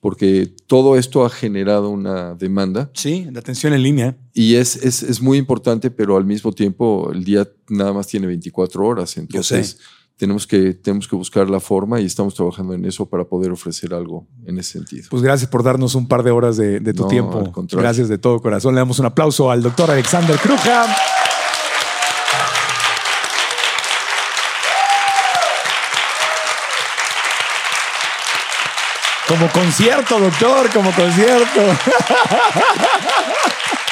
Porque todo esto ha generado una demanda. Sí, de atención en línea. Y es, es, es, muy importante, pero al mismo tiempo el día nada más tiene 24 horas. Entonces tenemos que, tenemos que buscar la forma y estamos trabajando en eso para poder ofrecer algo en ese sentido. Pues gracias por darnos un par de horas de, tu tiempo. Gracias de todo corazón. Le damos un aplauso al doctor Alexander Kruja. Como concierto, doctor, como concierto.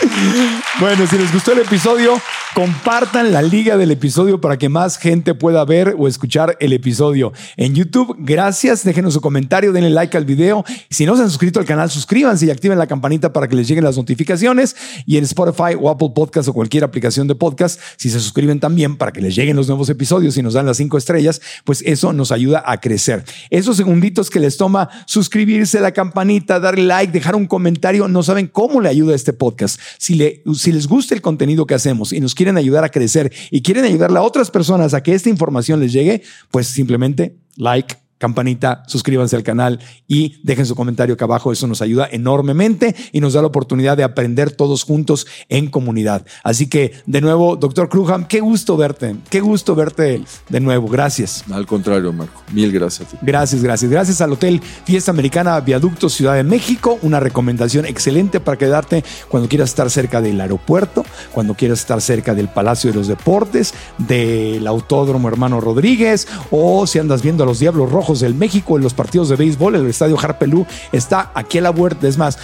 bueno, si les gustó el episodio, Compartan la liga del episodio para que más gente pueda ver o escuchar el episodio. En YouTube, gracias. Déjenos su comentario, denle like al video. Si no se han suscrito al canal, suscríbanse y activen la campanita para que les lleguen las notificaciones. Y en Spotify o Apple Podcast o cualquier aplicación de podcast, si se suscriben también para que les lleguen los nuevos episodios y nos dan las cinco estrellas, pues eso nos ayuda a crecer. Esos segunditos que les toma suscribirse, la campanita, darle like, dejar un comentario, no saben cómo le ayuda a este podcast. Si, le, si les gusta el contenido que hacemos y nos quieren quieren ayudar a crecer y quieren ayudarle a otras personas a que esta información les llegue, pues simplemente like, campanita, suscríbanse al canal y dejen su comentario acá abajo. Eso nos ayuda enormemente y nos da la oportunidad de aprender todos juntos en comunidad. Así que, de nuevo, doctor Kruham, qué gusto verte. Qué gusto verte de nuevo. Gracias. Al contrario, Marco. Mil gracias a ti. Gracias, gracias. Gracias al Hotel Fiesta Americana Viaducto Ciudad de México. Una recomendación excelente para quedarte cuando quieras estar cerca del aeropuerto, cuando quieras estar cerca del Palacio de los Deportes, del Autódromo Hermano Rodríguez o si andas viendo a los Diablos Rojos del México en los partidos de béisbol. El estadio Harpelú está aquí a la vuelta. Es más,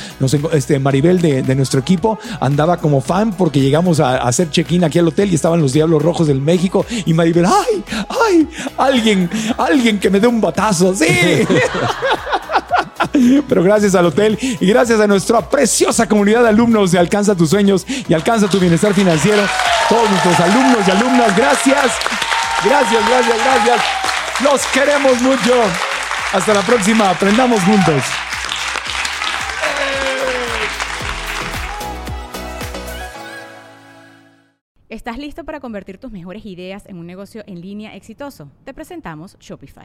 este Maribel de, nuestro equipo andaba como fan porque llegamos a, hacer check-in aquí al hotel y estaban los Diablos Rojos del México. Y Maribel, ¡ay! ¡ay! Alguien, alguien que me dé un batazo. ¡Sí! Pero gracias al hotel y gracias a nuestra preciosa comunidad de alumnos de Alcanza tus sueños y Alcanza tu bienestar financiero. Todos nuestros alumnos y alumnas, gracias. Gracias, gracias, gracias. Los queremos mucho. Hasta la próxima. Aprendamos juntos. ¿Estás listo para convertir tus mejores ideas en un negocio en línea exitoso? Te presentamos Shopify.